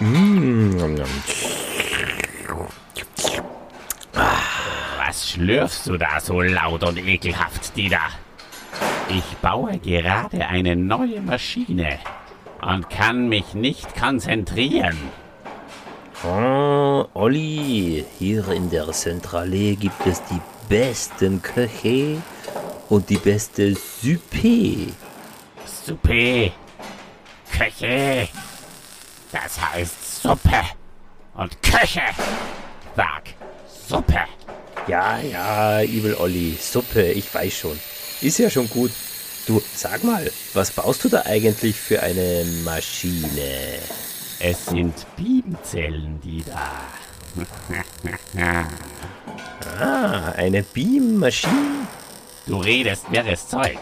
Mm. Was schlürfst du da so laut und ekelhaft, Dieter? Ich baue gerade eine neue Maschine und kann mich nicht konzentrieren. Oh, Olli, hier in der Zentrale gibt es die besten Köche und die beste Suppe. Suppe. Köche. Das heißt Suppe. Und Köche. Sag, Suppe. Ja, ja, Evil Olli, Suppe, ich weiß schon. Ist ja schon gut. Du, sag mal, was baust du da eigentlich für eine Maschine? Es sind Bienenzellen, die da. Ah, eine Beammaschine? Du redest wirres Zeug.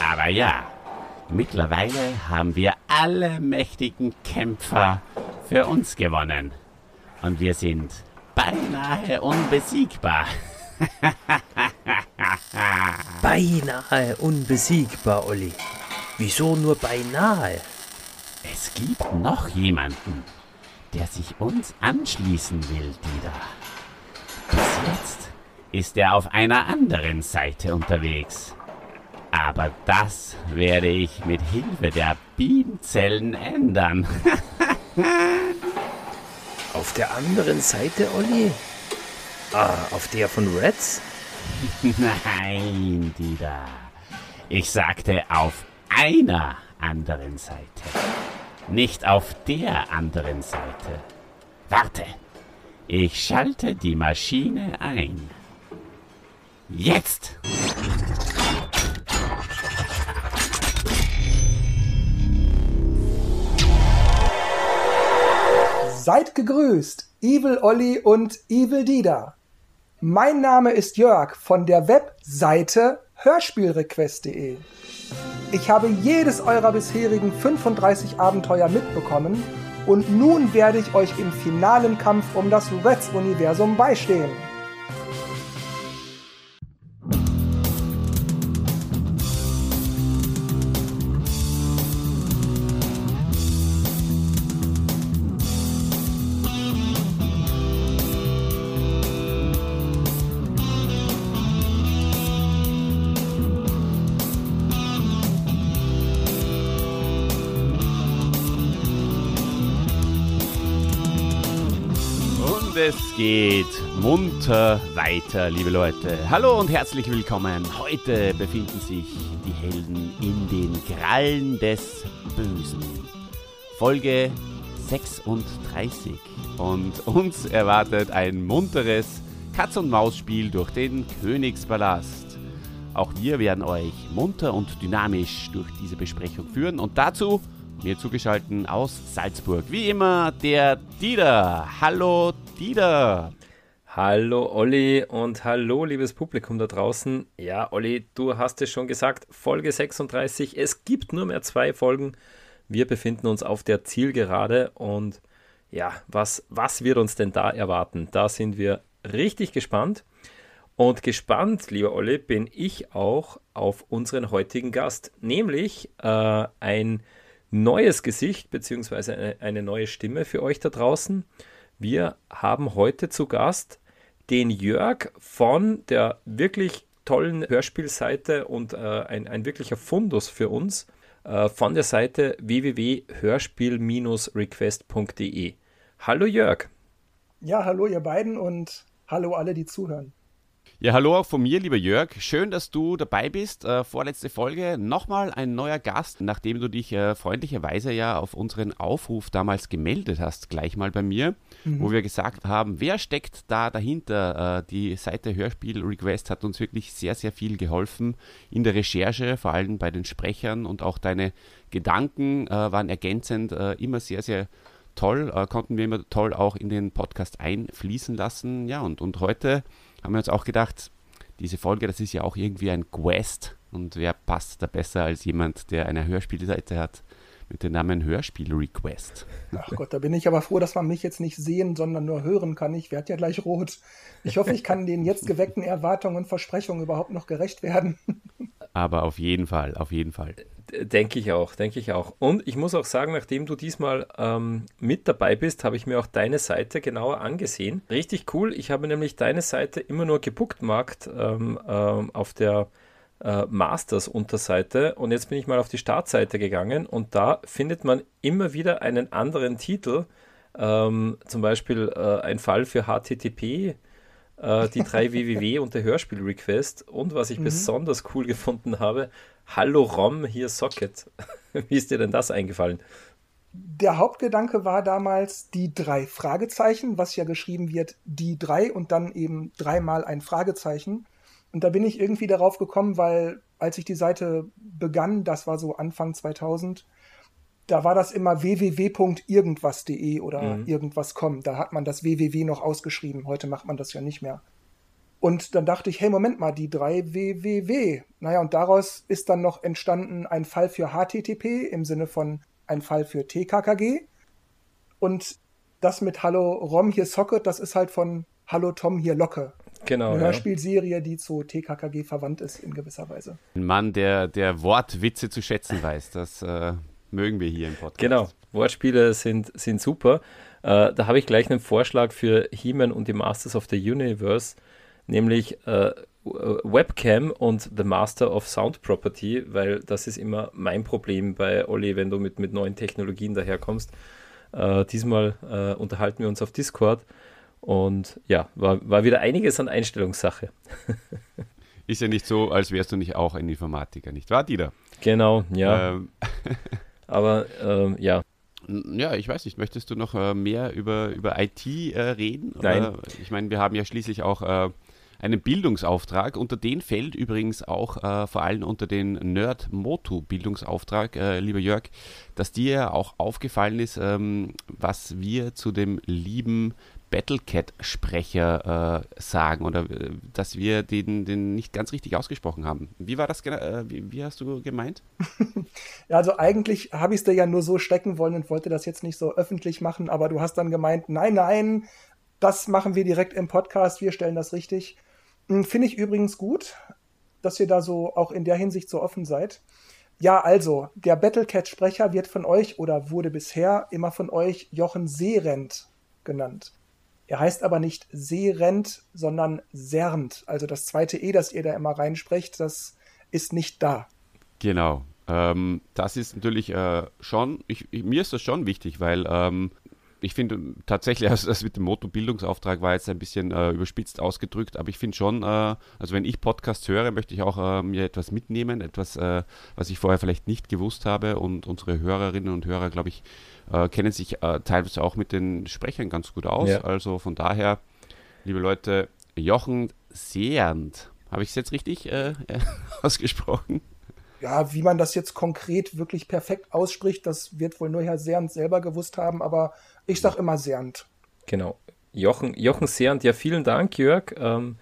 Aber ja, mittlerweile haben wir alle mächtigen Kämpfer für uns gewonnen. Und wir sind beinahe unbesiegbar. Beinahe unbesiegbar, Olli. Wieso nur beinahe? Es gibt noch jemanden, der sich uns anschließen will, Dieter. Bis jetzt ist er auf einer anderen Seite unterwegs. Aber das werde ich mit Hilfe der Bienenzellen ändern. Auf der anderen Seite, Olli? Ah, auf der von Reds? Nein, Dieter. Ich sagte auf einer anderen Seite. Nicht auf der anderen Seite. Warte. Ich schalte die Maschine ein. Jetzt! Seid gegrüßt, Evil Olli und Evil Dida. Mein Name ist Jörg von der Webseite hörspielrequest.de. Ich habe jedes eurer bisherigen 35 Abenteuer mitbekommen und nun werde ich euch im finalen Kampf um das Reds-Universum beistehen. Geht munter weiter, liebe Leute. Hallo und herzlich willkommen. Heute befinden sich die Helden in den Krallen des Bösen. Folge 36. Und uns erwartet ein munteres Katz-und-Maus-Spiel durch den Königspalast. Auch wir werden euch munter und dynamisch durch diese Besprechung führen. Und dazu mir zugeschaltet aus Salzburg. Wie immer der Dieter. Hallo Dieter. Hallo Olli und hallo liebes Publikum da draußen. Ja, Olli, du hast es schon gesagt, Folge 36. Es gibt nur mehr zwei Folgen. Wir befinden uns auf der Zielgerade und ja, was, was wird uns denn da erwarten? Da sind wir richtig gespannt. Und gespannt, lieber Olli, bin ich auch auf unseren heutigen Gast, nämlich äh, ein neues Gesicht bzw. Eine, neue Stimme für euch da draußen. Wir haben heute zu Gast den Jörg von der wirklich tollen Hörspielseite und äh, ein, ein wirklicher Fundus für uns äh, von der Seite www.hörspiel-request.de. Hallo Jörg. Ja, hallo ihr beiden und hallo alle, die zuhören. Ja, hallo auch von mir, lieber Jörg. Schön, dass du dabei bist. Äh, vorletzte Folge. Nochmal ein neuer Gast, nachdem du dich äh, freundlicherweise ja auf unseren Aufruf damals gemeldet hast, gleich mal bei mir, mhm. wo wir gesagt haben, wer steckt da dahinter? Äh, die Seite Hörspiel Request hat uns wirklich sehr, sehr viel geholfen in der Recherche, vor allem bei den Sprechern und auch deine Gedanken äh, waren ergänzend äh, immer sehr, sehr toll, äh, konnten wir immer toll auch in den Podcast einfließen lassen. Ja, und, und heute haben wir uns auch gedacht, diese Folge, das ist ja auch irgendwie ein Quest und wer passt da besser als jemand, der eine Hörspielseite hat mit dem Namen Hörspiel Request. Ach Gott, da bin ich aber froh, dass man mich jetzt nicht sehen, sondern nur hören kann. Ich werde ja gleich rot. Ich hoffe, ich kann den jetzt geweckten Erwartungen und Versprechungen überhaupt noch gerecht werden. Aber auf jeden Fall, auf jeden Fall. Denke ich auch, denke ich auch. Und ich muss auch sagen, nachdem du diesmal ähm, mit dabei bist, habe ich mir auch deine Seite genauer angesehen. Richtig cool. Ich habe nämlich deine Seite immer nur gebucktmarkt ähm, ähm, auf der äh, Masters-Unterseite und jetzt bin ich mal auf die Startseite gegangen und da findet man immer wieder einen anderen Titel. Ähm, zum Beispiel äh, ein Fall für HTTP äh, die drei www und der Hörspiel-Request. Und was ich mhm. besonders cool gefunden habe, Hallo ROM, hier Socket. Wie ist dir denn das eingefallen? Der Hauptgedanke war damals die drei Fragezeichen, was ja geschrieben wird, die drei und dann eben dreimal ein Fragezeichen. Und da bin ich irgendwie darauf gekommen, weil als ich die Seite begann, das war so Anfang 2000, da war das immer www.irgendwas.de oder mhm. irgendwas.com. Da hat man das www noch ausgeschrieben. Heute macht man das ja nicht mehr. Und dann dachte ich, hey, Moment mal, die drei www. Naja, und daraus ist dann noch entstanden ein Fall für HTTP im Sinne von ein Fall für TKKG. Und das mit Hallo Rom hier Socket, das ist halt von Hallo Tom hier Locke. Genau. Eine Hörspielserie, die zu TKKG verwandt ist in gewisser Weise. Ein Mann, der, der Wortwitze zu schätzen weiß. Das äh, mögen wir hier im Podcast. Genau, Wortspiele sind, sind super. Äh, da habe ich gleich einen Vorschlag für He-Man und die Masters of the Universe, nämlich äh, Webcam und The Master of Sound Property, weil das ist immer mein Problem bei Olli, wenn du mit, mit neuen Technologien daherkommst. Äh, diesmal äh, unterhalten wir uns auf Discord und ja, war, war wieder einiges an Einstellungssache. ist ja nicht so, als wärst du nicht auch ein Informatiker, nicht wahr, Dieter? Genau, ja. Ähm. Aber ähm, ja. Ja, ich weiß nicht, möchtest du noch äh, mehr über, über IT äh, reden? Nein. Ich meine, wir haben ja schließlich auch äh, einen Bildungsauftrag. Unter den fällt übrigens auch äh, vor allem unter den Nerd-Motu-Bildungsauftrag, äh, lieber Jörg, dass dir auch aufgefallen ist, ähm, was wir zu dem lieben Battlecat-Sprecher äh, sagen oder äh, dass wir den, den nicht ganz richtig ausgesprochen haben. Wie war das? Äh, wie, wie, hast du gemeint? ja, also eigentlich habe ich es dir ja nur so stecken wollen und wollte das jetzt nicht so öffentlich machen, aber du hast dann gemeint, nein, nein, das machen wir direkt im Podcast, wir stellen das richtig. Hm, finde ich übrigens gut, dass ihr da so auch in der Hinsicht so offen seid. Ja, also, der Battlecat-Sprecher wird von euch oder wurde bisher immer von euch Jochen Seerent genannt. Er heißt aber nicht Seerent, sondern Sernt. Also das zweite E, das ihr da immer reinsprecht, das ist nicht da. Genau. Ähm, das ist natürlich äh, schon, ich, ich, mir ist das schon wichtig, weil ähm, ich finde tatsächlich, also das mit dem Motto-Bildungsauftrag war jetzt ein bisschen äh, überspitzt ausgedrückt, aber ich finde schon, äh, also wenn ich Podcasts höre, möchte ich auch äh, mir etwas mitnehmen, etwas, äh, was ich vorher vielleicht nicht gewusst habe und unsere Hörerinnen und Hörer, glaube ich, äh, kennen sich äh, teilweise auch mit den Sprechern ganz gut aus. Ja. Also von daher, liebe Leute, Jochen Seernd, habe ich es jetzt richtig ausgesprochen? Ja, wie man das jetzt konkret wirklich perfekt ausspricht, das wird wohl nur Herr Sernd selber gewusst haben, aber ich sage immer Sernd. Genau. Jochen, Jochen Sernd, ja, vielen Dank, Jörg. Ähm,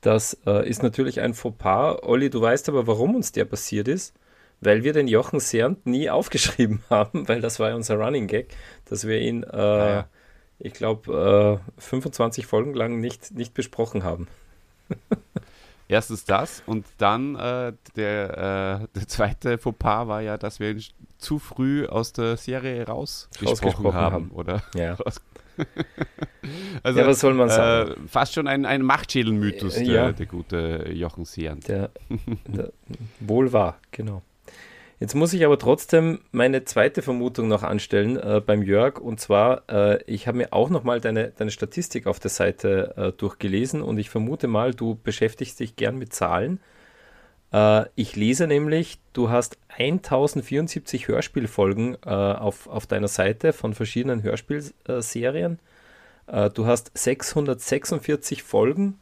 das äh, ist natürlich ein Fauxpas. Olli, du weißt aber, warum uns der passiert ist. Weil wir den Jochen Sernd nie aufgeschrieben haben, weil das war ja unser Running Gag, dass wir ihn, äh, ah, ja. ich glaube, äh, 25 Folgen lang nicht, nicht besprochen haben. Erstens das und dann äh, der, äh, der zweite Fauxpas war ja, dass wir ihn zu früh aus der Serie rausgesprochen haben, haben, oder? Ja. also, ja, was soll man sagen? Äh, fast schon ein, ein Machtschädelmythos, der, ja. der gute Jochen. Der, der, wohl wahr, genau. Jetzt muss ich aber trotzdem meine zweite Vermutung noch anstellen äh, beim Jörg. Und zwar, äh, ich habe mir auch nochmal deine, deine Statistik auf der Seite äh, durchgelesen und ich vermute mal, du beschäftigst dich gern mit Zahlen. Äh, ich lese nämlich, du hast 1074 Hörspielfolgen äh, auf, auf deiner Seite von verschiedenen Hörspielserien. Äh, du hast 646 Folgen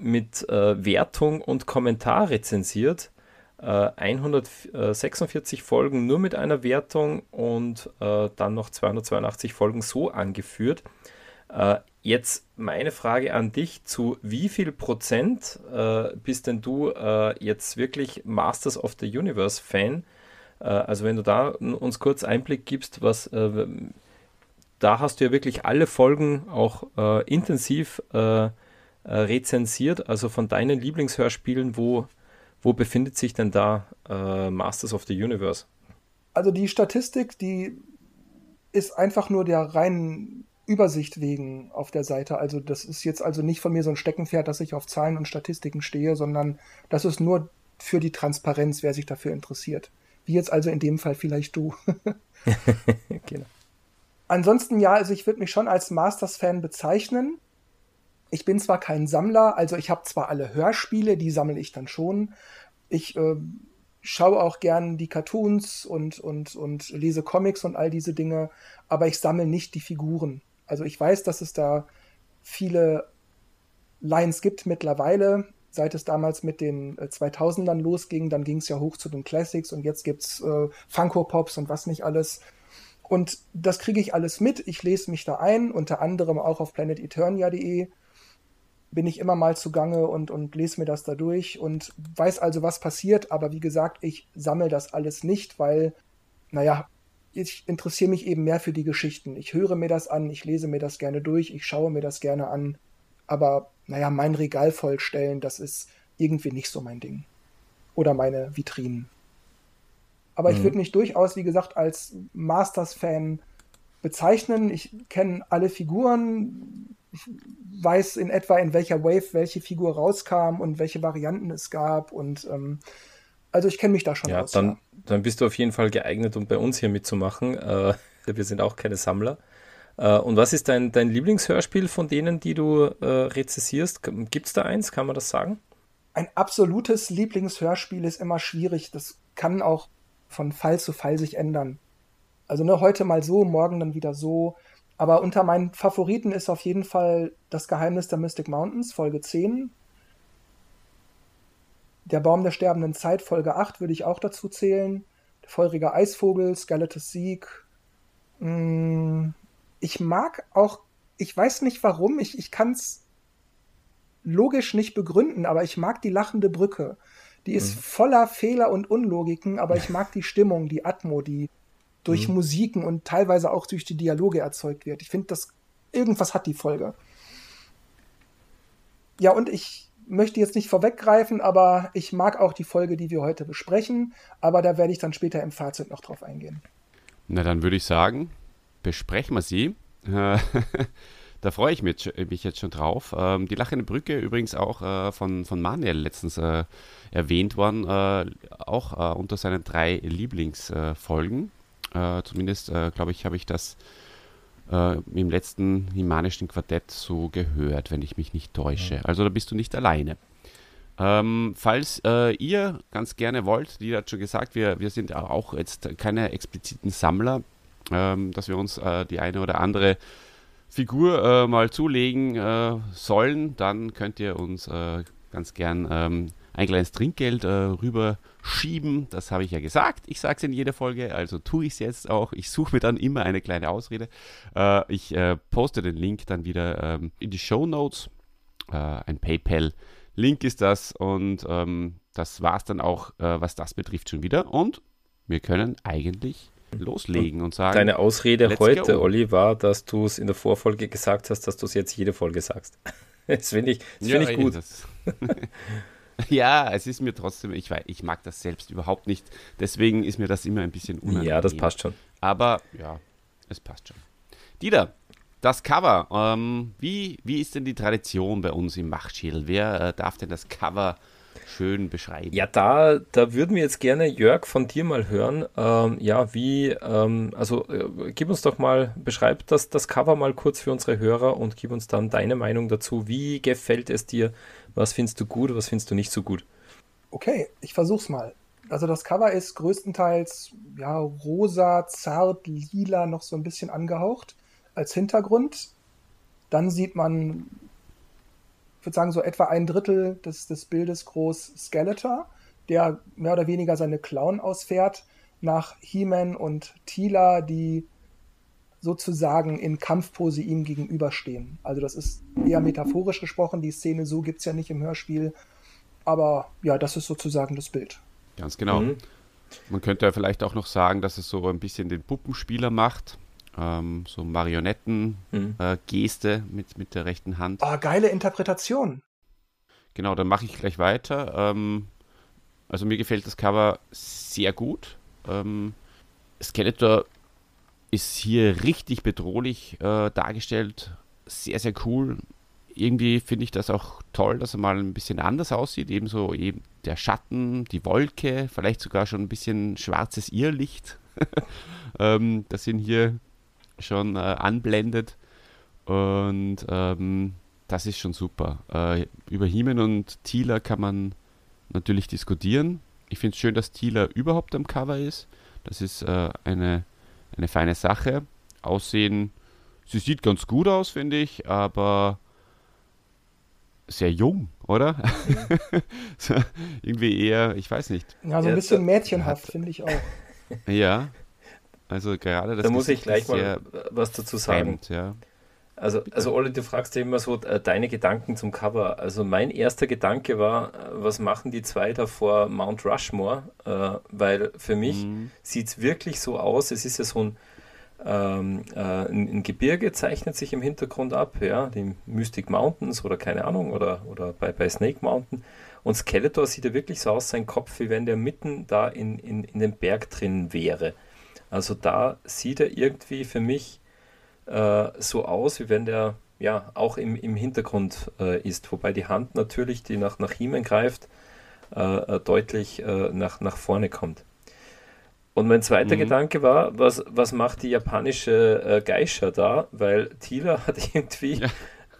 mit Wertung und Kommentar rezensiert 146 äh, Folgen nur mit einer Wertung und äh, dann noch 282 Folgen so angeführt. Äh, jetzt meine Frage an dich: Zu wie viel Prozent äh, bist denn du äh, jetzt wirklich Masters of the Universe Fan? Äh, also, wenn du da uns kurz Einblick gibst, was da hast du ja wirklich alle Folgen auch intensiv rezensiert, also von deinen Lieblingshörspielen, wo Wo befindet sich denn da äh, Masters of the Universe? Also die Statistik, die ist einfach nur der reinen Übersicht wegen auf der Seite. Also das ist jetzt also nicht von mir so ein Steckenpferd, dass ich auf Zahlen und Statistiken stehe, sondern das ist nur für die Transparenz, wer sich dafür interessiert. Wie jetzt also in dem Fall vielleicht du. genau. Ansonsten ja, also ich würde mich schon als Masters-Fan bezeichnen. Ich bin zwar kein Sammler, also ich habe zwar alle Hörspiele, die sammle ich dann schon. Ich äh, schaue auch gern die Cartoons und, und, und lese Comics und all diese Dinge, aber ich sammle nicht die Figuren. Also ich weiß, dass es da viele Lines gibt mittlerweile, seit es damals mit den 2000ern äh, losging, dann ging es ja hoch zu den Classics und jetzt gibt's äh, Funko Pops und was nicht alles. Und das kriege ich alles mit. Ich lese mich da ein, unter anderem auch auf planeteternia.de bin ich immer mal zugange und, und lese mir das da durch und weiß also, was passiert. Aber wie gesagt, ich sammle das alles nicht, weil, naja, ich interessiere mich eben mehr für die Geschichten. Ich höre mir das an, ich lese mir das gerne durch, ich schaue mir das gerne an. Aber, naja, mein Regal vollstellen, das ist irgendwie nicht so mein Ding. Oder meine Vitrinen. Aber mhm. ich würde mich durchaus, wie gesagt, als Masters-Fan bezeichnen. Ich kenne alle Figuren, ich weiß in etwa, in welcher Wave welche Figur rauskam und welche Varianten es gab. Und ähm, also ich kenne mich da schon ja, aus. Dann, ja. dann bist du auf jeden Fall geeignet, um bei uns hier mitzumachen. Äh, wir sind auch keine Sammler. Äh, und was ist dein, dein Lieblingshörspiel von denen, die du äh, rezessierst? Gibt es da eins? Kann man das sagen? Ein absolutes Lieblingshörspiel ist immer schwierig. Das kann auch von Fall zu Fall sich ändern. Also ne, heute mal so, morgen dann wieder so. Aber unter meinen Favoriten ist auf jeden Fall Das Geheimnis der Mystic Mountains, Folge 10. Der Baum der sterbenden Zeit, Folge 8, würde ich auch dazu zählen. Der feurige Eisvogel, Skeletus Sieg. Mm, ich mag auch, ich weiß nicht warum, ich, ich kann es logisch nicht begründen, aber ich mag die lachende Brücke. Die ist mhm. voller Fehler und Unlogiken, aber ich mag die Stimmung, die Atmo, die durch mhm. Musiken und teilweise auch durch die Dialoge erzeugt wird. Ich finde, das irgendwas hat die Folge. Ja, und ich möchte jetzt nicht vorweggreifen, aber ich mag auch die Folge, die wir heute besprechen, aber da werde ich dann später im Fazit noch drauf eingehen. Na, dann würde ich sagen, besprechen wir sie. Da freue ich mich, mich, jetzt schon drauf. Ähm, die Lachende Brücke übrigens auch äh, von, von Manuel letztens äh, erwähnt worden, äh, auch äh, unter seinen drei Lieblingsfolgen. Äh, zumindest, äh, glaube ich, habe ich das im letzten himanischen Quartett so gehört, wenn ich mich nicht täusche. Also da bist du nicht alleine. Ähm, falls äh, ihr ganz gerne wollt, die hat schon gesagt, wir, wir sind auch jetzt keine expliziten Sammler, ähm, dass wir uns äh, die eine oder andere Figur äh, mal zulegen äh, sollen, dann könnt ihr uns äh, ganz gern ähm, ein kleines Trinkgeld äh, rüberschieben. Das habe ich ja gesagt. Ich sage es in jeder Folge, also tue ich es jetzt auch. Ich suche mir dann immer eine kleine Ausrede. Äh, ich äh, poste den Link dann wieder ähm, in die Show Notes. ein PayPal-Link ist das und ähm, das war es dann auch, was das betrifft, schon wieder. Und wir können eigentlich loslegen und, und sagen. Deine Ausrede heute, go. Olli, war, dass du es in der Vorfolge gesagt hast, dass du es jetzt jede Folge sagst. Das finde ich, das ja, find ich gut. Ja, es ist mir trotzdem, ich, weiß, ich mag das selbst überhaupt nicht. Deswegen ist mir das immer ein bisschen unangenehm. Ja, das passt schon. Aber ja, es passt schon. Dieter, das Cover. Ähm, wie, wie ist denn die Tradition bei uns im Machtschädel? Wer äh, darf denn das Cover schön beschreiben? Ja, da, da würden wir jetzt gerne, Jörg, von dir mal hören. Ähm, ja, wie, ähm, also äh, gib uns doch mal, beschreib das, das Cover mal kurz für unsere Hörer und gib uns dann deine Meinung dazu. Wie gefällt es dir? Was findest du gut, was findest du nicht so gut? Okay, ich versuch's mal. Also das Cover ist größtenteils ja rosa, zart, lila, noch so ein bisschen angehaucht als Hintergrund. Dann sieht man ich würde sagen, so etwa ein Drittel des, des Bildes groß Skeletor, der mehr oder weniger seine Clown ausfährt, nach He-Man und Tila, die sozusagen in Kampfpose ihm gegenüberstehen. Also das ist eher metaphorisch gesprochen, die Szene so gibt es ja nicht im Hörspiel. Aber ja, das ist sozusagen das Bild. Ganz genau. Mhm. Man könnte ja vielleicht auch noch sagen, dass es so ein bisschen den Puppenspieler macht ähm, so Marionetten-Geste mhm. äh, mit, mit der rechten Hand. Ah, oh, geile Interpretation. Genau, dann mache ich gleich weiter. Ähm, Also mir gefällt das Cover sehr gut. Ähm, Skeletor ist hier richtig bedrohlich äh, dargestellt. Sehr, sehr cool. Irgendwie finde ich das auch toll, dass er mal ein bisschen anders aussieht. Ebenso eben der Schatten, die Wolke, vielleicht sogar schon ein bisschen schwarzes Irrlicht, ähm, das ihn hier schon äh, anblendet. Und ähm, das ist schon super. Äh, über Hiemen und Thieler kann man natürlich diskutieren. Ich finde es schön, dass Thieler überhaupt am Cover ist. Das ist äh, eine, eine feine Sache. Aussehen, sie sieht ganz gut aus, finde ich, aber sehr jung, oder? so, irgendwie eher, ich weiß nicht. Ja, so ein bisschen mädchenhaft, finde ich auch. Ja, also gerade das. Da muss ich gleich mal was dazu sagen. Fremd, ja. Also, also Olli, du fragst ja immer so äh, deine Gedanken zum Cover. Also mein erster Gedanke war, äh, was machen die zwei da vor Mount Rushmore? Äh, weil für mich mhm. sieht es wirklich so aus, es ist ja so ein, ähm, äh, ein, ein, Gebirge zeichnet sich im Hintergrund ab, ja, die Mystic Mountains oder keine Ahnung, oder, oder bei, bei Snake Mountain. Und Skeletor sieht ja wirklich so aus, sein Kopf, wie wenn der mitten da in, in, in dem Berg drin wäre. Also da sieht er irgendwie für mich äh, so aus, wie wenn der ja auch im, im Hintergrund äh, ist. Wobei die Hand natürlich, die nach, nach ihm greift, äh, äh, deutlich äh, nach, nach vorne kommt. Und mein zweiter mhm. Gedanke war, was, was macht die japanische äh, Geisha da? Weil Tila hat irgendwie ja.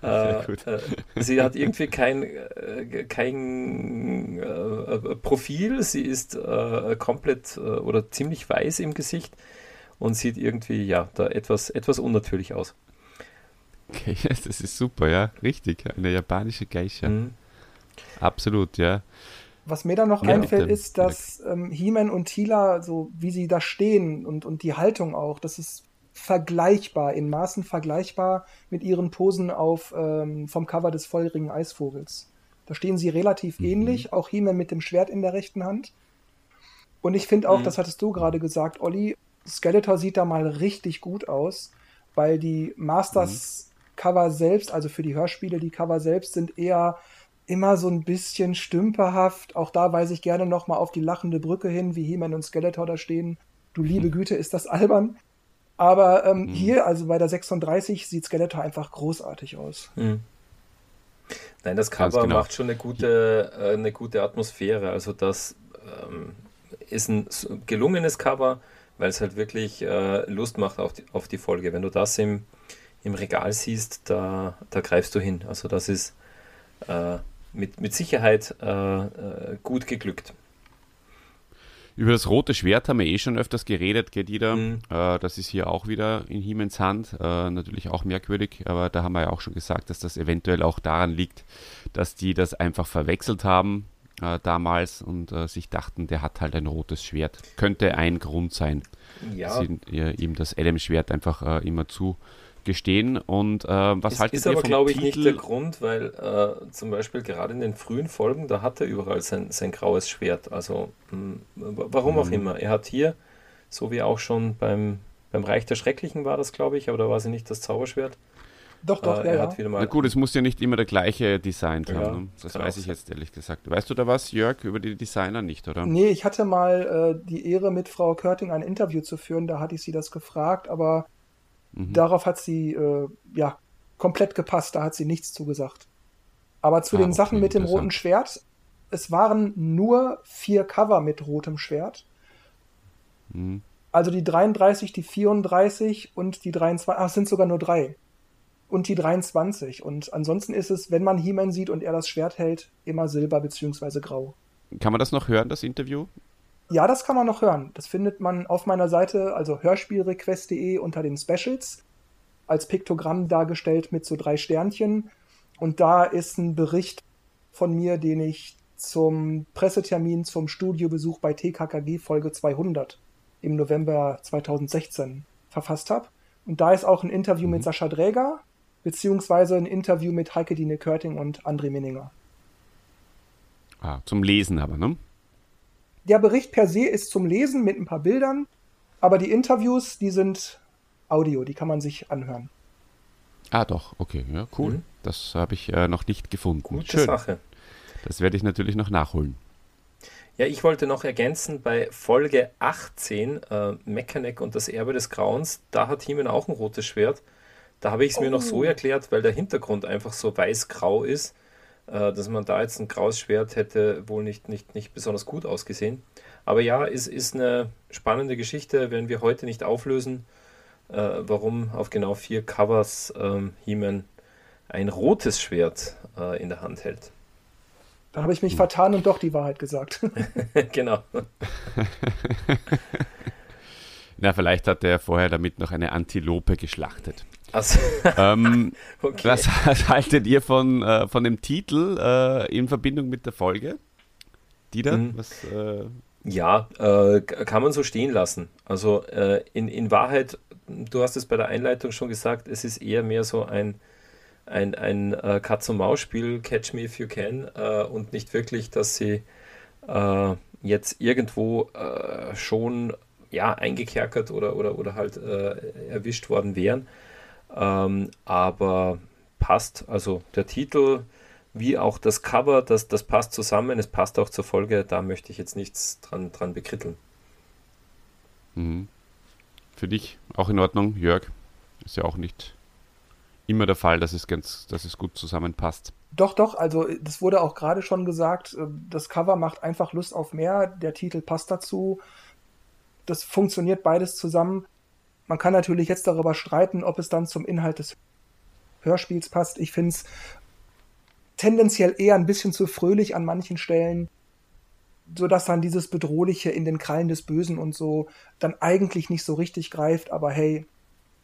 Äh, äh, sie hat irgendwie kein, äh, kein Profil, sie ist komplett oder ziemlich weiß im Gesicht und sieht irgendwie, ja, da etwas, etwas unnatürlich aus. Okay, das ist super, ja, richtig. Eine japanische Geisha. Mhm. Absolut, ja. Was mir da noch ja, einfällt, ist, dass ähm, He-Man und Tila, so wie sie da stehen und, und die Haltung auch, das ist vergleichbar, in Maßen vergleichbar mit ihren Posen auf ähm, vom Cover des feurigen Eisvogels. Da stehen sie relativ mhm. ähnlich, auch He-Man mit dem Schwert in der rechten Hand. Und ich finde auch, mhm. das hattest du gerade gesagt, Olli, Skeletor sieht da mal richtig gut aus, weil die Masters mhm. Cover selbst, also für die Hörspiele, die Cover selbst sind eher immer so ein bisschen stümperhaft. Auch da weise ich gerne nochmal auf die lachende Brücke hin, wie He-Man und Skeletor da stehen. Du liebe mhm. Güte, ist das albern. Aber ähm, mhm. hier, also bei der 36, sieht Skeletor einfach großartig aus. Mhm. Nein, das Cover genau. macht schon eine gute, äh, eine gute Atmosphäre. Also das ähm, ist ein gelungenes Cover weil es halt wirklich äh, Lust macht auf die, auf die Folge. Wenn du das im, im Regal siehst, da, da greifst du hin. Also das ist äh, mit, mit Sicherheit äh, äh gut geglückt. Über das rote Schwert haben wir eh schon öfters geredet, Gedida. Mhm. Äh, das ist hier auch wieder in Hiemens Hand. Äh, natürlich auch merkwürdig, aber da haben wir ja auch schon gesagt, dass das eventuell auch daran liegt, dass die das einfach verwechselt haben äh, damals und äh, sich dachten, der hat halt ein rotes Schwert. Könnte ein Grund sein, ja. dass sie äh, ihm das Adam-Schwert einfach äh, immer zugestehen. Und äh, was es haltet ist aber, glaube ich, Titel? nicht der Grund, weil äh, zum Beispiel gerade in den frühen Folgen, da hat er überall sein, sein graues Schwert. Also mh, hm, warum mhm. auch immer. Er hat hier, so wie auch schon beim, beim Reich der Schrecklichen war das, glaube ich, aber da war sie nicht das Zauberschwert. Doch, doch, äh, ja, ja. Na gut, es muss ja nicht immer der gleiche Design ja, haben. Ne? Das weiß ich jetzt ehrlich gesagt. Weißt du da was, Jörg, über die Designer nicht, oder? Nee, ich hatte mal äh, die Ehre, mit Frau Körting ein Interview zu führen. Da hatte ich sie das gefragt, aber mhm. darauf hat sie äh, ja komplett gepasst. Da hat sie nichts zugesagt. Aber zu ah, den okay, Sachen mit dem roten Schwert, es waren nur vier Cover mit rotem Schwert. Mhm. Also die 33, die 34 und die 23, ach, es sind sogar nur drei und die 23. Und ansonsten ist es, wenn man He-Man sieht und er das Schwert hält, immer Silber bzw. Grau. Kann man das noch hören, das Interview? Ja, das kann man noch hören. Das findet man auf meiner Seite, also hörspielrequest.de unter den Specials, als Piktogramm dargestellt mit so drei Sternchen. Und da ist ein Bericht von mir, den ich zum Pressetermin zum Studiobesuch bei TKKG Folge 200 im November 2016 verfasst habe. Und da ist auch ein Interview mhm. mit Sascha Dräger, beziehungsweise ein Interview mit Heike Dine Körting und André Minninger. Ah, zum Lesen aber, ne? Der Bericht per se ist zum Lesen mit ein paar Bildern, aber die Interviews, die sind Audio, die kann man sich anhören. Ah, doch, okay, ja, cool. Mhm. Das habe ich äh, noch nicht gefunden. Gute Schön. Sache. Das werde ich natürlich noch nachholen. Ja, ich wollte noch ergänzen, bei Folge 18, äh, Mechaneck und das Erbe des Grauens, da hat Heeman auch ein rotes Schwert. Da habe ich es mir noch so oh. erklärt, weil der Hintergrund einfach so weiß-grau ist, dass man da jetzt ein graues Schwert hätte wohl nicht, nicht, nicht besonders gut ausgesehen. Aber ja, ist, ist eine spannende Geschichte, wenn wir heute nicht auflösen, äh, warum auf genau vier Covers ähm, He-Man ein rotes Schwert äh, in der Hand hält. Da habe ich mich vertan und doch die Wahrheit gesagt. genau. Na, vielleicht hat er vorher damit noch eine Antilope geschlachtet. Also, ähm, okay. was, was, haltet ihr von, äh, von dem Titel äh, in Verbindung mit der Folge? Dieter, mhm. was, äh, ja, äh, kann man so stehen lassen. Also äh, in, in Wahrheit, du hast es bei der Einleitung schon gesagt, es ist eher mehr so ein ein, ein äh, Katz-und-Maus-Spiel, Catch Me If You Can, äh, und nicht wirklich, dass sie äh, jetzt irgendwo äh, schon ja, eingekerkert oder, oder, oder halt äh, erwischt worden wären. Ähm, aber passt, also der Titel wie auch das Cover, das, das passt zusammen, es passt auch zur Folge, da möchte ich jetzt nichts dran, dran bekritteln. Mhm. Für dich auch in Ordnung, Jörg? Ist ja auch nicht immer der Fall, dass es ganz, dass es gut zusammenpasst. Doch, doch, also das wurde auch gerade schon gesagt, äh, das Cover macht einfach Lust auf mehr, der Titel passt dazu. Das funktioniert beides zusammen. Man kann natürlich jetzt darüber streiten, ob es dann zum Inhalt des Hörspiels passt. Ich finde es tendenziell eher ein bisschen zu fröhlich an manchen Stellen, sodass dann dieses Bedrohliche in den Krallen des Bösen und so dann eigentlich nicht so richtig greift. Aber hey,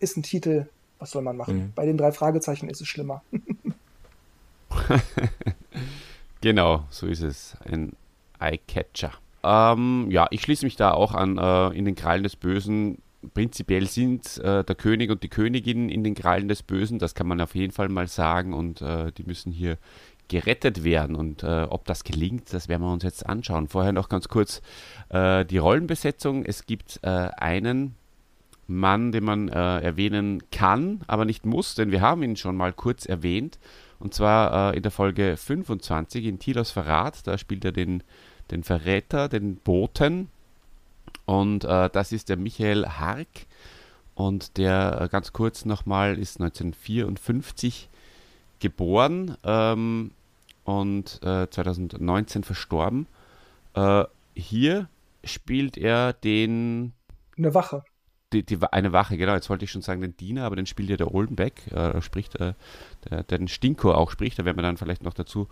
ist ein Titel, was soll man machen? Mhm. Bei den drei Fragezeichen ist es schlimmer. genau, so ist es. Ein Eye-Catcher. Ähm, ja, ich schließe mich da auch an. Äh, in den Krallen des Bösen prinzipiell sind äh, der König und die Königin in den Krallen des Bösen, das kann man auf jeden Fall mal sagen und äh, die müssen hier gerettet werden und äh, ob das gelingt, das werden wir uns jetzt anschauen. Vorher noch ganz kurz äh, die Rollenbesetzung. Es gibt äh, einen Mann, den man äh, erwähnen kann, aber nicht muss, denn wir haben ihn schon mal kurz erwähnt. Und zwar in der Folge 25 in Tilos Verrat. Da spielt er den, den Verräter, den Boten. Und äh, das ist der Michael Hark. Und der äh, ganz kurz nochmal ist 1954 geboren ähm, und 2019 äh, verstorben. Äh, hier spielt er den. Eine Wache die, die, eine Wache, genau, jetzt wollte ich schon sagen den Diener, aber den spielt ja der Oldenbeck, äh, spricht, äh, der, der, den Stinko auch spricht, da werden wir dann vielleicht noch dazu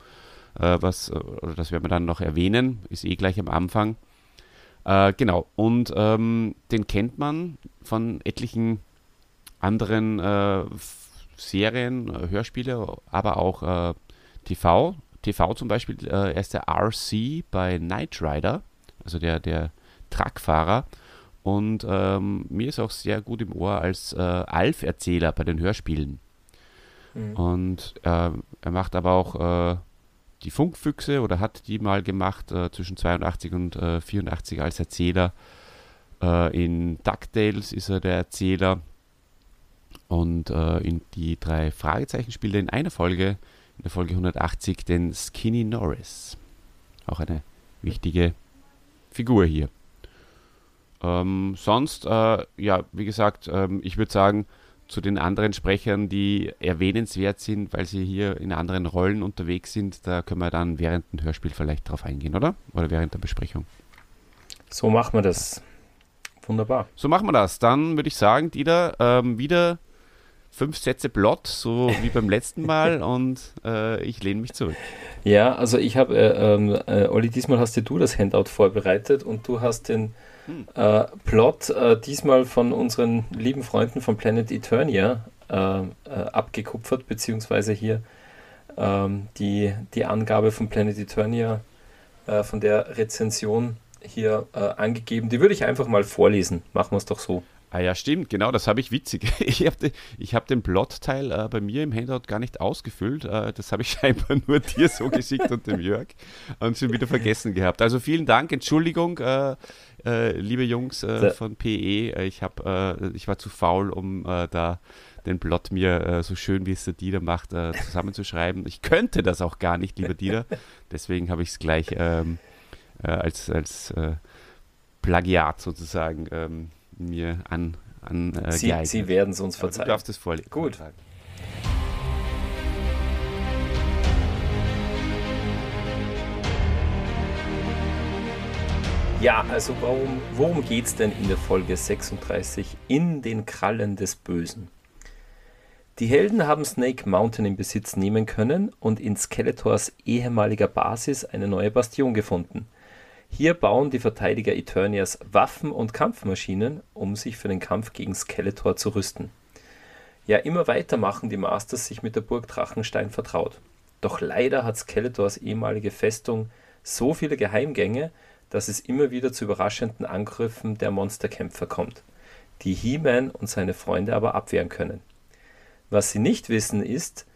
äh, was, äh, oder das werden wir dann noch erwähnen, ist eh gleich am Anfang. Äh, genau, und ähm, den kennt man von etlichen anderen äh, Serien, Hörspiele, aber auch TV. TV zum Beispiel, er ist der RC bei Knight Rider, also der, der Truckfahrer und ähm, mir ist auch sehr gut im Ohr als äh, Alf-Erzähler bei den Hörspielen. Mhm. Und äh, er macht aber auch äh, die Funkfüchse oder hat die mal gemacht äh, zwischen 82 und 84 äh, als Erzähler. Äh, in DuckTales ist er der Erzähler. Und in die drei Fragezeichen spielt er in einer Folge, in der Folge 180, den Skinny Norris. Auch eine wichtige Figur hier. Ähm, sonst, äh, ja, wie gesagt, ähm, ich würde sagen, zu den anderen Sprechern, die erwähnenswert sind, weil sie hier in anderen Rollen unterwegs sind, da können wir dann während dem Hörspiel vielleicht drauf eingehen, oder? Oder während der Besprechung. So machen wir das. Wunderbar. So machen wir das. Dann würde ich sagen, Dieter, ähm, wieder fünf Sätze Plot, so wie beim letzten Mal, und äh, ich lehne mich zurück. Ja, also ich habe, äh, ähm, äh, Olli, diesmal hast du das Handout vorbereitet und du hast den äh, Plot, äh, diesmal von unseren lieben Freunden von Planet Eternia äh, äh abgekupfert, beziehungsweise hier ähm, die, die Angabe von Planet Eternia äh, von der Rezension hier angegeben. Die würde ich einfach mal vorlesen. Machen wir es doch so. Ah ja, stimmt, genau, das habe ich witzig. Ich habe hab den Plotteil äh, bei mir im Handout gar nicht ausgefüllt. Äh, das habe ich scheinbar nur dir so geschickt und dem Jörg und schon wieder vergessen gehabt. Also vielen Dank, Entschuldigung, äh, äh liebe Jungs äh, von PE. Äh, ich, hab, ich war zu faul, um da den Plot mir so schön, wie es der Dieter macht, zusammenzuschreiben. Ich könnte das auch gar nicht, lieber Dieter. Deswegen habe ich es gleich ähm, äh, als, als äh, Plagiat sozusagen ähm, mir an, an äh, Sie, Sie werden es uns verzeihen. du darfst es vorlesen. Gut. Ja, also warum, worum geht es denn in der Folge 36 in den Krallen des Bösen? Die Helden haben Snake Mountain in Besitz nehmen können und in Skeletors ehemaliger Basis eine neue Bastion gefunden. Hier bauen die Verteidiger Eternias Waffen und Kampfmaschinen, um sich für den Kampf gegen Skeletor zu rüsten. Ja, immer weiter machen die Masters sich mit der Burg Drachenstein vertraut. Doch leider hat Skeletors ehemalige Festung so viele Geheimgänge, dass es immer wieder zu überraschenden Angriffen der Monsterkämpfer kommt, die He-Man und seine Freunde aber abwehren können. Was sie nicht wissen ist,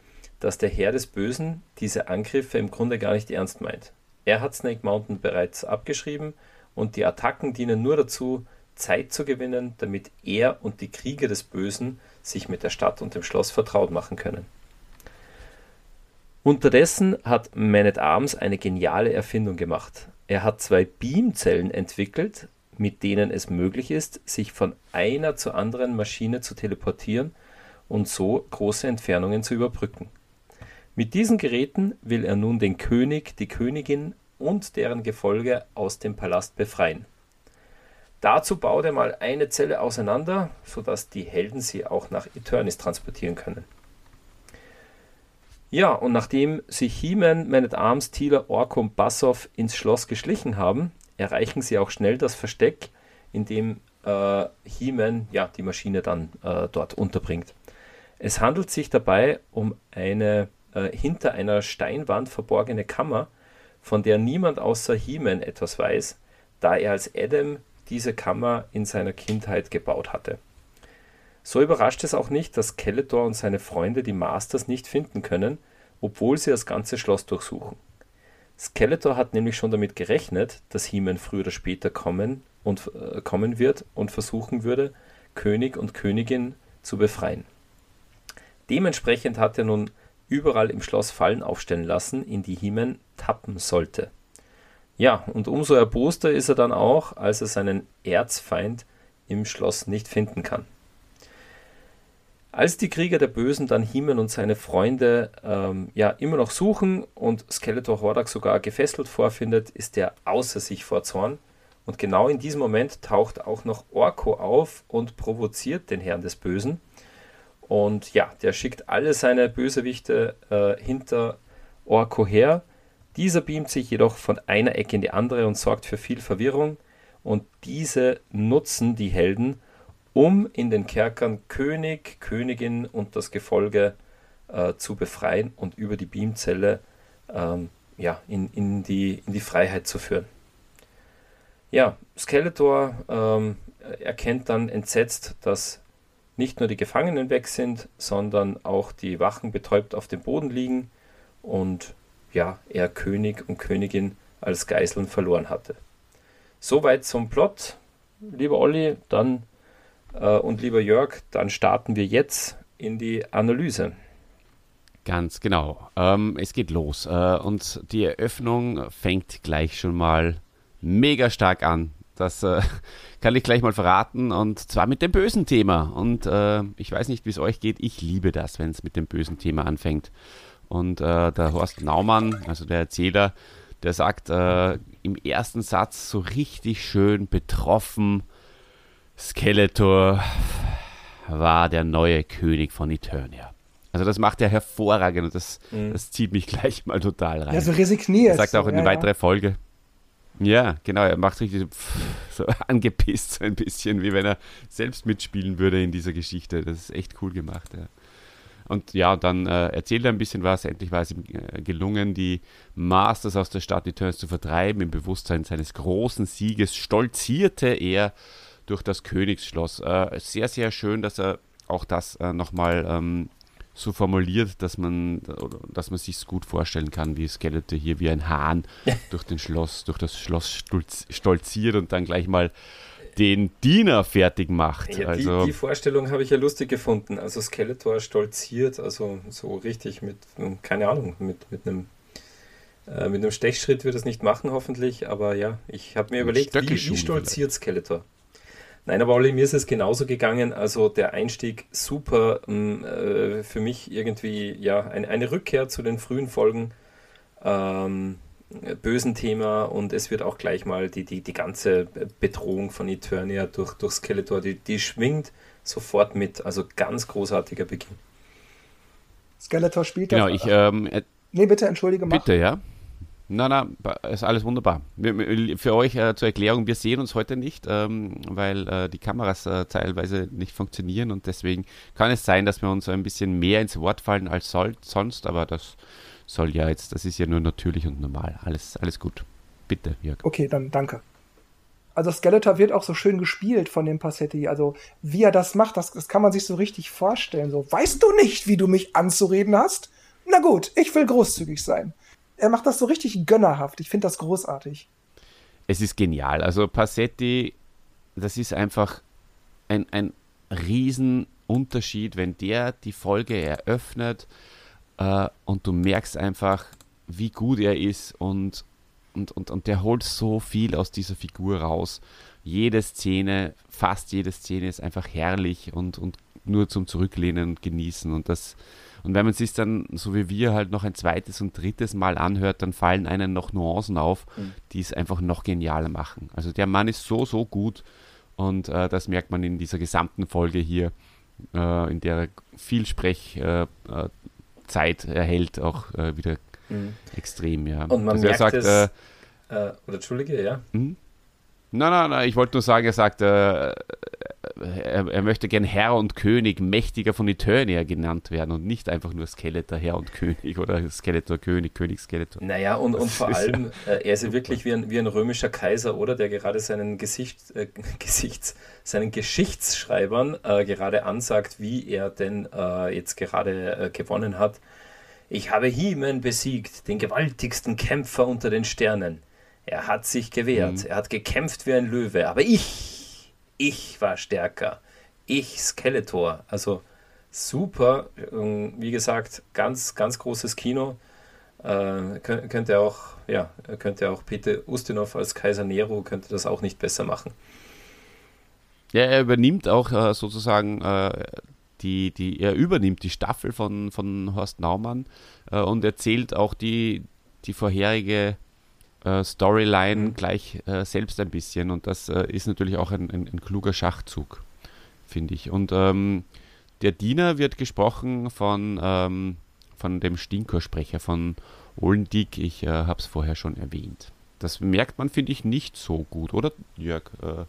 dass der Herr des Bösen diese Angriffe im Grunde gar nicht ernst meint. Er hat Snake Mountain bereits abgeschrieben und die Attacken dienen nur dazu, Zeit zu gewinnen, damit er und die Krieger des Bösen sich mit der Stadt und dem Schloss vertraut machen können. Unterdessen hat Man at Arms eine geniale Erfindung gemacht. Er hat zwei Beamzellen entwickelt, mit denen es möglich ist, sich von einer zur anderen Maschine zu teleportieren und so große Entfernungen zu überbrücken. Mit diesen Geräten will er nun den König, die Königin und deren Gefolge aus dem Palast befreien. Dazu baut er mal eine Zelle auseinander, sodass die Helden sie auch nach Eternis transportieren können. Ja, und nachdem sich He-Man, Man at Arms, Tila, Orko und Bassoff ins Schloss geschlichen haben, erreichen sie auch schnell das Versteck, in dem äh, He-Man ja, die Maschine dann äh, dort unterbringt. Es handelt sich dabei um eine äh, hinter einer Steinwand verborgene Kammer, von der niemand außer He-Man etwas weiß, da er als Adam diese Kammer in seiner Kindheit gebaut hatte. So überrascht es auch nicht, dass Skeletor und seine Freunde die Masters nicht finden können, obwohl sie das ganze Schloss durchsuchen. Skeletor hat nämlich schon damit gerechnet, dass He-Man früher oder später kommen, und, äh, kommen wird und versuchen würde, König und Königin zu befreien. Dementsprechend hat er nun überall im Schloss Fallen aufstellen lassen, in die Himen tappen sollte. Ja, und umso erboster ist er dann auch, als er seinen Erzfeind im Schloss nicht finden kann. Als die Krieger der Bösen dann Himen und seine Freunde ähm, ja immer noch suchen und Skeletor Hordak sogar gefesselt vorfindet, ist er außer sich vor Zorn. Und genau in diesem Moment taucht auch noch Orko auf und provoziert den Herrn des Bösen. Und ja, der schickt alle seine Bösewichte äh, hinter Orko her. Dieser beamt sich jedoch von einer Ecke in die andere und sorgt für viel Verwirrung. Und diese nutzen die Helden, um in den Kerkern König, Königin und das Gefolge äh, zu befreien und über die Beamzelle ähm, ja, in, in, die, in die Freiheit zu führen. Ja, Skeletor ähm, erkennt dann entsetzt, dass nicht nur die Gefangenen weg sind, sondern auch die Wachen betäubt auf dem Boden liegen und ja, er König und Königin als Geiseln verloren hatte. Soweit zum Plot, lieber Olli, dann äh, und lieber Jörg, dann starten wir jetzt in die Analyse. Ganz genau. Ähm, es geht los äh, und die Eröffnung fängt gleich schon mal mega stark an. Das äh, kann ich gleich mal verraten und zwar mit dem bösen Thema. Und äh, ich weiß nicht, wie es euch geht. Ich liebe das, wenn es mit dem bösen Thema anfängt. Und äh, der Horst Naumann, also der Erzähler, der sagt äh, im ersten Satz so richtig schön betroffen, Skeletor war der neue König von Eternia. Also das macht er hervorragend und das, mhm. das zieht mich gleich mal total rein. Ja, so resigniert. Er sagt auch in ja, eine weitere Folge, ja, genau, er macht richtig so angepisst, so ein bisschen, wie wenn er selbst mitspielen würde in dieser Geschichte. Das ist echt cool gemacht, ja. Und ja, dann äh, erzählt er ein bisschen was. Endlich war es ihm äh, gelungen, die Masters aus der Stadt Eterns zu vertreiben. Im Bewusstsein seines großen Sieges stolzierte er durch das Königsschloss. Äh, sehr, sehr schön, dass er auch das äh, nochmal ähm, so formuliert, dass man, dass man sich gut vorstellen kann, wie Skeletor hier wie ein Hahn durch den Schloss, durch das Schloss stolziert und dann gleich mal den Diener fertig macht. Ja, also, die, die, Vorstellung habe ich ja lustig gefunden. Also Skeletor stolziert, also so richtig mit, keine Ahnung, mit, mit einem Äh, mit einem Stechschritt wird es nicht machen, hoffentlich, aber ja, ich habe mir überlegt, wie, wie stolziert Skeletor? Nein, aber Olli, mir ist es genauso gegangen. Also der Einstieg super, ähm, äh, für mich irgendwie ja ein, eine Rückkehr zu den frühen Folgen. Ähm, bösen Thema und es wird auch gleich mal die, die, die ganze Bedrohung von Eternia durch, durch Skeletor, die, die schwingt sofort mit. Also ganz großartiger Beginn. Skeletor spielt Genau, ich. Ähm, äh, nee, bitte, entschuldige mal. Bitte, ja. Na, na, ist alles wunderbar. Für euch äh, zur Erklärung, wir sehen uns heute nicht, ähm, weil äh, die Kameras äh, teilweise nicht funktionieren und deswegen kann es sein, dass wir uns ein bisschen mehr ins Wort fallen als soll, sonst, aber das soll ja jetzt, das ist ja nur natürlich und normal. Alles, alles gut. Bitte, Jörg. Okay, dann danke. Also Skeletor wird auch so schön gespielt von dem Passetti. Also wie er das macht, das, das kann man sich so richtig vorstellen. So, weißt du nicht, wie du mich anzureden hast? Na gut, ich will großzügig sein er macht das so richtig gönnerhaft. Ich finde das großartig. Es ist genial. Also Passetti, das ist einfach ein, ein Riesenunterschied, wenn der die Folge eröffnet äh, und du merkst einfach, wie gut er ist und, und, und, und der holt so viel aus dieser Figur raus. Jede Szene, fast jede Szene ist einfach herrlich und, und nur zum Zurücklehnen und genießen und das und wenn man sich dann, so wie wir, halt noch ein zweites und drittes Mal anhört, dann fallen einem noch Nuancen auf, mhm. die es einfach noch genialer machen. Also der Mann ist so, so gut und äh, das merkt man in dieser gesamten Folge hier, äh, in der er viel Sprechzeit äh, äh erhält, auch äh, wieder mhm. extrem. Ja. Und man also merkt sagt, es, äh, oder Entschuldige, ja. Mh? Nein, nein, nein, ich wollte nur sagen, er sagt, äh, er, er, möchte gern Herr und König, mächtiger von Eternia genannt werden und nicht einfach nur Skeletor, Herr und König oder Skeletor, König, König, Skeletor. Naja, und, und vor allem, ja äh, er ist ja wirklich wie ein, wie ein römischer Kaiser, oder? Der gerade seinen, Gesicht, äh, Gesichts, seinen Geschichtsschreibern äh, gerade ansagt, wie er denn äh, jetzt gerade äh, gewonnen hat. Ich habe Hiemen besiegt, den gewaltigsten Kämpfer unter den Sternen. Er hat sich gewehrt, mhm. er hat gekämpft wie ein Löwe, aber ich ich war stärker. Ich Skeletor. Also super. Ähm, wie gesagt, ganz, ganz großes Kino. Äh, könnte auch, ja, könnte auch Peter Ustinov als Kaiser Nero könnte das auch nicht besser machen. Ja, er übernimmt auch äh, sozusagen äh, die, die, er übernimmt die Staffel von, von Horst Naumann äh, und erzählt auch die, die vorherige äh, Storyline mhm. gleich äh, selbst ein bisschen. Und das äh, ist natürlich auch ein, ein, ein kluger Schachzug, finde ich. Und ähm, der Diener wird gesprochen von, ähm, von dem Stinkersprecher von Ollendick. Ich äh, habe es vorher schon erwähnt. Das merkt man, finde ich, nicht so gut, oder Jörg? Äh,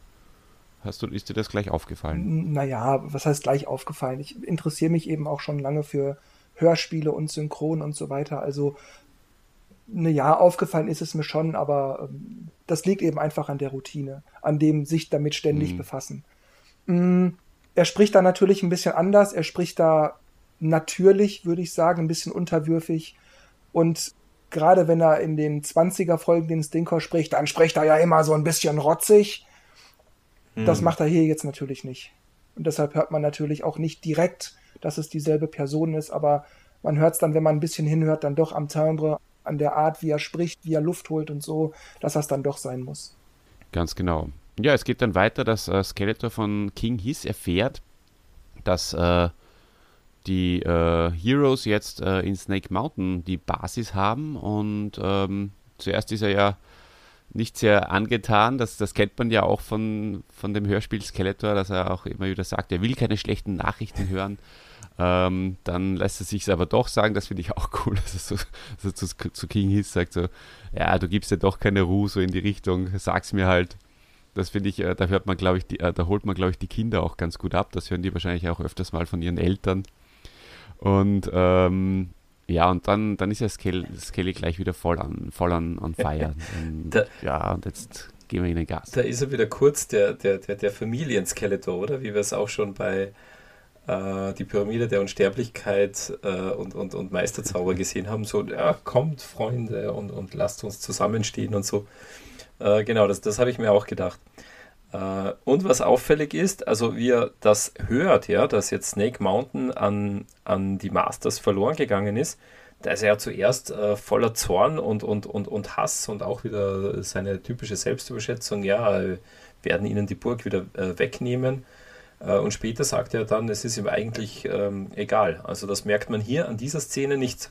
hast du, ist dir das gleich aufgefallen? Naja, was heißt gleich aufgefallen? Ich interessiere mich eben auch schon lange für Hörspiele und Synchron und so weiter. Also ne, ja, aufgefallen ist es mir schon, aber ähm, das liegt eben einfach an der Routine, an dem sich damit ständig mhm. befassen. Mm, er spricht da natürlich ein bisschen anders, er spricht da natürlich, würde ich sagen, ein bisschen unterwürfig und gerade wenn er in den 20er Folgen den Stinker spricht, dann spricht er ja immer so ein bisschen rotzig. Mhm. Das macht er hier jetzt natürlich nicht. Und deshalb hört man natürlich auch nicht direkt, dass es dieselbe Person ist, aber man hört es dann, wenn man ein bisschen hinhört, dann doch am Timbre, an der Art, wie er spricht, wie er Luft holt und so, dass das dann doch sein muss. Ganz genau. Ja, es geht dann weiter, dass äh, Skeletor von King Hiss erfährt, dass äh, die äh, Heroes jetzt äh, in Snake Mountain die Basis haben und ähm, zuerst ist er ja nicht sehr angetan. Das, das kennt man ja auch von, von dem Hörspiel Skeletor, dass er auch immer wieder sagt, er will keine schlechten Nachrichten hören. Ähm, dann lässt er sich aber doch sagen, das finde ich auch cool, dass er so, so zu, zu, King Hiss sagt so, ja, du gibst ja doch keine Ruhe so in die Richtung, sag's mir halt. Das finde ich, äh, da hört man, glaube ich, die, äh, da holt man, glaube ich, die Kinder auch ganz gut ab. Das hören die wahrscheinlich auch öfters mal von ihren Eltern. Und ähm, ja, und dann, dann ist ja Skelly, Skelly gleich wieder voll an, voll an, an Feiern. Ja, und jetzt gehen wir in den Gas. Da ist er wieder kurz der, der, der, der Familienskeletor, oder? Wie wir es auch schon bei äh, die Pyramide der Unsterblichkeit äh, und, und, und Meisterzauber gesehen haben. So, ja, kommt, Freunde, und, und lasst uns zusammenstehen und so. Äh, genau, das, das habe ich mir auch gedacht. Äh, und was auffällig ist, also wie er das hört, ja, dass jetzt Snake Mountain an, an die Masters verloren gegangen ist, da ist er ja zuerst äh, voller Zorn und, und, und, und Hass und auch wieder seine typische Selbstüberschätzung, ja, werden ihnen die Burg wieder äh, wegnehmen. Äh, und später sagt er dann, es ist ihm eigentlich ähm, egal. Also das merkt man hier an dieser Szene nicht,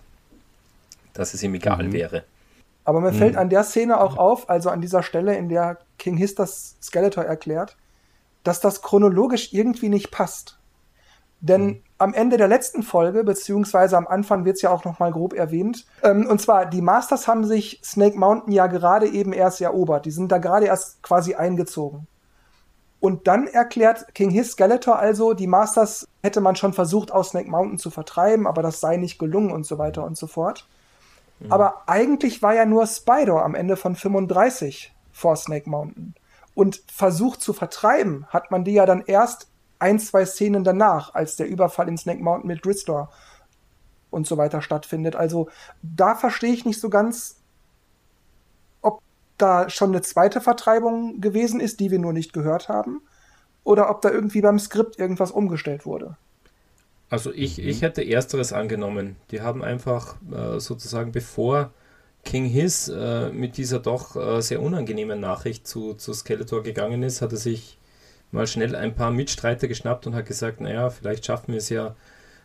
dass es ihm egal mhm. wäre. Aber mir mhm. fällt an der Szene auch auf, also an dieser Stelle, in der King Hiss das Skeletor erklärt, dass das chronologisch irgendwie nicht passt. Denn mhm. am Ende der letzten Folge, beziehungsweise am Anfang wird es ja auch noch mal grob erwähnt, ähm, und zwar die Masters haben sich Snake Mountain ja gerade eben erst erobert. Die sind da gerade erst quasi eingezogen. Und dann erklärt King Hiss Skeletor also, die Masters hätte man schon versucht, aus Snake Mountain zu vertreiben, aber das sei nicht gelungen und so weiter und so fort. Mhm. Aber eigentlich war ja nur Spider am Ende von 35 vor Snake Mountain. Und versucht zu vertreiben hat man die ja dann erst ein, zwei Szenen danach, als der Überfall in Snake Mountain mit Gristor und so weiter stattfindet. Also da verstehe ich nicht so ganz, da schon eine zweite Vertreibung gewesen ist, die wir nur nicht gehört haben, oder ob da irgendwie beim Skript irgendwas umgestellt wurde. Also ich, mhm. ich hätte ersteres angenommen. Die haben einfach äh, sozusagen bevor King Hiss äh, mit dieser doch äh, sehr unangenehmen Nachricht zu, zu Skeletor gegangen ist, hat er sich mal schnell ein paar Mitstreiter geschnappt und hat gesagt, naja, vielleicht schaffen wir es ja,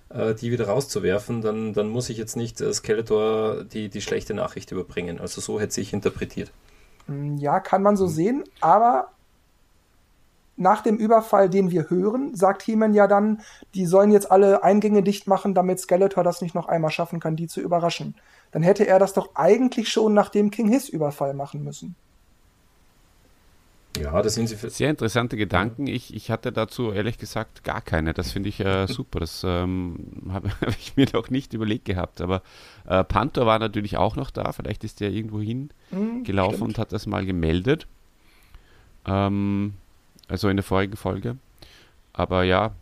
äh, die wieder rauszuwerfen, dann, dann muss ich jetzt nicht äh, Skeletor die, die schlechte Nachricht überbringen. Also so hätte sich interpretiert. Mm, ja, kann man so sehen, aber nach dem Überfall, den wir hören, sagt He-Man ja dann, die sollen jetzt alle Eingänge dicht machen, damit Skeletor das nicht noch einmal schaffen kann, die zu überraschen. Dann hätte er das doch eigentlich schon nach dem King Hiss Überfall machen müssen. Ja, das sind sie. Sehr interessante Gedanken. Ich, ich hatte dazu ehrlich gesagt gar keine. Das finde ich äh, super. Das ähm, habe hab ich mir noch nicht überlegt gehabt. Aber äh, Panther war natürlich auch noch da. Vielleicht ist der irgendwo hingelaufen mhm, und hat das mal gemeldet. Ähm, also in der vorigen Folge. Aber ja,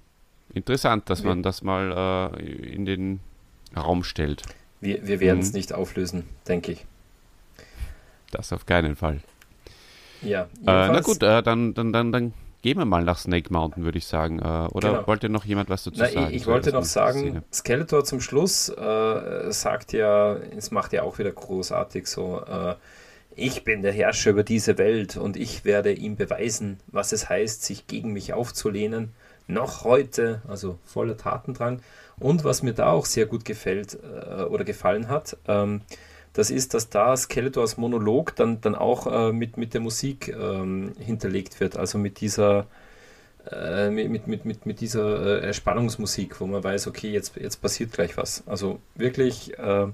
interessant, dass man das mal äh, in den Raum stellt. Wir, wir werden es mhm. nicht auflösen, denke ich. Das auf keinen Fall. Ja, äh, na gut, äh, dann, dann, dann, dann gehen wir mal nach Snake Mountain, würde ich sagen. Äh, oder genau. wollte noch jemand was dazu na, sagen? Ich, ich wollte noch sagen, Szene? Skeletor zum Schluss äh, sagt ja, es macht ja auch wieder großartig so, äh, ich bin der Herrscher über diese Welt und ich werde ihm beweisen, was es heißt, sich gegen mich aufzulehnen. Noch heute, also voller Tatendrang. Und was mir da auch sehr gut gefällt äh, oder gefallen hat, ähm, das ist, dass da Skeletors Monolog dann, dann auch äh, mit, mit der Musik ähm, hinterlegt wird, also mit dieser, äh, mit, mit, mit, mit dieser äh, Spannungsmusik, wo man weiß, okay, jetzt, jetzt passiert gleich was. Also wirklich äh,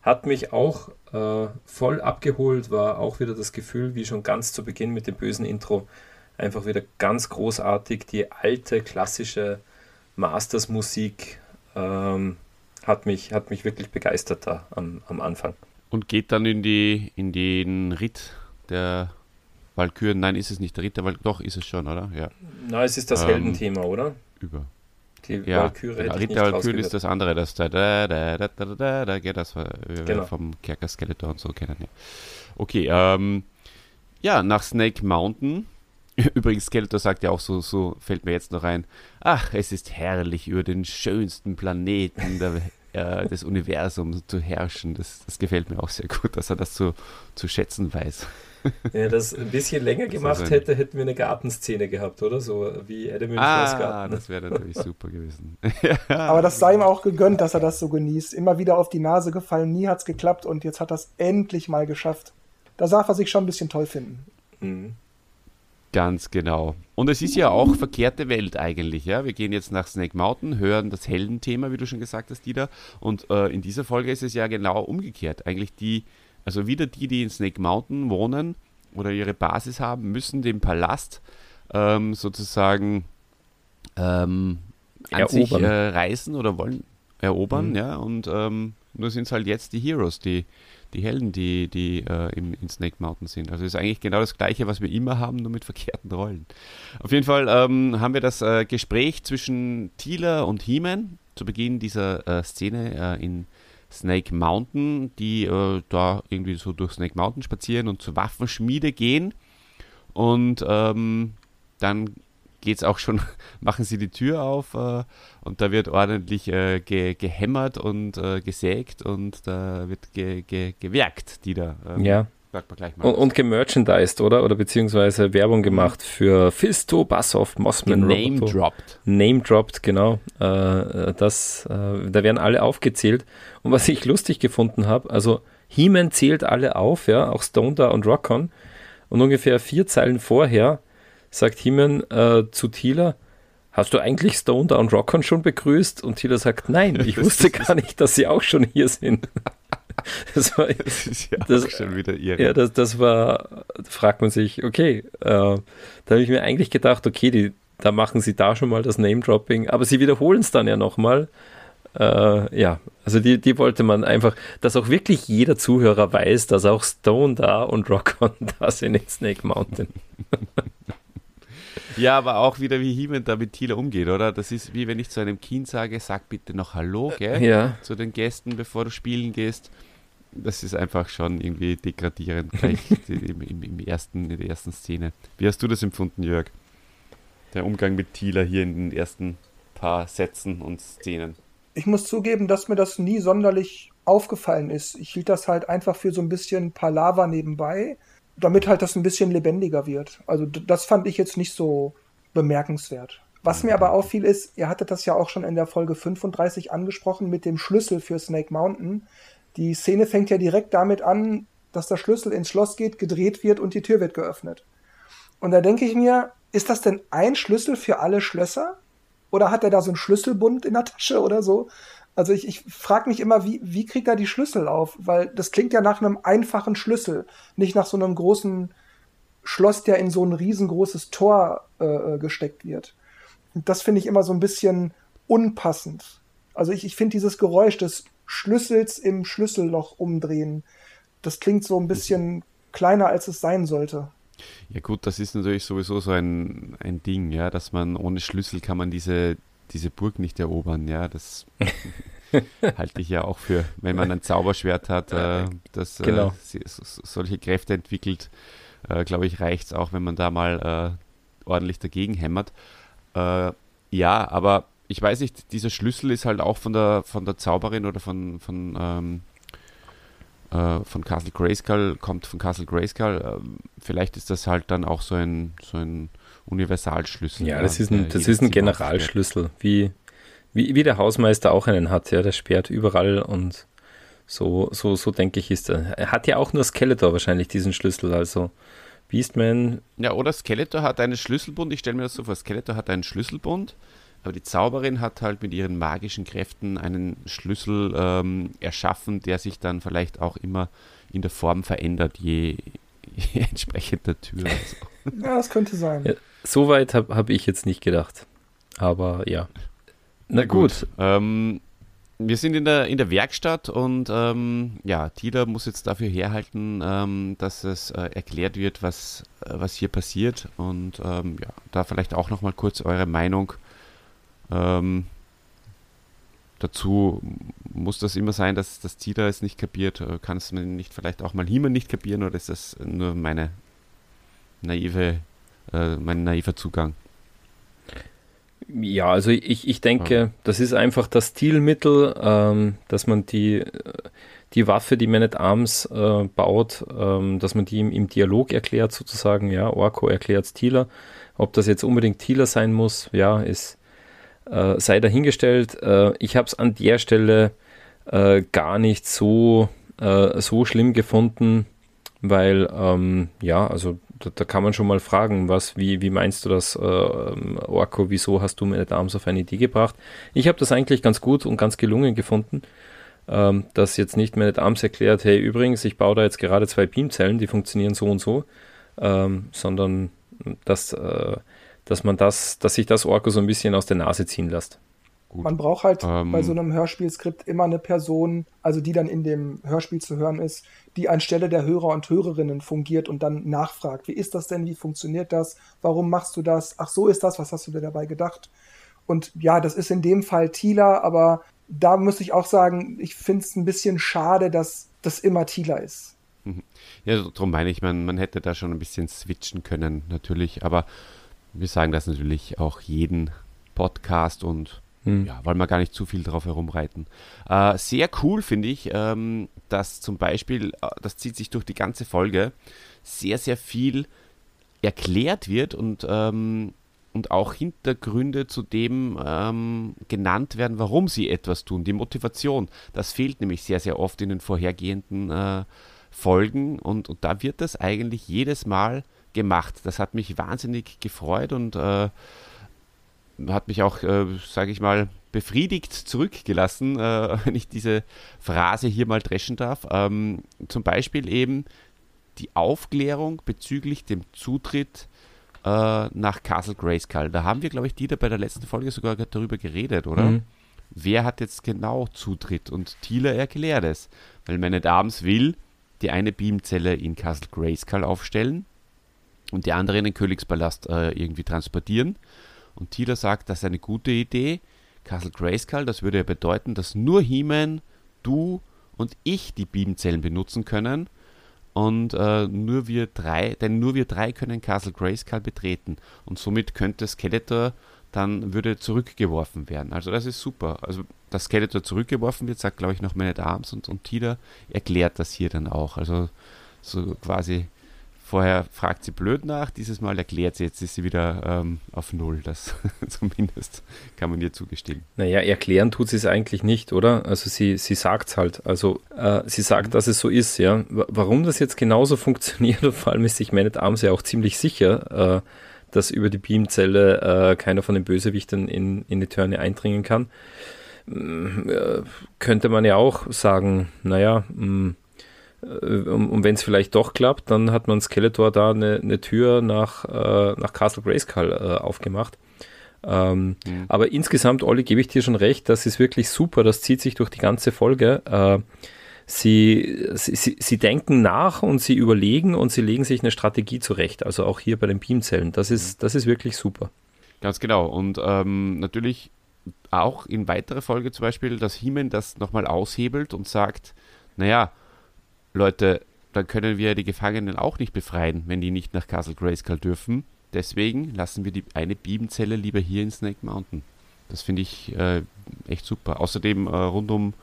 hat mich auch äh, voll abgeholt, war auch wieder das Gefühl, wie schon ganz zu Beginn mit dem bösen Intro, einfach wieder ganz großartig, die alte klassische Masters-Musik ähm, hat, mich, hat mich wirklich begeistert da am, am Anfang. Und geht dann in, die, in den Ritt der Walküren. Nein, ist es nicht der Ritt der Walküren. Doch, ist es schon, oder? Ja. Nein, es ist das ähm, Heldenthema, oder? Über. Die ja, Walküre genau. Ritt der Walküren ist das andere, das da, da, da, da, da, da, da, da das wir genau. vom Kerker Skeletor und so kennen. Ja. Okay, ähm, ja, nach Snake Mountain. Übrigens, Skeletor sagt ja auch so, so fällt mir jetzt noch ein, ach, es ist herrlich, über den schönsten Planeten der äh, des Universums zu herrschen. Das, das gefällt mir auch sehr gut, dass er das so zu schätzen weiß. Wenn er das ein bisschen länger gemacht hätte, hätten wir eine Gartenszene gehabt, oder? So wie Adam im ah, Schlossgarten. das wäre natürlich super gewesen. Aber das sei ihm auch gegönnt, dass er das so genießt. Immer wieder auf die Nase gefallen, nie hat es geklappt und jetzt hat er es endlich mal geschafft. Da darf er sich schon ein bisschen toll finden. Mhm. Ganz genau. Und es ist ja auch verkehrte Welt eigentlich. Ja? Wir gehen jetzt nach Snake Mountain, hören das Heldenthema, wie du schon gesagt hast, Dieter. Und äh, in dieser Folge ist es ja genau umgekehrt. Eigentlich die, also wieder die, die in Snake Mountain wohnen oder ihre Basis haben, müssen den Palast ähm, sozusagen ähm, an sich äh, reißen oder wollen erobern. Mhm. Ja? Und ähm, nur sind es halt jetzt die Heroes, die die Helden, die, die äh, im, in Snake Mountain sind. Also ist eigentlich genau das Gleiche, was wir immer haben, nur mit verkehrten Rollen. Auf jeden Fall ähm, haben wir das äh, Gespräch zwischen Tila und He-Man zu Beginn dieser äh, Szene äh, in Snake Mountain, die äh, da irgendwie so durch Snake Mountain spazieren und zur Waffenschmiede gehen. Und ähm, dann geht's auch schon, machen sie die Tür auf äh, und da wird ordentlich äh, ge, gehämmert und äh, gesägt und da wird ge, ge, gewerkt, die da. Ähm, ja. Und, und gemerchandised, oder? Oder beziehungsweise Werbung gemacht für Fisto, Bassoff, Mossman, Name dropped. Name dropped, genau. Äh, das, äh, da werden alle aufgezählt. Und was ich lustig gefunden habe, also He-Man zählt alle auf, ja, auch Stone da und Rockon. Und ungefähr vier Zeilen vorher sagt He-Man äh, zu Tila, hast du eigentlich Stone da und Rockon schon begrüßt? Und Tila sagt, nein, ich wusste gar nicht, dass sie auch schon hier sind. Das war das ist ja das, schon wieder ihr. Ja, das, das war, da fragt man sich, okay, äh, da habe ich mir eigentlich gedacht, okay, die, da machen sie da schon mal das Name-Dropping, aber sie wiederholen es dann ja nochmal. Äh, ja, also die, die wollte man einfach, dass auch wirklich jeder Zuhörer weiß, dass auch Stone da und Rock On da sind in Snake Mountain. Ja, aber auch wieder wie Heeman da mit Thieler umgeht, oder? Das ist wie wenn ich zu einem Kind sage, sag bitte noch Hallo, gell? Ja. Zu den Gästen, bevor du spielen gehst. Das ist einfach schon irgendwie degradierend gleich im, im, im, ersten, in der ersten Szene. Wie hast du das empfunden, Jörg? Der Umgang mit Thieler hier in den ersten paar Sätzen und Szenen ich muss zugeben, dass mir das nie sonderlich aufgefallen ist. Ich hielt das halt einfach für so ein bisschen Palaver nebenbei, damit halt das ein bisschen lebendiger wird. Also das fand ich jetzt nicht so bemerkenswert. Was mir aber auffiel ist, ihr hattet das ja auch schon in der Folge 35 angesprochen mit dem Schlüssel für Snake Mountain. Die Szene fängt ja direkt damit an, dass der Schlüssel ins Schloss geht, gedreht wird und die Tür wird geöffnet. Und da denke ich mir, ist das denn ein Schlüssel für alle Schlösser? Oder hat er da so einen Schlüsselbund in der Tasche oder so? Also ich, ich frage mich immer, wie, wie kriegt er die Schlüssel auf? Weil das klingt ja nach einem einfachen Schlüssel, nicht nach so einem großen Schloss, der in so ein riesengroßes Tor äh, äh gesteckt wird. Und das finde ich immer so ein bisschen unpassend. Also ich, ich finde dieses Geräusch des Schlüssels im Schlüsselloch umdrehen, das klingt so ein bisschen kleiner, als es sein sollte. Ja gut, das ist natürlich sowieso so ein, ein Ding, ja, dass man ohne Schlüssel kann man diese, diese Burg nicht erobern, ja, das halte ich ja auch für, wenn man ein Zauberschwert hat, äh, das äh, genau. äh, solche Kräfte entwickelt, äh, glaube ich, reicht es auch, wenn man da mal äh, ordentlich dagegen hämmert. Äh, ja, aber ich weiß nicht, dieser Schlüssel ist halt auch von der, von der Zauberin oder von, von ähm, äh, von Castle Grayskull, kommt von Castle Grayskull. Ähm, vielleicht ist das halt dann auch so ein, so ein Universalschlüssel. Ja, das ist ein, das ist ein Generalschlüssel, wie, wie, wie der Hausmeister auch einen hat. Ja, der sperrt überall und so, so, so denke ich ist er. Er hat ja auch nur Skeletor wahrscheinlich diesen Schlüssel, also Beastman. Ja, oder Skeletor hat einen Schlüsselbund. Ich stelle mir das so vor: Skeletor hat einen Schlüsselbund aber die Zauberin hat halt mit ihren magischen Kräften einen Schlüssel ähm, erschaffen, der sich dann vielleicht auch immer in der Form verändert, je, je entsprechend der Tür. So. Ja, das könnte sein. Ja, Soweit habe hab ich jetzt nicht gedacht. Aber ja. Na, gut. gut. Ähm, wir sind in der, in der Werkstatt und ähm, ja, Tila muss jetzt dafür herhalten, ähm, dass es äh, erklärt wird, was, äh, was hier passiert. Und ähm, ja, da vielleicht auch nochmal kurz eure Meinung ähm, dazu muss das immer sein, dass das Tida es nicht kapiert. Kann es nicht vielleicht auch mal Hiemen nicht kapieren oder ist das nur meine naive, äh, mein naiver Zugang? Ja, also ich, ich denke, ja. das ist einfach das Stilmittel, ähm, dass man die, die Waffe, die Man at Arms äh, baut, ähm, dass man die im, im, Dialog erklärt, sozusagen, ja, Orko erklärt Tila. Ob das jetzt unbedingt Tila sein muss, ja, ist, äh, sei dahingestellt. Äh, ich habe es an der Stelle äh, gar nicht so, äh, so schlimm gefunden, weil, ähm, ja, also da, da, kann man schon mal fragen, was, wie, wie meinst du das, äh, Orko, wieso hast du meine Arms auf eine Idee gebracht? Ich habe das eigentlich ganz gut und ganz gelungen gefunden. Ähm, dass jetzt nicht Man Arms erklärt, hey, übrigens, ich baue da jetzt gerade zwei Beamzellen, die funktionieren so und so, ähm, sondern dass äh, dass man das, dass sich das Orko so ein bisschen aus der Nase ziehen lässt. Gut. Man braucht halt ähm, bei so einem Hörspielskript immer eine Person, also die dann in dem Hörspiel zu hören ist, die anstelle der Hörer und Hörerinnen fungiert und dann nachfragt, wie ist das denn, wie funktioniert das, warum machst du das, ach so ist das, was hast du dir dabei gedacht? Und ja, das ist in dem Fall Tila, aber da muss ich auch sagen, ich finde es ein bisschen schade, dass das immer Tila ist. Mhm. Ja, darum meine ich, man, man hätte da schon ein bisschen switchen können, natürlich, aber Wir sagen das natürlich auch jeden Podcast und hm. ja, wollen wir gar nicht zu viel drauf herumreiten. Äh, sehr cool finde ich, ähm, dass zum Beispiel, äh, das zieht sich durch die ganze Folge, sehr, sehr viel erklärt wird und, ähm, und auch Hintergründe zu dem ähm, genannt werden, warum sie etwas tun, die Motivation. Das fehlt nämlich sehr, sehr oft in den vorhergehenden äh, Folgen und, und da wird das eigentlich jedes Mal gemacht. Das hat mich wahnsinnig gefreut und äh, hat mich auch, äh, sage ich mal, befriedigt zurückgelassen, äh, wenn ich diese Phrase hier mal dreschen darf. Ähm, zum Beispiel eben die Aufklärung bezüglich dem Zutritt äh, nach Castle Grayskull. Da haben wir, glaube ich, Dieter bei der letzten Folge sogar darüber geredet, oder? Mhm. Wer hat jetzt genau Zutritt? Und Thieler erklärt es. Weil meine Dams will die eine Beamzelle in Castle Grayskull aufstellen und die andere in den Königspalast äh, irgendwie transportieren. Und Tila sagt, das ist eine gute Idee. Castle Grayskull, das würde ja bedeuten, dass nur He-Man, du und ich die Beamzellen benutzen können. Und äh, nur wir drei, denn nur wir drei können Castle Grayskull betreten. Und somit könnte Skeletor dann würde zurückgeworfen werden. Also das ist super. Also dass Skeletor zurückgeworfen wird, sagt glaube ich noch Man Arms und, und Tida erklärt das hier dann auch. Also so quasi Vorher fragt sie blöd nach, dieses Mal erklärt sie, jetzt ist sie wieder ähm, auf Null. Das zumindest kann man ihr zugestehen. Naja, erklären tut sie es eigentlich nicht, oder? Also sie, sie sagt es halt. Also äh, sie sagt, mhm. dass es so ist, ja. Warum das jetzt genauso funktioniert, und vor allem ist sich Man at Arms ja auch ziemlich sicher, äh, dass über die Beamzelle äh, keiner von den Bösewichtern in, in die Törne eindringen kann. Äh, könnte man ja auch sagen, naja, mh, mm, und, und wenn es vielleicht doch klappt, dann hat man Skeletor da eine, eine Tür nach, äh, nach Castle Grayskull äh, aufgemacht. Ähm, mhm. Aber insgesamt, Olli, gebe ich dir schon recht, das ist wirklich super, das zieht sich durch die ganze Folge. Äh, sie, sie, sie denken nach und sie überlegen und sie legen sich eine Strategie zurecht, also auch hier bei den Beamzellen. Das ist, mhm. das ist wirklich super. Ganz genau. Und ähm, natürlich auch in weiterer Folge zum Beispiel, dass Heeman das nochmal aushebelt und sagt, naja, Leute, dann können wir die Gefangenen auch nicht befreien, wenn die nicht nach Castle Grayskull dürfen. Deswegen lassen wir die eine Bibenzelle lieber hier in Snake Mountain. Das finde ich äh, echt super. Außerdem äh, rund um,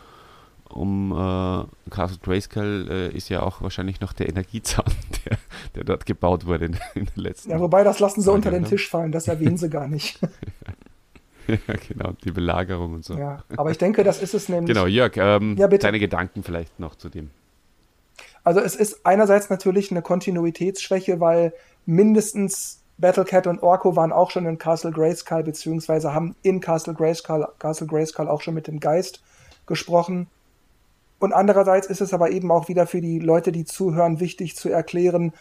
um äh, Castle Grayskull äh, ist ja auch wahrscheinlich noch der Energiezaun, der, der dort gebaut wurde in, in den letzten Ja, wobei das lassen sie unter den ne? Tisch fallen, das erwähnen sie gar nicht. ja, genau, die Belagerung und so. Ja, aber ich denke, das ist es nämlich. Genau, Jörg, ähm, ja, deine Gedanken vielleicht noch zu dem. Also es ist einerseits natürlich eine Kontinuitätsschwäche, weil mindestens Battlecat und Orko waren auch schon in Castle Grayskull, beziehungsweise haben in Castle Grayskull, Castle Grayskull auch schon mit dem Geist gesprochen. Und andererseits ist es aber eben auch wieder für die Leute, die zuhören, wichtig zu erklären,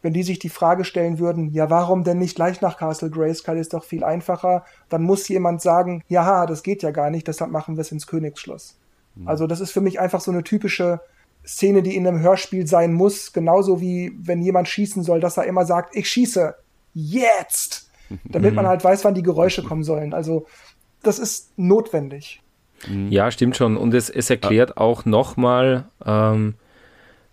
wenn die sich die Frage stellen würden, ja, warum denn nicht gleich nach Castle Grayskull, ist doch viel einfacher, dann muss jemand sagen, ja, das geht ja gar nicht, deshalb machen wir es ins Königsschloss. Mhm. Also das ist für mich einfach so eine typische Szene, die in einem Hörspiel sein muss, genauso wie wenn jemand schießen soll, dass er immer sagt, ich schieße jetzt, damit man halt weiß, wann die Geräusche kommen sollen. Also das ist notwendig. Mhm. Ja, stimmt schon. Und es, es erklärt auch nochmal ähm,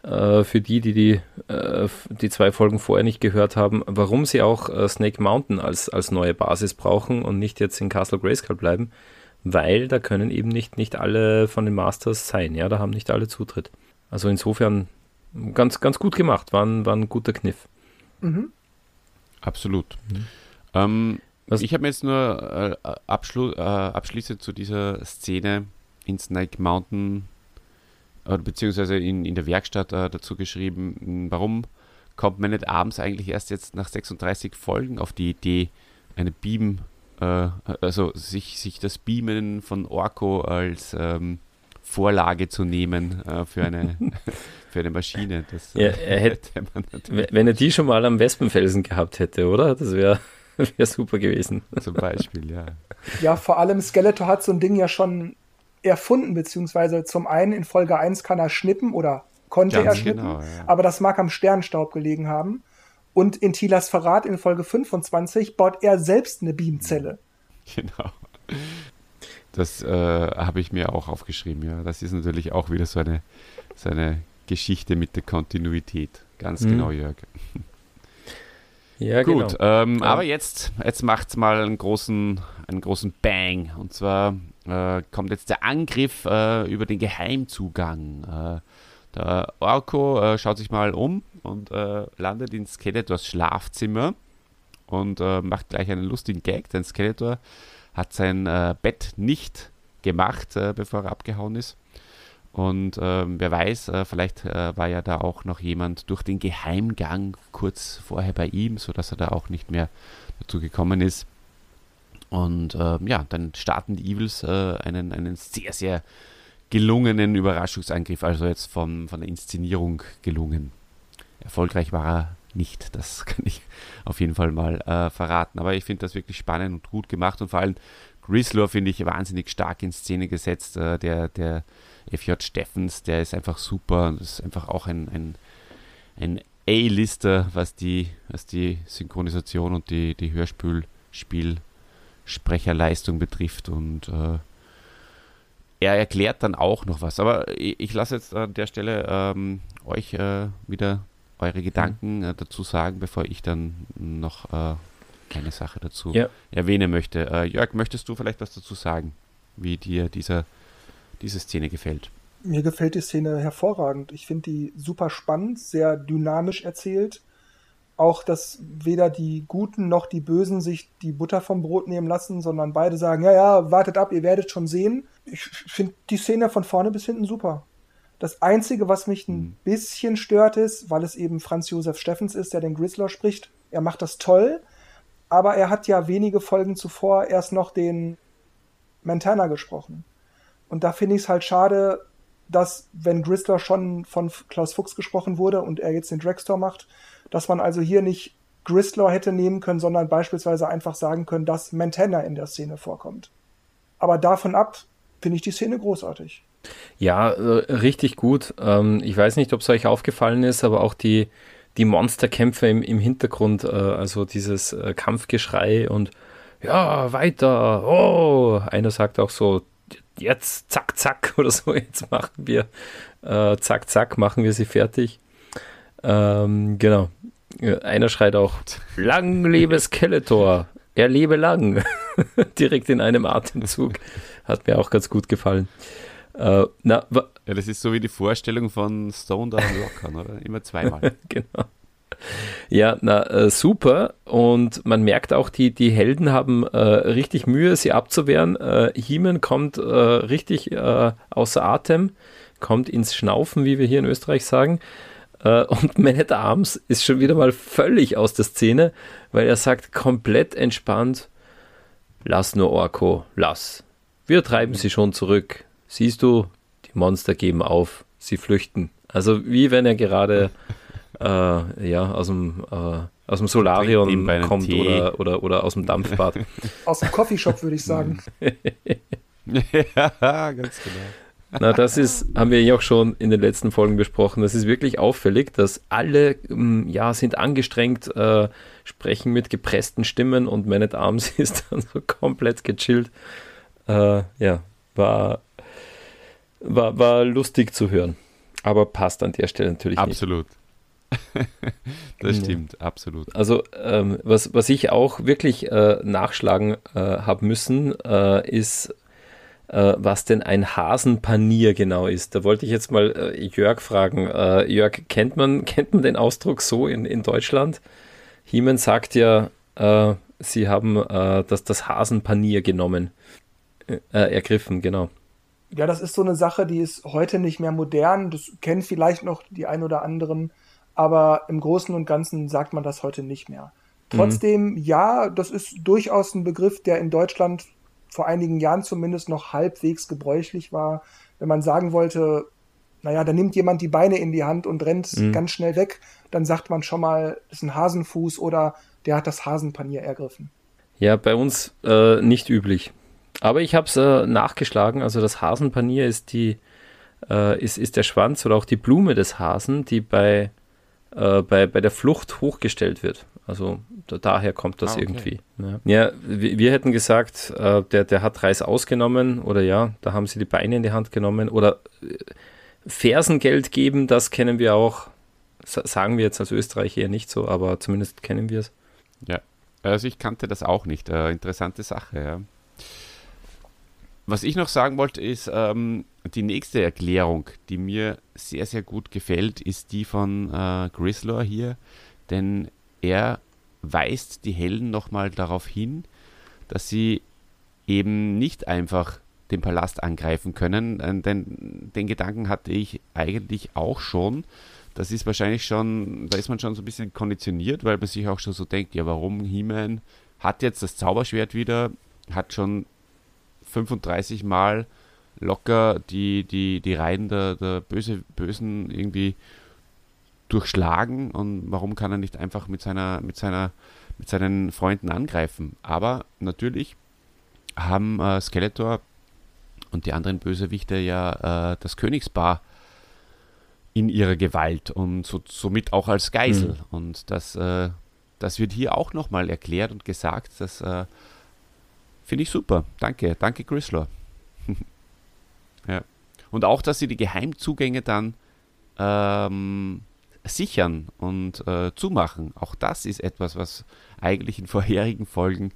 äh, für die, die die, äh, die zwei Folgen vorher nicht gehört haben, warum sie auch äh, Snake Mountain als, als neue Basis brauchen und nicht jetzt in Castle Grayskull bleiben, weil da können eben nicht, nicht alle von den Masters sein. Ja, da haben nicht alle Zutritt. Also insofern ganz, ganz gut gemacht, war ein, war ein guter Kniff. Mhm. Absolut. Mhm. Ähm, ich habe mir jetzt nur äh, abschlu äh, abschließend zu dieser Szene in Snake Mountain äh, beziehungsweise in, in der Werkstatt äh, dazu geschrieben, warum kommt man nicht abends eigentlich erst jetzt nach 36 Folgen auf die Idee, eine Beam, äh, also sich, sich das Beamen von Orko als ähm, Vorlage zu nehmen äh, für, eine, für eine Maschine. Das, ja, er hätte, wenn er die schon mal am Wespenfelsen gehabt hätte, oder? Das wäre wär super gewesen. Zum Beispiel, ja. Ja, vor allem Skeletor hat so ein Ding ja schon erfunden, beziehungsweise zum einen in Folge 1 kann er schnippen oder konnte Ganz er schnippen, genau, ja. aber das mag am Sternstaub gelegen haben. Und in Tilas Verrat in Folge 25 baut er selbst eine Beamzelle. Genau. Das äh, habe ich mir auch aufgeschrieben, ja. Das ist natürlich auch wieder so eine, so eine Geschichte mit der Kontinuität. Ganz mhm. genau, Jörg. Ja, Gut, genau. ähm, aber jetzt, jetzt macht es mal einen großen, einen großen Bang. Und zwar äh, kommt jetzt der Angriff äh, über den Geheimzugang. Äh, der Orko äh, schaut sich mal um und äh, landet in Skeletors Schlafzimmer und äh, macht gleich einen lustigen Gag, denn Skeletor hat sein Bett nicht gemacht, bevor er abgehauen ist. Und ähm, wer weiß, äh, vielleicht äh, war ja da auch noch jemand durch den Geheimgang kurz vorher bei ihm, sodass er da auch nicht mehr dazu gekommen ist. Und ähm, ja, dann starten die Evils äh, einen, einen sehr, sehr gelungenen Überraschungsangriff, also jetzt von, von der Inszenierung gelungen. Erfolgreich war er nicht, das kann ich auf jeden Fall mal äh, verraten. Aber ich finde das wirklich spannend und gut gemacht und vor allem Grislor finde ich wahnsinnig stark in Szene gesetzt. Äh, der, der FJ Steffens, der ist einfach super und ist einfach auch ein, ein, ein A-Lister, was die, was die Synchronisation und die, die Hörspielsprecherleistung betrifft und äh, er erklärt dann auch noch was. Aber ich, ich lasse jetzt an der Stelle ähm, euch äh, wieder eure Gedanken äh, dazu sagen, bevor ich dann noch äh, eine Sache dazu ja. erwähnen möchte. Äh, Jörg, möchtest du vielleicht was dazu sagen, wie dir dieser diese Szene gefällt? Mir gefällt die Szene hervorragend. Ich finde die super spannend, sehr dynamisch erzählt. Auch, dass weder die Guten noch die Bösen sich die Butter vom Brot nehmen lassen, sondern beide sagen, ja, ja, wartet ab, ihr werdet schon sehen. Ich finde die Szene von vorne bis hinten super. Das Einzige, was mich ein mhm. bisschen stört, ist, weil es eben Franz Josef Steffens ist, der den Grizzler spricht. Er macht das toll, aber er hat ja wenige Folgen zuvor erst noch den Montana gesprochen. Und da finde ich es halt schade, dass, wenn Gristler schon von Klaus Fuchs gesprochen wurde und er jetzt den Dragstore macht, dass man also hier nicht Gristler hätte nehmen können, sondern beispielsweise einfach sagen können, dass Montana in der Szene vorkommt. Aber davon ab finde ich die Szene großartig. Ja, äh, richtig gut. Ähm, ich weiß nicht, ob es euch aufgefallen ist, aber auch die, die Monsterkämpfe im, im Hintergrund, äh, also dieses äh, Kampfgeschrei und ja, weiter, oh, einer sagt auch so, jetzt zack, zack oder so, jetzt machen wir äh, zack, zack, machen wir sie fertig. Ähm, genau. Einer schreit auch, lang lebe Skeletor, er lebe lang. Direkt in einem Atemzug. Hat mir auch ganz gut gefallen. Äh, na, ja, das ist so wie die Vorstellung von Stone Down Rockern, oder? Immer zweimal. genau. Ja, na, äh, super. Und man merkt auch, die, die Helden haben äh, richtig Mühe, sie abzuwehren. Äh, Hiemen kommt äh, richtig äh, außer Atem, kommt ins Schnaufen, wie wir hier in Österreich sagen. Äh, und Man at Arms ist schon wieder mal völlig aus der Szene, weil er sagt komplett entspannt, lass nur Orko, lass. Wir treiben sie schon zurück. Siehst du, die Monster geben auf, sie flüchten. Also wie wenn er gerade äh, ja, aus dem, äh, aus dem Solarium kommt oder, oder, oder aus dem Dampfbad. aus dem Coffeeshop, würde ich sagen. ja, ganz genau. Na, das ist, haben wir ja auch schon in den letzten Folgen besprochen. Das ist wirklich auffällig, dass alle, mm, ja, sind angestrengt, äh, sprechen mit gepressten Stimmen und Man at Arms ist dann so komplett gechillt. Äh, ja, war, war, war lustig zu hören. Aber passt an der Stelle natürlich Absolut. nicht. das stimmt, ja. absolut. Also ähm, was, was ich auch wirklich äh, nachschlagen äh, habe müssen, äh, ist, äh, was denn ein Hasenpanier genau ist. Da wollte ich jetzt mal äh, Jörg fragen. Äh, Jörg, kennt man, kennt man den Ausdruck so in, in Deutschland? Hiemen sagt ja, sie haben das, das Hasenpanier genommen, ergriffen, genau. Ja, das ist so eine Sache, die ist heute nicht mehr modern. Das kennen vielleicht noch die ein oder anderen aber im Großen und Ganzen sagt man das heute nicht mehr. Trotzdem, mhm. ja, das ist durchaus ein Begriff, der in Deutschland vor einigen Jahren zumindest noch halbwegs gebräuchlich war. Wenn man sagen wollte, naja, da nimmt jemand die Beine in die Hand und rennt mhm. ganz schnell weg, dann sagt man schon mal, das ist ein Hasenfuß oder der hat das Hasenpanier ergriffen. Ja, bei uns äh, nicht üblich. Aber ich habe es äh, nachgeschlagen. Also das Hasenpanier ist die äh, ist, ist der Schwanz oder auch die Blume des Hasen, die bei äh, bei, bei der Flucht hochgestellt wird. Also da, daher kommt das ah, okay. irgendwie. Ja, ja wir, wir, hätten gesagt, äh, der, der hat Reis ausgenommen oder ja, da haben sie die Beine in die Hand genommen oder äh, Fersengeld geben, das kennen wir auch. sagen wir jetzt als Österreich eher nicht so, aber zumindest kennen wir es. Ja, also ich kannte das auch nicht. Äh, interessante Sache, ja. Was ich noch sagen wollte, ist ähm, die nächste Erklärung, die mir sehr, sehr gut gefällt, ist die von äh, Grislaw hier. Denn er weist die Helden nochmal darauf hin, dass sie eben nicht einfach den Palast angreifen können. Denn den Gedanken hatte ich eigentlich auch schon. Das ist wahrscheinlich schon, da ist man schon so ein bisschen konditioniert, weil man sich auch schon so denkt, ja, warum He-Man hat jetzt das Zauberschwert wieder, hat schon 35 Mal locker die, die, die Reihen der, der Böse, Bösen irgendwie durchschlagen und warum kann er nicht einfach mit seiner, mit seiner, mit seinen Freunden angreifen? Aber natürlich haben äh, Skeletor und die anderen Bösewichte ja äh, das Königspaar in ihrer Gewalt und so, somit auch als Geisel. Mhm. Und das, äh, das wird hier auch nochmal erklärt und gesagt. Das äh, finde ich super. Danke, danke Grislaw. ja. Und auch, dass sie die Geheimzugänge dann ähm, sichern und äh, zumachen. Auch das ist etwas, was eigentlich in vorherigen Folgen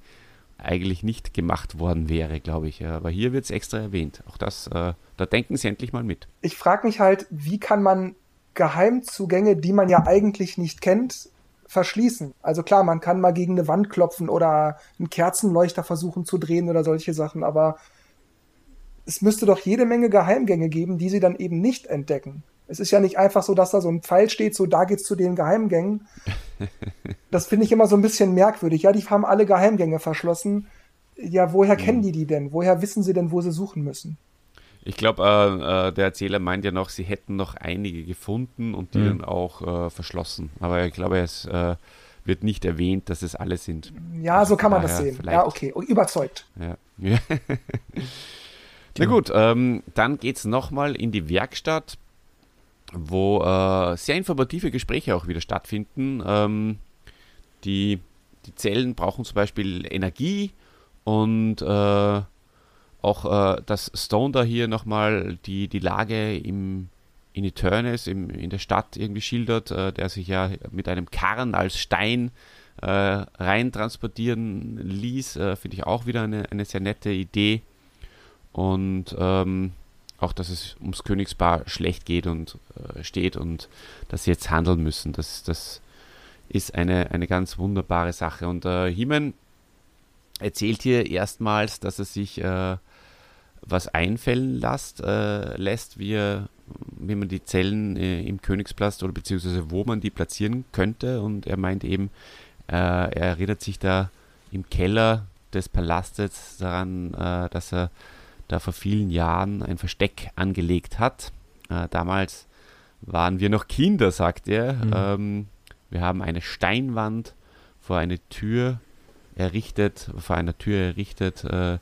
eigentlich nicht gemacht worden wäre, glaube ich. Aber hier wird es extra erwähnt. Auch das, äh, da denken sie endlich mal mit. Ich frage mich halt, wie kann man Geheimzugänge, die man ja eigentlich nicht kennt, verschließen? Also klar, man kann mal gegen eine Wand klopfen oder einen Kerzenleuchter versuchen zu drehen oder solche Sachen, aber es müsste doch jede Menge Geheimgänge geben, die sie dann eben nicht entdecken. Es ist ja nicht einfach so, dass da so ein Pfeil steht, so da geht's zu den Geheimgängen. Das finde ich immer so ein bisschen merkwürdig. Ja, die haben alle Geheimgänge verschlossen. Ja, woher kennen mhm. die die denn? Woher wissen sie denn, wo sie suchen müssen? Ich glaube, äh, äh, der Erzähler meint ja noch, sie hätten noch einige gefunden und die mhm. dann auch äh, verschlossen. Aber ich glaube, es äh, wird nicht erwähnt, dass es alle sind. Ja, so kann man das sehen. Ja, okay, überzeugt. Ja. Na gut, ähm, dann geht es nochmal in die Werkstatt wo äh, sehr informative Gespräche auch wieder stattfinden. Ähm, die, die Zellen brauchen zum Beispiel Energie und auch äh, dass Stone da hier nochmal die, die Lage im, in Eternis, im, in der Stadt irgendwie schildert, äh, der sich ja mit einem Karren als Stein äh, rein transportieren ließ, äh, finde ich auch wieder eine, eine sehr nette Idee. Und ähm, auch, dass es ums Königspaar schlecht geht und äh, steht und dass sie jetzt handeln müssen. Das, das ist eine, eine ganz wunderbare Sache. Und äh, Heeman erzählt hier erstmals, dass er sich äh, was einfällen lässt, äh, lässt wie, wie man die Zellen äh, im Königspalast oder beziehungsweise wo man die platzieren könnte. Und er meint eben, äh, er erinnert sich da im Keller des Palastes daran, äh, dass er da vor vielen Jahren ein Versteck angelegt hat. Äh, damals waren wir noch Kinder, sagt er. Mhm. Ähm, wir haben eine Steinwand vor eine Tür errichtet, vor einer Tür errichtet, äh,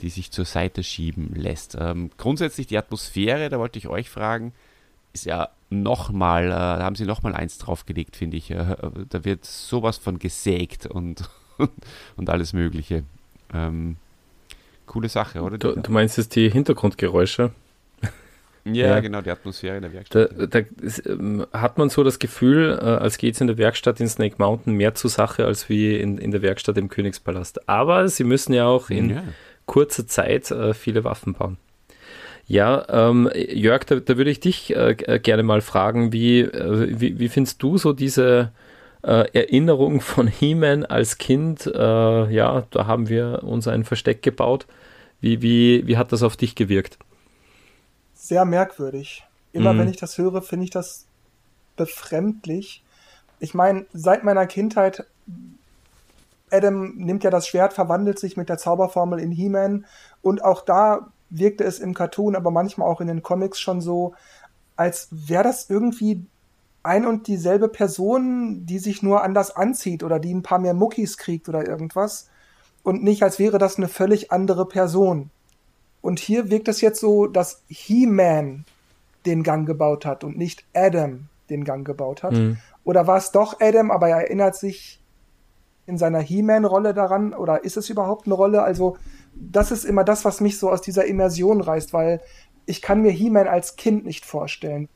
die sich zur Seite schieben lässt. Ähm, grundsätzlich die Atmosphäre, da wollte ich euch fragen, ist ja nochmal, äh, da haben sie nochmal eins draufgelegt, finde ich. Äh, da wird sowas von gesägt und, und alles Mögliche. Ähm, coole Sache, oder? Du, du meinst jetzt die Hintergrundgeräusche? Ja, ja, genau, die Atmosphäre in der Werkstatt. Da, da ist, ähm, hat man so das Gefühl, äh, als geht es in der Werkstatt in Snake Mountain mehr zur Sache als wie in, in der Werkstatt im Königspalast. Aber sie müssen ja auch in ja. Kurzer Zeit äh, viele Waffen bauen. Ja, ähm, Jörg, da, da, würde ich dich äh, äh gerne mal fragen, wie, äh, wie, wie findest du so diese äh, Erinnerung von He-Man als Kind? ja, da haben wir uns ein Versteck gebaut. Wie, wie, wie hat das auf dich gewirkt? Sehr merkwürdig. Immer mhm. wenn ich das höre, finde ich das befremdlich. Ich meine, seit meiner Kindheit, Adam nimmt ja das Schwert, verwandelt sich mit der Zauberformel in He-Man und auch da wirkte es im Cartoon, aber manchmal auch in den Comics schon so, als wäre das irgendwie ein und dieselbe Person, die sich nur anders anzieht oder die ein paar mehr Muckis kriegt oder irgendwas und nicht, als wäre das eine völlig andere Person. Und hier wirkt es jetzt so, dass He-Man den Gang gebaut hat und nicht Adam den Gang gebaut hat. Mhm. Oder war es doch Adam, aber er erinnert sich in seiner He-Man-Rolle daran? Oder ist es überhaupt eine Rolle? Also, das ist immer das, was mich so aus dieser Immersion reißt, weil ich kann mir He-Man als Kind nicht vorstellen.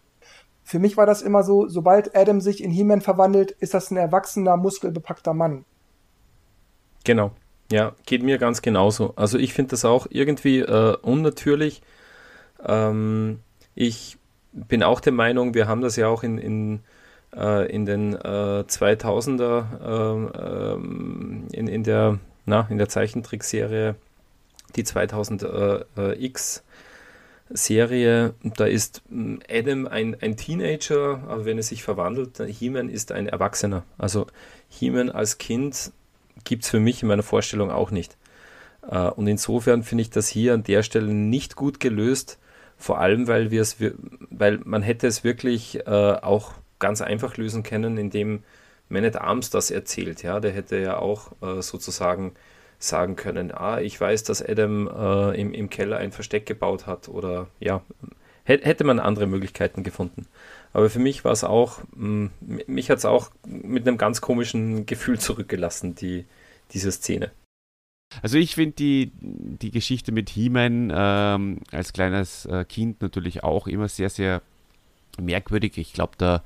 Für mich war das immer so, sobald Adam sich in He-Man verwandelt, ist das ein erwachsener, muskelbepackter Mann. Genau. Ja, geht mir ganz genauso. Also ich finde das auch irgendwie äh, unnatürlich. Ähm, ich bin auch der Meinung, wir haben das ja auch in, in, äh, in den äh, 2000er äh, ähm, in, in, der, na, in der Zeichentrickserie, die 2000X Serie, da ist mm, Adam ein, ein Teenager, aber wenn er sich verwandelt, He-Man ist ein Erwachsener. Also He-Man als Kind gibt es für mich in meiner Vorstellung auch nicht. Äh, und insofern finde ich das hier an der Stelle nicht gut gelöst, vor allem weil wir weil man hätte es wirklich äh, auch ganz einfach lösen können, indem Man at Arms das erzählt. Ja, der hätte ja auch äh, sozusagen sagen können, ah, ich weiß, dass Adam äh, im, im Keller ein Versteck gebaut hat oder ja, hätte man andere Möglichkeiten gefunden. Aber für mich war es auch, mh, mich hat es auch mit einem ganz komischen Gefühl zurückgelassen, die, diese Szene. Also ich finde die, die Geschichte mit He-Man ähm, als kleines äh, Kind natürlich auch immer sehr, sehr merkwürdig. Ich glaube, da,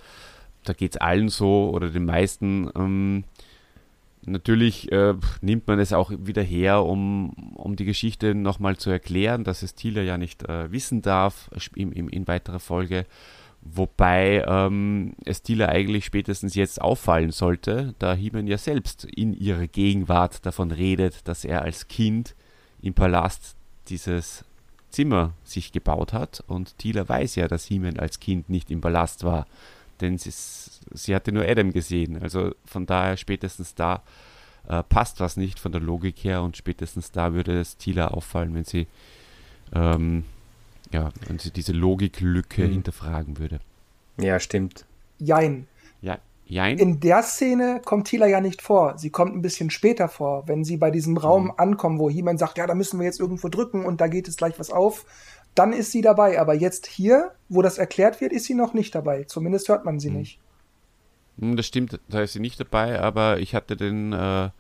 da geht es allen so oder den meisten. Ähm, Natürlich äh, nimmt man es auch wieder her, um, um die Geschichte nochmal zu erklären, dass es Thiele ja nicht äh, wissen darf in, in, in, weiterer Folge. Wobei ähm, es Thiele eigentlich spätestens jetzt auffallen sollte, da Himen ja selbst in ihrer Gegenwart davon redet, dass er als Kind im Palast dieses Zimmer sich gebaut hat. Und Thiele weiß ja, dass Himen als Kind nicht im Palast war denn sie, sie hatte nur Adam gesehen. Also von daher spätestens da äh, passt was nicht von der Logik her und spätestens da würde es Tila auffallen, wenn sie, ähm, ja, wenn sie diese Logiklücke mhm. hinterfragen würde. Ja, stimmt. Jein. Ja, jein. In der Szene kommt Tila ja nicht vor. Sie kommt ein bisschen später vor, wenn sie bei diesem Raum mhm. ankommen, wo jemand sagt, ja, da müssen wir jetzt irgendwo drücken und da geht es gleich was auf dann ist sie dabei. Aber jetzt hier, wo das erklärt wird, ist sie noch nicht dabei. Zumindest hört man sie hm. nicht. Hm, das stimmt, da ist sie nicht dabei, aber ich hatte den, äh,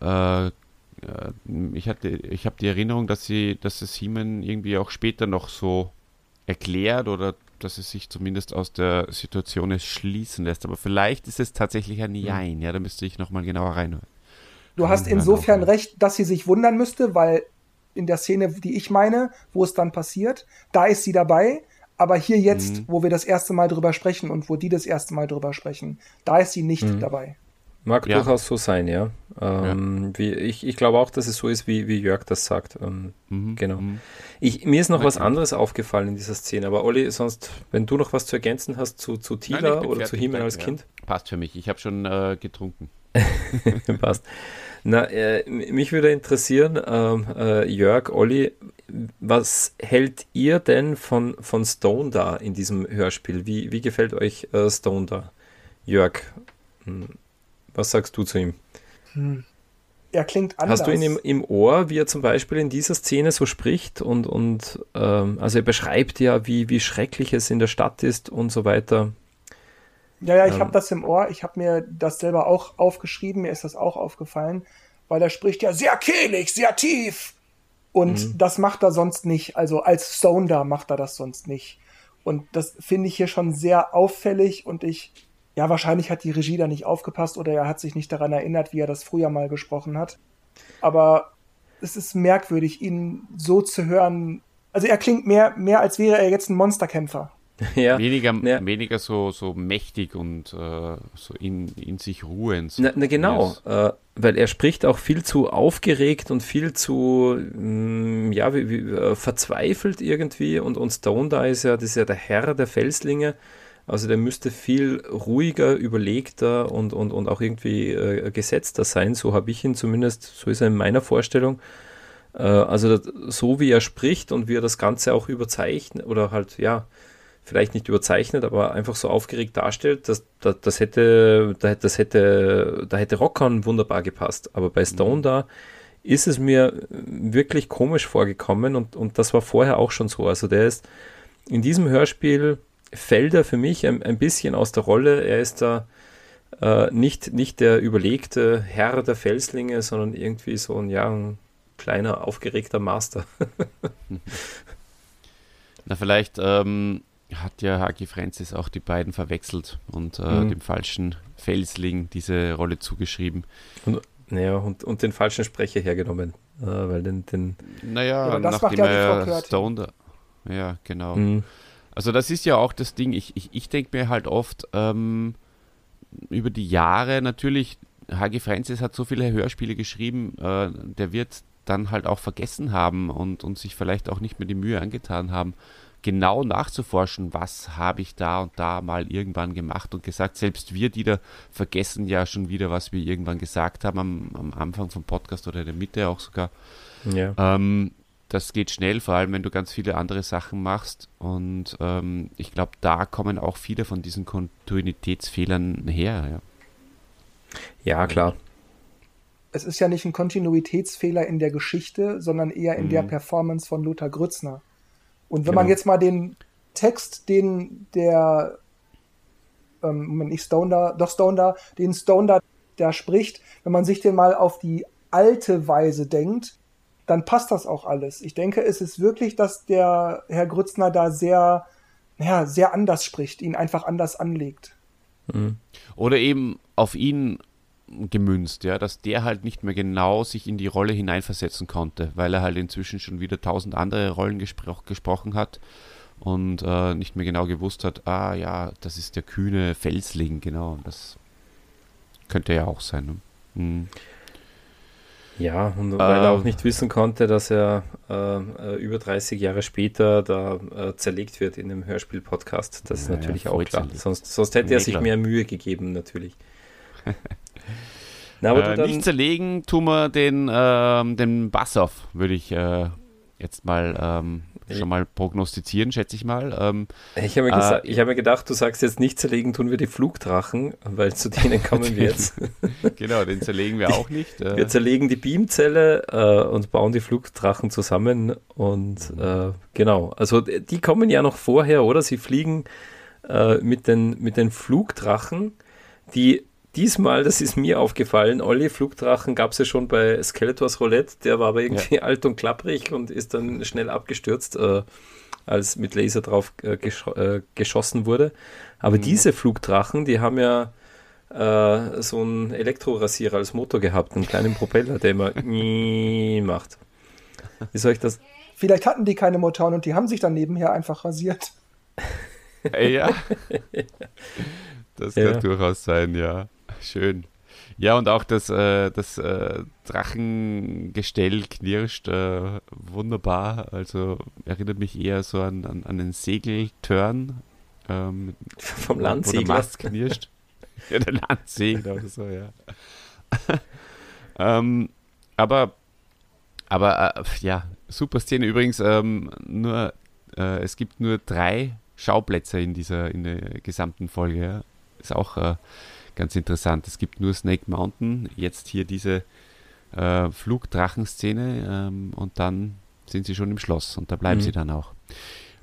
äh, ich hatte, ich habe die Erinnerung, dass sie, dass es Simon irgendwie auch später noch so erklärt oder dass es sich zumindest aus der Situation schließen lässt. Aber vielleicht ist es tatsächlich ein hm. Jein. Ja, da müsste ich nochmal genauer reinhören. Du hast insofern recht, dass sie sich wundern müsste, weil in der Szene, die ich meine, wo es dann passiert. Da ist sie dabei. Aber hier jetzt, mhm. wo wir das erste Mal drüber sprechen und wo die das erste Mal drüber sprechen, da ist sie nicht mhm. dabei. Mag ja. durchaus so sein, ja. Ähm, ja. Wie, ich ich glaube auch, dass es so ist, wie, wie Jörg das sagt. Ähm, mhm. Genau. Mhm. Ich, mir ist noch okay. was anderes aufgefallen in dieser Szene, aber Olli, sonst, wenn du noch was zu ergänzen hast zu, zu Tila Nein, oder zu Himmel als Kind. Passt für mich, ich habe schon äh, getrunken. Passt. Na, äh, mich würde interessieren, ähm, äh, Jörg, Olli, was hält ihr denn von, von Stone da in diesem Hörspiel? Wie, wie gefällt euch äh, Stone da? Jörg, hm, was sagst du zu ihm? Hm. Er klingt anders. Hast du ihn im, im, Ohr, wie er zum Beispiel in dieser Szene so spricht und, und ähm, also er beschreibt ja, wie, wie schrecklich es in der Stadt ist und so weiter. Ja, ja, ich ähm, habe das im Ohr. Ich habe mir das selber auch aufgeschrieben. Mir ist das auch aufgefallen, weil er spricht ja sehr kehlig, sehr tief. Und mhm. das macht er sonst nicht. Also als Stone da macht er das sonst nicht. Und das finde ich hier schon sehr auffällig. Und ich, ja, wahrscheinlich hat die Regie da nicht aufgepasst oder er hat sich nicht daran erinnert, wie er das früher mal gesprochen hat. Aber es ist merkwürdig, ihn so zu hören. Also er klingt mehr, mehr als wäre er jetzt ein Monsterkämpfer. Ja. Weniger, ja. weniger so, so mächtig und äh, so in, in sich ruhend. Na, na genau, äh, weil er spricht auch viel zu aufgeregt und viel zu mh, mm, ja, wie, wie, äh, verzweifelt irgendwie und, und Stone da ist ja, das ist ja der Herr der Felslinge. Also der müsste viel ruhiger, überlegter und, und, und auch irgendwie äh, gesetzter sein. So habe ich ihn zumindest, so ist er in meiner Vorstellung. Äh, also so wie er spricht und wie er das Ganze auch überzeichnet oder halt, ja, vielleicht nicht überzeichnet, aber einfach so aufgeregt darstellt, dass, das, das hätte, das hätte, da hätte Rockern wunderbar gepasst. Aber bei Stone mhm. da ist es mir wirklich komisch vorgekommen und, und das war vorher auch schon so. Also der ist in diesem Hörspiel fällt er für mich ein, ein bisschen aus der Rolle. Er ist da äh, nicht, nicht der überlegte Herr der Felslinge, sondern irgendwie so ein, ja, ein kleiner, aufgeregter Master. Na, vielleicht ähm, hat ja Hagi Francis auch die beiden verwechselt und äh, mhm. dem falschen Felsling diese Rolle zugeschrieben. Und, Naja, und, und den falschen Sprecher hergenommen. Äh, weil den, den Naja, Ja, nachdem macht ja die Frau er. Stone. da- Ja, genau. Mhm. Also das ist ja auch das Ding. Ich, ich, ich denke mir halt oft ähm, über die Jahre, natürlich, H.G. Francis hat so viele Hörspiele geschrieben, äh, der wird dann halt auch vergessen haben und, und sich vielleicht auch nicht mehr die Mühe angetan haben, genau nachzuforschen, was habe ich da und da mal irgendwann gemacht und gesagt. Selbst wir, die da vergessen ja schon wieder, was wir irgendwann gesagt haben am, am Anfang vom Podcast oder in der Mitte auch sogar. Ja. Ähm, das geht schnell, vor allem wenn du ganz viele andere Sachen machst. Und ähm, ich glaube, da kommen auch viele von diesen Kontinuitätsfehlern her. Ja. ja, klar. Es ist ja nicht ein Kontinuitätsfehler in der Geschichte, sondern eher in der Mhm. Performance von Lothar Grützner. Und wenn Genau. man jetzt mal den Text, den der, ähm, Moment, nicht Stone da, doch Stone da, den Stone da, da spricht, wenn man sich den mal auf die alte Weise denkt, dann passt das auch alles. Ich denke, es ist wirklich, dass der Herr Grützner da sehr, ja, sehr anders spricht, ihn einfach anders anlegt. Mhm. Oder eben auf ihn gemünzt, ja, dass der halt nicht mehr genau sich in die Rolle hineinversetzen konnte, weil er halt inzwischen schon wieder tausend andere Rollen gespro gesprochen hat und äh, nicht mehr genau gewusst hat, ah ja, das ist der kühne Felsling, genau, das könnte ja auch sein. Ne? Mhm. Ja, und weil er Ähm. auch nicht wissen konnte, dass er äh, äh, über 30 Jahre später da äh, zerlegt wird in dem Hörspiel-Podcast. Das ist Ja, natürlich auch klar. Sonst, sonst hätte er sich klar. mehr Mühe gegeben, natürlich. Na, aber äh, dann, nicht zerlegen tun wir den, ähm, den Bassoff, würde ich äh, jetzt mal ähm, schon mal prognostizieren, schätze ich mal. Ähm, ich habe mir, äh, ich hab mir gedacht, du sagst jetzt nicht zerlegen, tun wir die Flugdrachen, weil zu denen kommen wir jetzt. genau, den zerlegen wir auch nicht. Äh, Wir zerlegen die Beamzelle äh, und bauen die Flugdrachen zusammen. Und äh, genau, also die kommen ja noch vorher, oder? Sie fliegen äh, mit, den, mit den Flugdrachen, die diesmal, das ist mir aufgefallen, Olli, Flugdrachen gab es ja schon bei Skeletors Roulette, der war aber irgendwie alt und klapprig und ist dann schnell abgestürzt, äh, als mit Laser drauf äh, gesch äh, geschossen wurde. Aber diese Flugdrachen, die haben ja äh, so einen Elektrorasierer als Motor gehabt, einen kleinen Propeller, der immer macht. Wie soll ich das? Vielleicht hatten die keine Motoren und die haben sich dann nebenher einfach rasiert. Äh, ja. Das Ja. kann durchaus sein, ja. Schön. Ja, und auch das, äh, das äh, Drachengestell knirscht äh, wunderbar. Also erinnert mich eher so an, an, an den Segeltörn. Ähm, Vom wo- Wo der Landsegler. Mast knirscht. ja, der Landsegler oder so, ja. ähm, aber, aber äh, ja, super Szene. Übrigens, ähm, nur, äh, es gibt nur drei Schauplätze in dieser, in der gesamten Folge. Ja. Ist auch äh, ganz interessant. Es gibt nur Snake Mountain, jetzt hier diese äh, Flugdrachenszene ähm, und dann sind sie schon im Schloss und da bleiben Mhm. sie dann auch.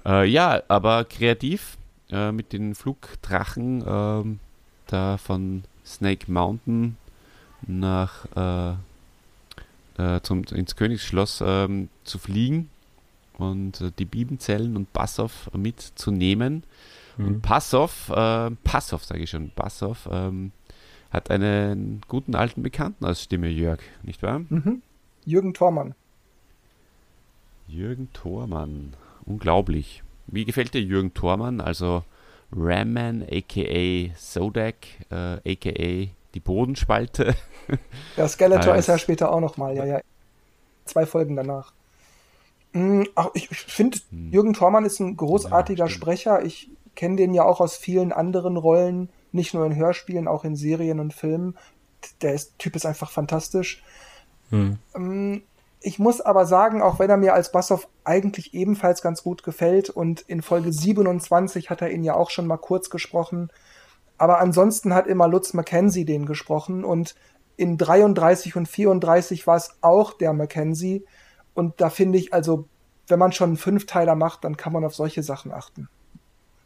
Äh, ja, aber kreativ äh, mit den Flugdrachen ähm, da von Snake Mountain nach äh, äh, zum, ins Königsschloss ähm, zu fliegen und äh, die Bibenzellen und Bassoff mitzunehmen. Und Mhm. Passow, äh, Passow sage ich schon, Passow ähm, hat einen guten alten Bekannten als Stimme Jörg, nicht wahr? Mhm. Jürgen Thormann. Jürgen Thormann, unglaublich. Wie gefällt dir Jürgen Thormann? Also Ramman, aka Sodak, äh, aka die Bodenspalte. Ja, Skeletor Als- ist ja später auch nochmal, ja, ja. Zwei Folgen danach. Mm, Ach, ich, finde, Hm. Jürgen Thormann ist ein großartiger Ja. Sprecher. Ich kenne den ja auch aus vielen anderen Rollen, nicht nur in Hörspielen, auch in Serien und Filmen. Der ist, Typ ist einfach fantastisch. Mhm. Ähm, Ich muss aber sagen, auch wenn er mir als Bassoff eigentlich ebenfalls ganz gut gefällt und in Folge 27 hat er ihn ja auch schon mal kurz gesprochen, aber ansonsten hat immer Lutz Mackenzie den gesprochen und in 33 und 34 war es auch der Mackenzie und da finde ich also, wenn man schon einen Fünfteiler macht, dann kann man auf solche Sachen achten.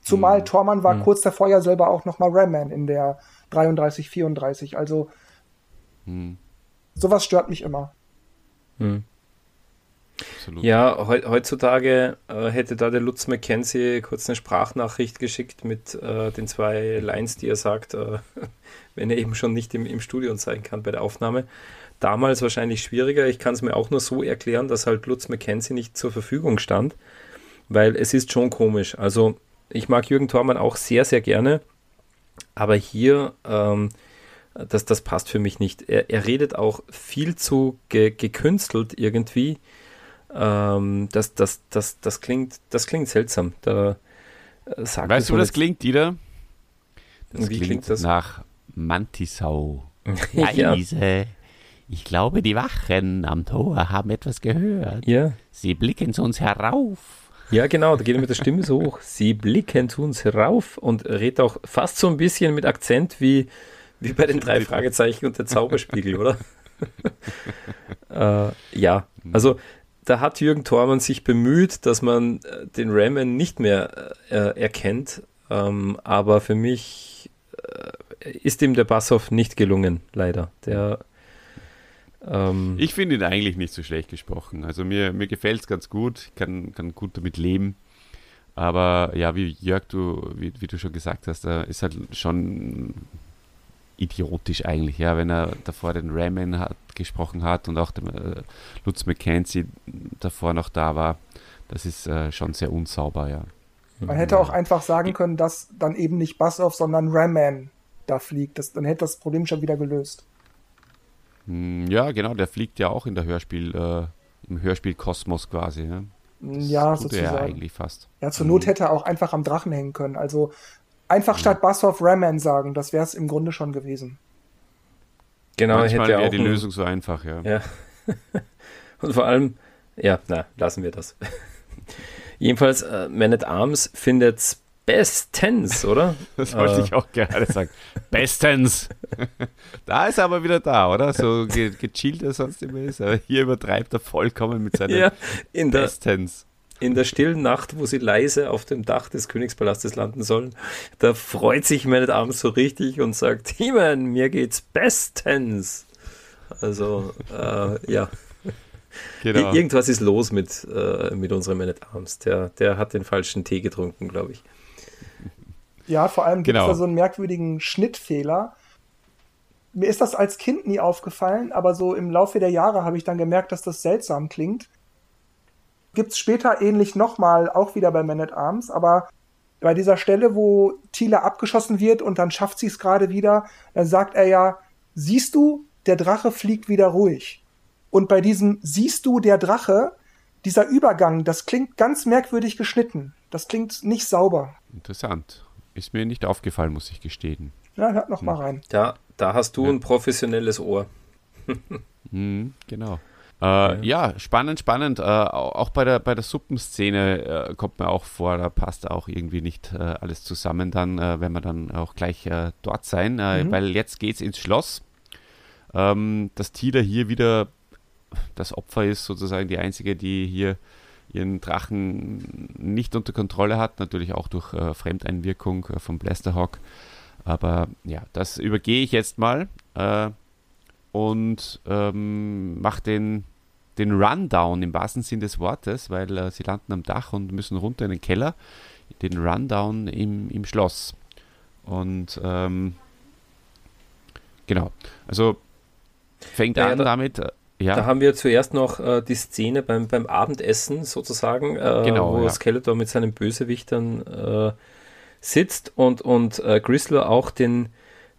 Zumal Mhm. Tormann war Mhm. kurz davor ja selber auch noch mal Ramman in der 33, 34, also Hm, sowas stört mich immer. Mhm. absolut. Ja, heu- heutzutage äh, hätte da der Lutz McKenzie kurz eine Sprachnachricht geschickt mit äh, den zwei Lines, die er sagt, äh, wenn er eben schon nicht im, im Studio sein kann bei der Aufnahme. damals wahrscheinlich schwieriger. Ich kann es mir auch nur so erklären, dass halt Lutz McKenzie nicht zur Verfügung stand, weil es ist schon komisch. Also ich mag Jürgen Thormann auch sehr, sehr gerne, aber hier, ähm, das, das passt für mich nicht. Er, er redet auch viel zu ge gekünstelt irgendwie. Ähm, das, das, das, das, klingt, das klingt seltsam. Da, äh, weißt du, das klingt, Dieter? Das wie klingt, klingt das? nach Mantisau. Ja. Ich glaube, die Wachen am Tor haben etwas gehört. Ja. Sie blicken zu uns herauf. Ja, genau, da geht er mit der Stimme so hoch. Sie blicken zu uns herauf und redet auch fast so ein bisschen mit Akzent wie, wie bei den drei Fragezeichen und der Zauberspiegel, oder? äh, ja, also da hat Jürgen Thormann sich bemüht, dass man äh, den Ramen nicht mehr äh, erkennt, ähm, aber für mich äh, ist ihm der Bassoff nicht gelungen, leider. Der ähm, ich finde ihn eigentlich nicht so schlecht gesprochen. Also mir, mir gefällt es ganz gut, ich kann, kann gut damit leben. Aber ja, wie Jörg, du, wie, wie du schon gesagt hast, er ist halt schon idiotisch eigentlich, ja, wenn er davor den Ramen hat, gesprochen hat und auch dem, äh, Lutz McKenzie davor noch da war. Das ist äh, schon sehr unsauber, ja. Man hätte auch einfach sagen können, dass dann eben nicht Bassoff, sondern Raman da fliegt. Das, dann hätte das Problem schon wieder gelöst. Hm, ja, genau, der fliegt ja auch in der Hörspiel, äh, im Hörspielkosmos quasi. Ne? Ja, sozusagen. Er eigentlich fast. Ja, zur Not mhm. hätte er auch einfach am Drachen hängen können. Also einfach mhm. statt Bassoff Raman sagen, das wäre es im Grunde schon gewesen. Genau, Manchmal wäre die ein... Lösung so einfach, ja. Ja. Und vor allem, ja, na, lassen wir das. Jedenfalls, äh, Man at Arms findet bestens, oder? Das wollte äh. ich auch gerne sagen. Bestens. da ist er aber wieder da, oder? So ge gechillt er sonst immer ist. Aber hier übertreibt er vollkommen mit seinen ja, in Bestens. Der, in der stillen Nacht, wo sie leise auf dem Dach des Königspalastes landen sollen, da freut sich Man abends so richtig und sagt, He-Man, mir geht's bestens. Also, äh, ja. Genau. Irgendwas ist los mit, äh, mit unserem Man at Arms. Der, der hat den falschen Tee getrunken, glaube ich. Ja, vor allem gibt es genau. da so einen merkwürdigen Schnittfehler. Mir ist das als Kind nie aufgefallen, aber so im Laufe der Jahre habe ich dann gemerkt, dass das seltsam klingt. Gibt es später ähnlich nochmal, auch wieder bei Man at Arms, aber bei dieser Stelle, wo Thiele abgeschossen wird und dann schafft sie es gerade wieder, dann sagt er ja, siehst du, der Drache fliegt wieder ruhig. Und bei diesem siehst du, der Drache, dieser Übergang, das klingt ganz merkwürdig geschnitten. Das klingt nicht sauber. Interessant. Ist mir nicht aufgefallen, muss ich gestehen. Ja, hört noch hm. mal rein. Da, da hast du ja. ein professionelles Ohr. hm, genau. Äh, ja. ja. spannend, spannend. Äh, auch bei der, bei der Suppenszene äh, kommt mir auch vor, da passt auch irgendwie nicht äh, alles zusammen dann, äh, wenn wir dann auch gleich äh, dort sein, mhm. weil jetzt geht es ins Schloss. Ähm, dass Tila hier wieder das Opfer ist, sozusagen die einzige, die hier ihren Drachen nicht unter Kontrolle hat, natürlich auch durch äh, Fremdeinwirkung äh, von Blasterhawk. Aber ja, das übergehe ich jetzt mal äh, und ähm, mache den, den Rundown im wahrsten Sinn des Wortes, weil äh, sie landen am Dach und müssen runter in den Keller. Den Rundown im, im Schloss. Und ähm, genau, also fängt ja, an damit äh, ja. Da haben wir zuerst noch äh, die Szene beim, beim Abendessen sozusagen, äh, genau, wo ja. Skeletor mit seinen Bösewichtern äh, sitzt und, und äh, Grisler auch den,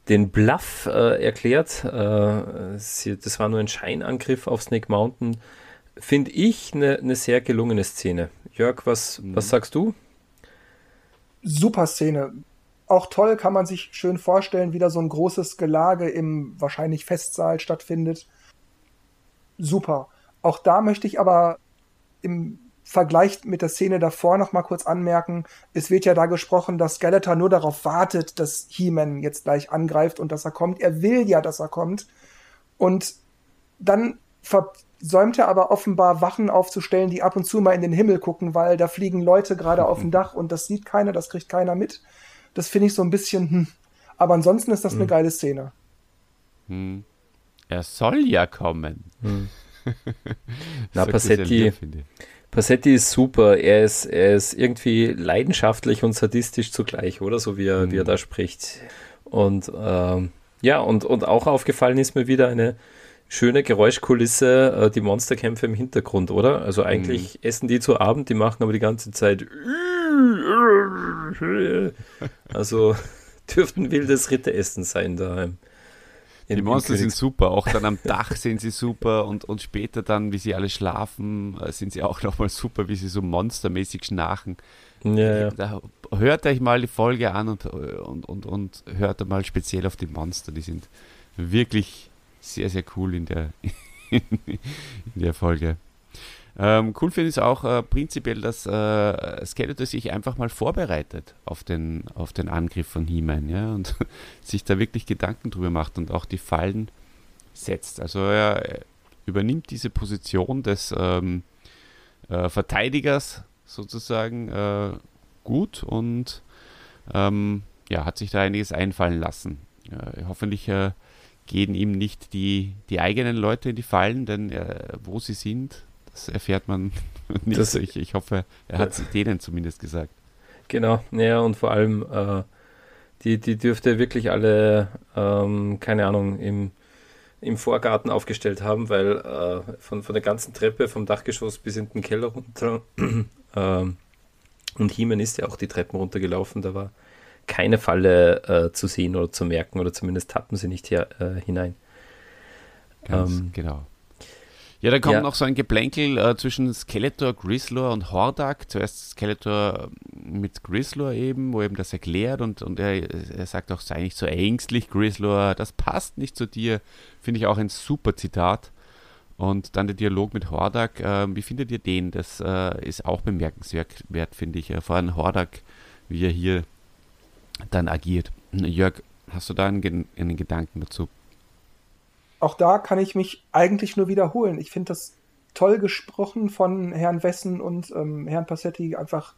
den Bluff äh, erklärt. Äh, sie, das war nur ein Scheinangriff auf Snake Mountain. Finde ich eine ne sehr gelungene Szene. Jörg, was, mhm. was sagst du? Super Szene. Auch toll kann man sich schön vorstellen, wie da so ein großes Gelage im wahrscheinlich Festsaal stattfindet super. Auch da möchte ich aber im Vergleich mit der Szene davor noch mal kurz anmerken, es wird ja da gesprochen, dass Skeletor nur darauf wartet, dass He-Man jetzt gleich angreift und dass er kommt. Er will ja, dass er kommt. Und dann versäumt er aber offenbar Wachen aufzustellen, die ab und zu mal in den Himmel gucken, weil da fliegen Leute gerade auf dem Dach und das sieht keiner, das kriegt keiner mit. Das finde ich so ein bisschen, hm. Aber ansonsten ist das hm. eine geile Szene. Hm. Er soll ja kommen. Hm. Na, Passetti, Passetti ist super. Er ist, er ist irgendwie leidenschaftlich und sadistisch zugleich, oder? So wie er, hm. wie er hm. da spricht. Und ähm, ja, und, und auch aufgefallen ist mir wieder eine schöne Geräuschkulisse, äh, die Monsterkämpfe im Hintergrund, oder? Also eigentlich mhm. essen die zu Abend, die machen aber die ganze Zeit. Also dürften wildes Ritteressen sein daheim. Die Monster sind super, auch dann am Dach sind sie super und, und später dann, wie sie alle schlafen, äh, sind sie auch nochmal super, wie sie so monstermäßig schnarchen. Ja, ja. Da hört euch mal die Folge an und, und, und, und hört mal speziell auf die Monster. Die sind wirklich sehr, sehr cool in der, in der Folge. Ähm, cool finde ich auch äh, prinzipiell, dass äh, Skeletor sich einfach mal vorbereitet auf den, auf den Angriff von He-Man ja, und sich da wirklich Gedanken drüber macht und auch die Fallen setzt. Also er übernimmt diese Position des ähm, äh, Verteidigers sozusagen äh, gut und ähm, ja, hat sich da einiges einfallen lassen. hoffentlich äh, gehen ihm nicht die, die eigenen Leute in die Fallen, denn äh, wo sie sind, das erfährt man nicht. Das, ich, ich hoffe, er hat es denen zumindest gesagt. Genau, ja, und vor allem, äh, die, die dürfte wirklich alle, ähm, keine Ahnung, im, im Vorgarten aufgestellt haben, weil äh, von, von der ganzen Treppe, vom Dachgeschoss bis in den Keller runter, ähm, und Hiemen ist ja auch die Treppen runtergelaufen, da war keine Falle äh, zu sehen oder zu merken, oder zumindest tappen sie nicht hier, äh, hinein. Ganz ähm, genau. Ja, da kommt ja. noch so ein Geplänkel äh, zwischen Skeletor, Grislor und Hordak. Zuerst Skeletor mit Grislor eben, wo eben das erklärt und, und er, er sagt auch, sei nicht so ängstlich, Grislor, das passt nicht zu dir. Finde ich auch ein super Zitat. Und dann der Dialog mit Hordak, äh, wie findet ihr den? Das äh, ist auch bemerkenswert, finde ich. Äh, vor allem Hordak, wie er hier dann agiert. Jörg, hast du da einen, einen Gedanken dazu? Auch da kann ich mich eigentlich nur wiederholen. Ich finde das toll gesprochen von Herrn Wessen und ähm, Herrn Passetti. Einfach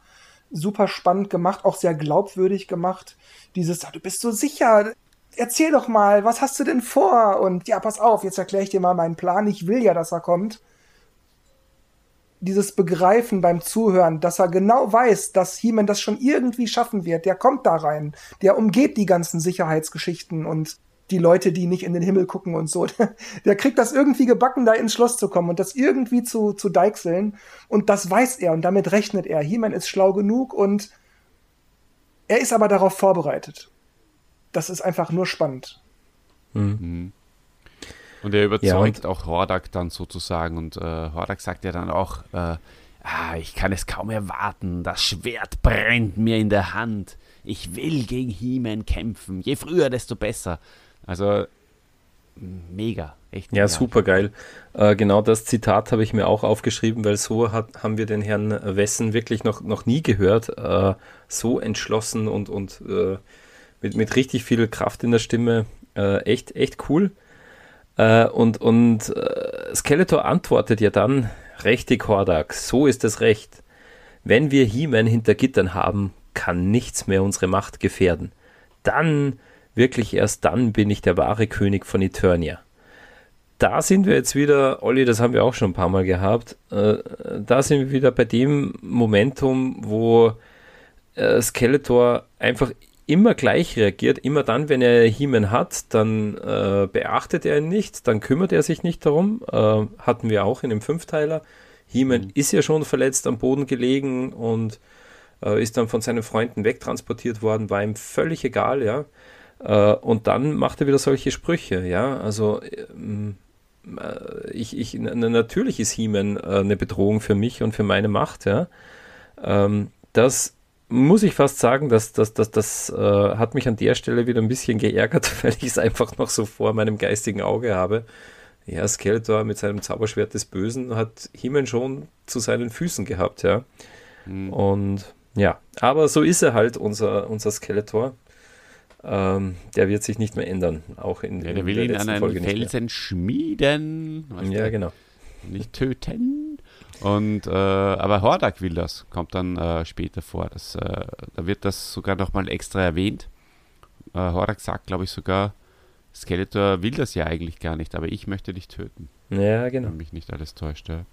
super spannend gemacht, auch sehr glaubwürdig gemacht. Dieses, du bist so sicher, erzähl doch mal, was hast du denn vor? Und ja, pass auf, jetzt erkläre ich dir mal meinen Plan. Ich will ja, dass er kommt. Dieses Begreifen beim Zuhören, dass er genau weiß, dass Heeman das schon irgendwie schaffen wird. Der kommt da rein. Der umgeht die ganzen Sicherheitsgeschichten und die Leute, die nicht in den Himmel gucken und so. Der kriegt das irgendwie gebacken, da ins Schloss zu kommen und das irgendwie zu, zu deichseln. Und das weiß er und damit rechnet er. He-Man ist schlau genug und er ist aber darauf vorbereitet. Das ist einfach nur spannend. Mhm. mhm. Und er überzeugt ja, und auch Hordak dann sozusagen. Und äh, Hordak sagt ja dann auch, äh, ah, ich kann es kaum erwarten, das Schwert brennt mir in der Hand. Ich will gegen He-Man kämpfen. Je früher, desto besser. Also mega, echt. Mega. Ja, super geil. Äh, genau das Zitat habe ich mir auch aufgeschrieben, weil so hat, haben wir den Herrn Wessen wirklich noch, noch nie gehört. Äh, so entschlossen und, und äh, mit, mit richtig viel Kraft in der Stimme. Äh, echt, echt cool. Äh, und und äh, Skeletor antwortet ja dann, richtig Hordak, so ist es recht. Wenn wir He-Man hinter Gittern haben, kann nichts mehr unsere Macht gefährden. Dann wirklich erst dann bin ich der wahre König von Eternia. Da sind wir jetzt wieder, Olli, das haben wir auch schon ein paar Mal gehabt, äh, da sind wir wieder bei dem Momentum, wo äh, Skeletor einfach immer gleich reagiert. Immer dann, wenn er He-Man hat, dann äh, beachtet er ihn nicht, dann kümmert er sich nicht darum. Äh, hatten wir auch in dem Fünfteiler. He-Man mhm. ist ja schon verletzt am Boden gelegen und äh, ist dann von seinen Freunden wegtransportiert worden, war ihm völlig egal, ja. Äh, und dann macht er wieder solche Sprüche, ja. Also ähm, äh, ich, ich, natürlich ist He-Man äh, eine Bedrohung für mich und für meine Macht, ja. Ähm, das muss ich fast sagen, dass das, das, das äh, hat mich an der Stelle wieder ein bisschen geärgert, weil ich es einfach noch so vor meinem geistigen Auge habe. Ja, Skeletor mit seinem Zauberschwert des Bösen hat He-Man schon zu seinen Füßen gehabt, ja. Mhm. Und ja, aber so ist er halt, unser, unser Skeletor. Ähm, der wird sich nicht mehr ändern. Auch in, ja, der in will ihn an einen Folge Felsen schmieden. Ja, genau. Nicht töten. Und äh, aber Hordak will das, kommt dann äh, später vor. Das, äh, da wird das sogar nochmal extra erwähnt. Äh, Hordak sagt, glaube ich, sogar, Skeletor will das ja eigentlich gar nicht, aber ich möchte dich töten. Ja, genau. Wenn mich nicht alles täuscht. Ja.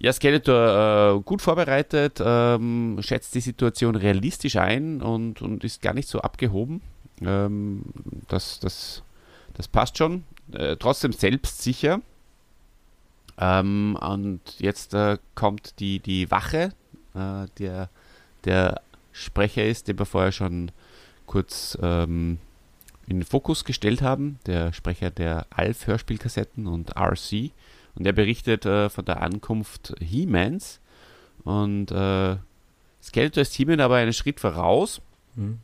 Ja, Skeletor äh, gut vorbereitet, ähm, schätzt die Situation realistisch ein und, und ist gar nicht so abgehoben. Ähm, das, das, das passt schon. äh, trotzdem selbstsicher. Ähm, und jetzt äh, kommt die, die Wache, äh, der, der Sprecher ist, den wir vorher schon kurz ähm, in den Fokus gestellt haben, der Sprecher der Alf-Hörspielkassetten und RC. Und er berichtet äh, von der Ankunft He-Mans. Und äh, Skeletor ist He-Man aber einen Schritt voraus. Mhm.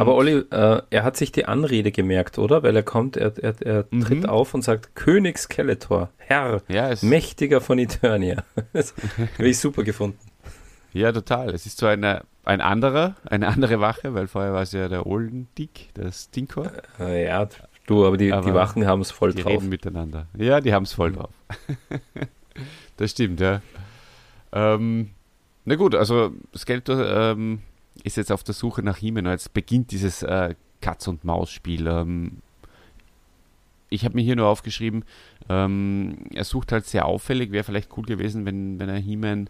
aber Olli, äh, er hat sich die Anrede gemerkt, oder? Weil er kommt, er, er, er mhm. tritt auf und sagt, König Skeletor, Herr, ja, mächtiger von Eternia. das habe ich super gefunden. Ja, total. Es ist so eine, ein anderer, eine andere Wache, weil vorher war es ja der Olden Dick, der Stinkor. Äh, ja, du, aber die, aber die Wachen haben es voll die drauf. Die reden miteinander. Ja, die haben es voll mhm. drauf. das stimmt, ja. Ähm, na gut, also Skeletor ähm, ist jetzt auf der Suche nach und jetzt beginnt dieses äh, Katz-und-Maus-Spiel. Ähm, ich habe mir hier nur aufgeschrieben, ähm, er sucht halt sehr auffällig, wäre vielleicht cool gewesen, wenn, wenn er He-Man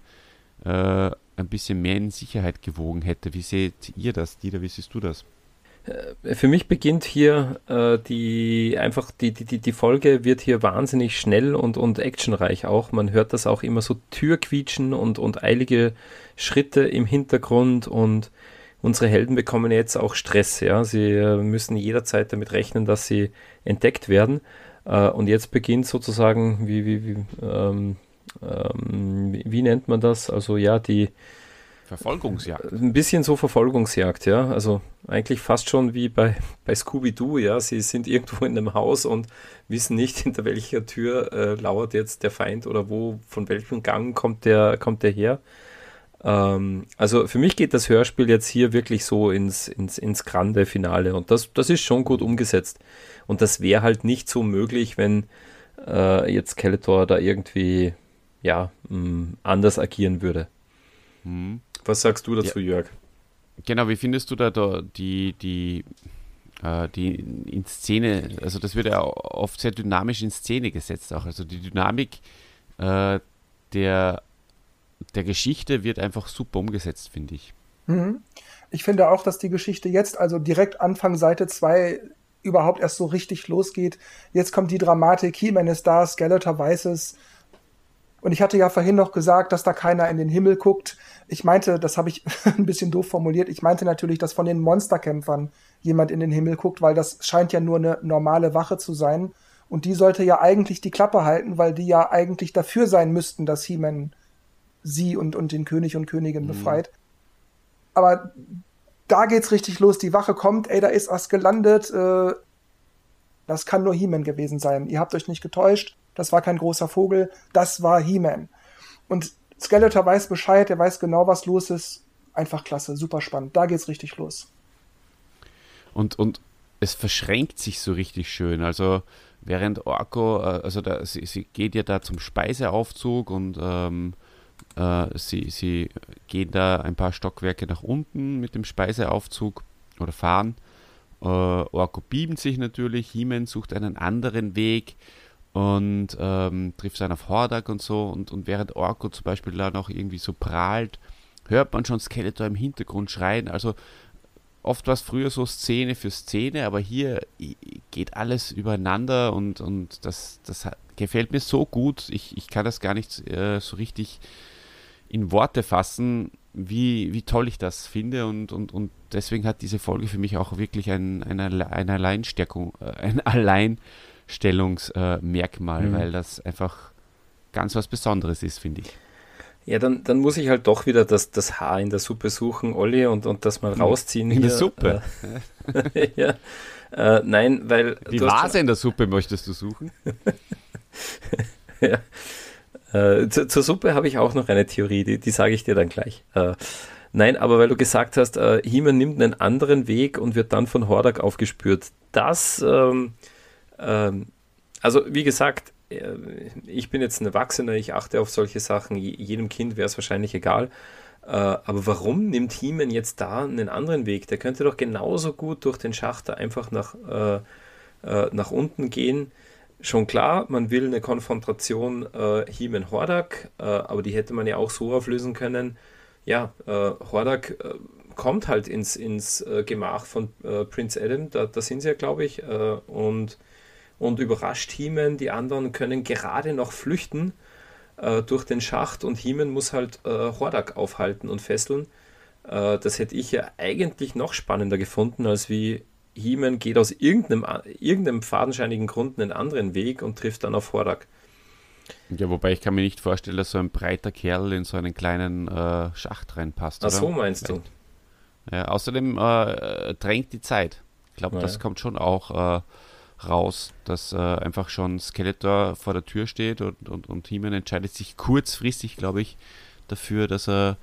äh, ein bisschen mehr in Sicherheit gewogen hätte. Wie seht ihr das, Dieter? Wie siehst du das? Äh, für mich beginnt hier äh, die einfach die, die, die Folge wird hier wahnsinnig schnell und, und actionreich auch. Man hört das auch immer so Türquietschen und, und eilige Schritte im Hintergrund und unsere Helden bekommen jetzt auch Stress, ja. Sie äh, müssen jederzeit damit rechnen, dass sie entdeckt werden. Äh, und jetzt beginnt sozusagen, wie, wie, wie ähm, ähm, wie nennt man das? Also ja, die Verfolgungsjagd. Ein bisschen so Verfolgungsjagd, ja. Also eigentlich fast schon wie bei, bei Scooby-Doo, ja. Sie sind irgendwo in einem Haus und wissen nicht, hinter welcher Tür äh, lauert jetzt der Feind oder wo, von welchem Gang kommt der, kommt der her. Ähm, also für mich geht das Hörspiel jetzt hier wirklich so ins, ins, ins grande Finale und das, das ist schon gut umgesetzt. Und das wäre halt nicht so möglich, wenn äh, jetzt Skeletor da irgendwie ja, mh, mm, anders agieren würde. Hm. Was sagst du dazu, ja. Jörg? Genau, wie findest du da, da die, die, äh, die in Szene, also das wird ja oft sehr dynamisch in Szene gesetzt auch. Also die Dynamik äh, der, der Geschichte wird einfach super umgesetzt, finde ich. Mhm. Ich finde auch, dass die Geschichte jetzt, also direkt Anfang Seite 2, überhaupt erst so richtig losgeht. Jetzt kommt die Dramatik, He-Man ist da, Skeletor weiß es, und ich hatte ja vorhin noch gesagt, dass da keiner in den Himmel guckt. Ich meinte, das habe ich ein bisschen doof formuliert, ich meinte natürlich, dass von den Monsterkämpfern jemand in den Himmel guckt, weil das scheint ja nur eine normale Wache zu sein. Und die sollte ja eigentlich die Klappe halten, weil die ja eigentlich dafür sein müssten, dass He-Man sie und, und den König und Königin mhm. befreit. Aber da geht's richtig los. Die Wache kommt, ey, da ist was gelandet. Äh, das kann nur He-Man gewesen sein. Ihr habt euch nicht getäuscht das war kein großer Vogel, das war He-Man. Und Skeletor weiß Bescheid, er weiß genau, was los ist. Einfach klasse, super spannend. Da geht's richtig los. Und, und es verschränkt sich so richtig schön. Also während Orko, äh, also da, sie, sie geht ja da zum Speiseaufzug und ähm, äh, sie, sie gehen da ein paar Stockwerke nach unten mit dem Speiseaufzug oder fahren. Äh, Orko beamt sich natürlich, He-Man sucht einen anderen Weg und ähm, trifft dann auf Hordak und so. Und, und während Orko zum Beispiel da noch irgendwie so prahlt, hört man schon Skeletor im Hintergrund schreien. Also oft war es früher so Szene für Szene, aber hier geht alles übereinander und, und das, das gefällt mir so gut. Ich, ich kann das gar nicht äh, so richtig in Worte fassen, wie, wie toll ich das finde und, und, und deswegen hat diese Folge für mich auch wirklich ein, eine, eine Alleinstärkung, äh, ein Allein Stellungsmerkmal, mhm. weil das einfach ganz was Besonderes ist, finde ich. Ja, dann, dann muss ich halt doch wieder das, das Haar in der Suppe suchen, Olli, und, und das mal rausziehen. In hier. der Suppe? Äh, ja. Äh, nein, weil. Die Vase in der Suppe möchtest du suchen? ja. Äh, zu, zur Suppe habe ich auch noch eine Theorie, die, die sage ich dir dann gleich. Äh, nein, aber weil du gesagt hast, äh, He-Man nimmt einen anderen Weg und wird dann von Hordak aufgespürt. Das. Ähm, ähm, also wie gesagt, äh, ich bin jetzt ein Erwachsener, ich achte auf solche Sachen, jedem Kind wäre es wahrscheinlich egal. Äh, aber warum nimmt He-Man jetzt da einen anderen Weg? Der könnte doch genauso gut durch den Schacht einfach nach, äh, äh, nach unten gehen. Schon klar, man will eine Konfrontation äh, He-Man Hordak, äh, aber die hätte man ja auch so auflösen können. Ja, äh, Hordak kommt halt ins, ins Gemach von Prince Adam, da, da sind sie ja, glaube ich, und und überrascht Hiemen. Die anderen können gerade noch flüchten äh, durch den Schacht und Hiemen muss halt äh, Hordak aufhalten und fesseln. Äh, das hätte ich ja eigentlich noch spannender gefunden, als wie Hiemen geht aus irgendeinem, irgendeinem fadenscheinigen Grund einen anderen Weg und trifft dann auf Hordak. Ja, wobei ich kann mir nicht vorstellen, dass so ein breiter Kerl in so einen kleinen äh, Schacht reinpasst. Ach so meinst du? Ja, außerdem äh, drängt die Zeit. Ich glaube, ja. das kommt schon auch äh, raus, dass äh, einfach schon Skeletor vor der Tür steht und, und, und He-Man entscheidet sich kurzfristig, glaube ich, dafür, dass er,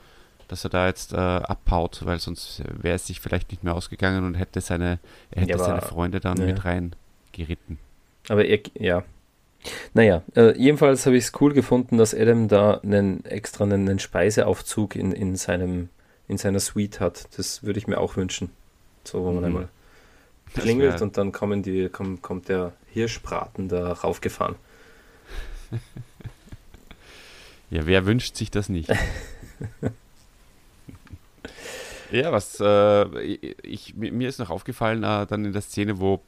dass er da jetzt äh, abhaut, weil sonst wäre es sich vielleicht nicht mehr ausgegangen und hätte seine, er hätte ja, seine Freunde dann ja. mit rein geritten. Aber er, ja, naja, äh, jedenfalls habe ich es cool gefunden, dass Adam da einen extra einen, einen Speiseaufzug in, in, seinem, in seiner Suite hat. Das würde ich mir auch wünschen. So, wo man mhm. einmal klingelt und dann kommen die, kommt, kommt der Hirschbraten da raufgefahren. ja, wer wünscht sich das nicht? ja, was äh, ich, mir ist noch aufgefallen, äh, dann in der Szene, wo,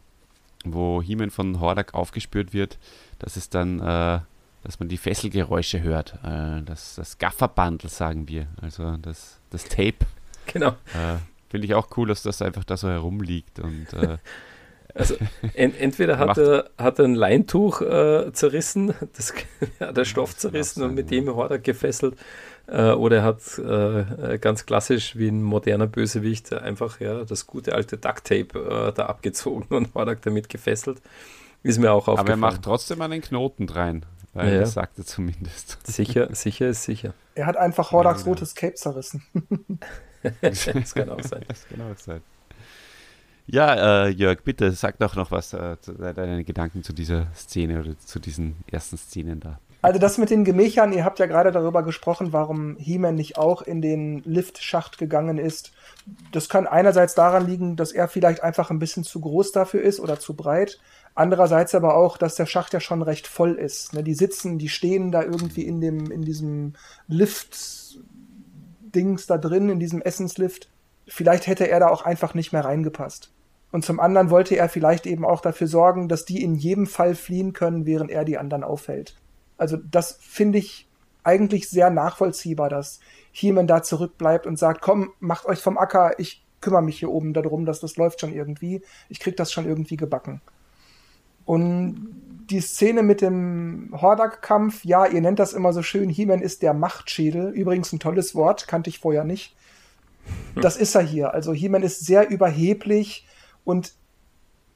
wo Hiemen von Hordak aufgespürt wird, dass es dann, äh, dass man die Fesselgeräusche hört. Äh, das, das Gafferbundle, sagen wir. Also das, das Tape. Genau. Äh, Finde ich auch cool, dass das einfach da so herumliegt und äh, also ent, entweder hat er, hat er ein Leintuch äh, zerrissen, das, ja, der Stoff zerrissen und mit dem Hordak gefesselt, äh, oder er hat äh, ganz klassisch wie ein moderner Bösewicht einfach ja, das gute alte Ducktape äh, da abgezogen und Hordak damit gefesselt. Ist mir auch aufgefallen. Aber er macht trotzdem einen Knoten rein. Weil ja. das sagt er zumindest. Sicher, sicher ist sicher. Er hat einfach Hordaks ja, rotes Cape zerrissen. das kann auch sein. Das kann auch sein. Ja, äh, Jörg, bitte sag doch noch was, äh, deine Gedanken zu dieser Szene oder zu diesen ersten Szenen da. Also das mit den Gemächern, ihr habt ja gerade darüber gesprochen, warum He-Man nicht auch in den Liftschacht gegangen ist. Das kann einerseits daran liegen, dass er vielleicht einfach ein bisschen zu groß dafür ist oder zu breit. Andererseits aber auch, dass der Schacht ja schon recht voll ist. Ne? Die sitzen, die stehen da irgendwie in dem, in diesem Lift-Dings da drin, in diesem Essenslift. Vielleicht hätte er da auch einfach nicht mehr reingepasst. Und zum anderen wollte er vielleicht eben auch dafür sorgen, dass die in jedem Fall fliehen können, während er die anderen aufhält. Also das finde ich eigentlich sehr nachvollziehbar, dass He-Man da zurückbleibt und sagt, komm, macht euch vom Acker, ich kümmere mich hier oben darum, dass das läuft schon irgendwie. Ich krieg das schon irgendwie gebacken. Und die Szene mit dem Hordak-Kampf, ja, ihr nennt das immer so schön, He-Man ist der Machtschädel. Übrigens ein tolles Wort, kannte ich vorher nicht. Das ist er hier. Also He-Man ist sehr überheblich und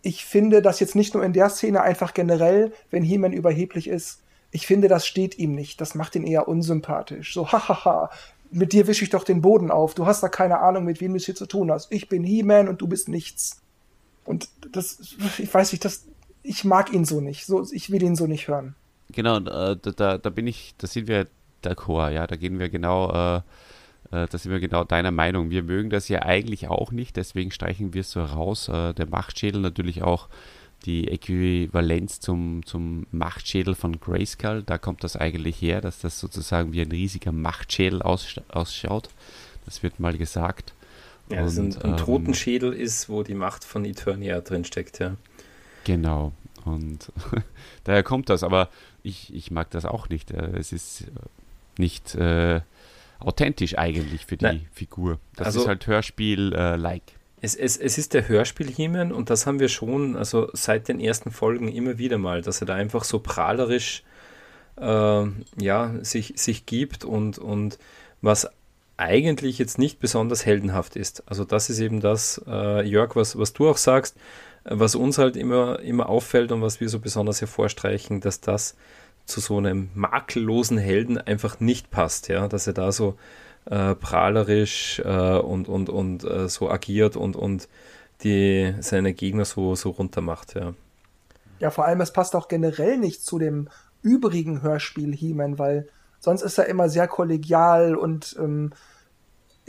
ich finde das jetzt nicht nur in der Szene, einfach generell, wenn He-Man überheblich ist, ich finde, das steht ihm nicht. Das macht ihn eher unsympathisch. So, hahaha, mit dir wische ich doch den Boden auf. Du hast da keine Ahnung, mit wem du es hier zu tun hast. Ich bin He-Man und du bist nichts. Und das, ich weiß nicht, das, ich mag ihn so nicht. So, ich will ihn so nicht hören. Genau, äh, da, da, da bin ich, da sind wir d'accord, ja, da gehen wir genau, äh, äh, da sind wir genau deiner Meinung. Wir mögen das ja eigentlich auch nicht, deswegen streichen wir es so raus. Äh, der Machtschädel natürlich auch die Äquivalenz zum, zum Machtschädel von Grayskull, da kommt das eigentlich her, dass das sozusagen wie ein riesiger Machtschädel aus, ausschaut. Das wird mal gesagt. Ja, also ein, ein ähm, Totenschädel ist, wo die Macht von Eternia drinsteckt, ja. Genau. Und daher kommt das, aber ich, ich mag das auch nicht. Äh, es ist nicht äh, authentisch eigentlich für die Nein. Figur. Das also, ist halt Hörspiel-like. Äh, es, es, es ist der Hörspiel-Hiemen und das haben wir schon, also seit den ersten Folgen immer wieder mal, dass er da einfach so prahlerisch äh, ja, sich, sich gibt und, und was eigentlich jetzt nicht besonders heldenhaft ist. Also das ist eben das, äh, Jörg, was, was du auch sagst, was uns halt immer, immer auffällt und was wir so besonders hervorstreichen, dass das zu so einem makellosen Helden einfach nicht passt, ja, dass er da so äh, prahlerisch äh, und, und, und äh, so agiert und, und die, seine Gegner so, so runter macht, ja. Ja, vor allem, es passt auch generell nicht zu dem übrigen Hörspiel He-Man, weil sonst ist er immer sehr kollegial und ähm,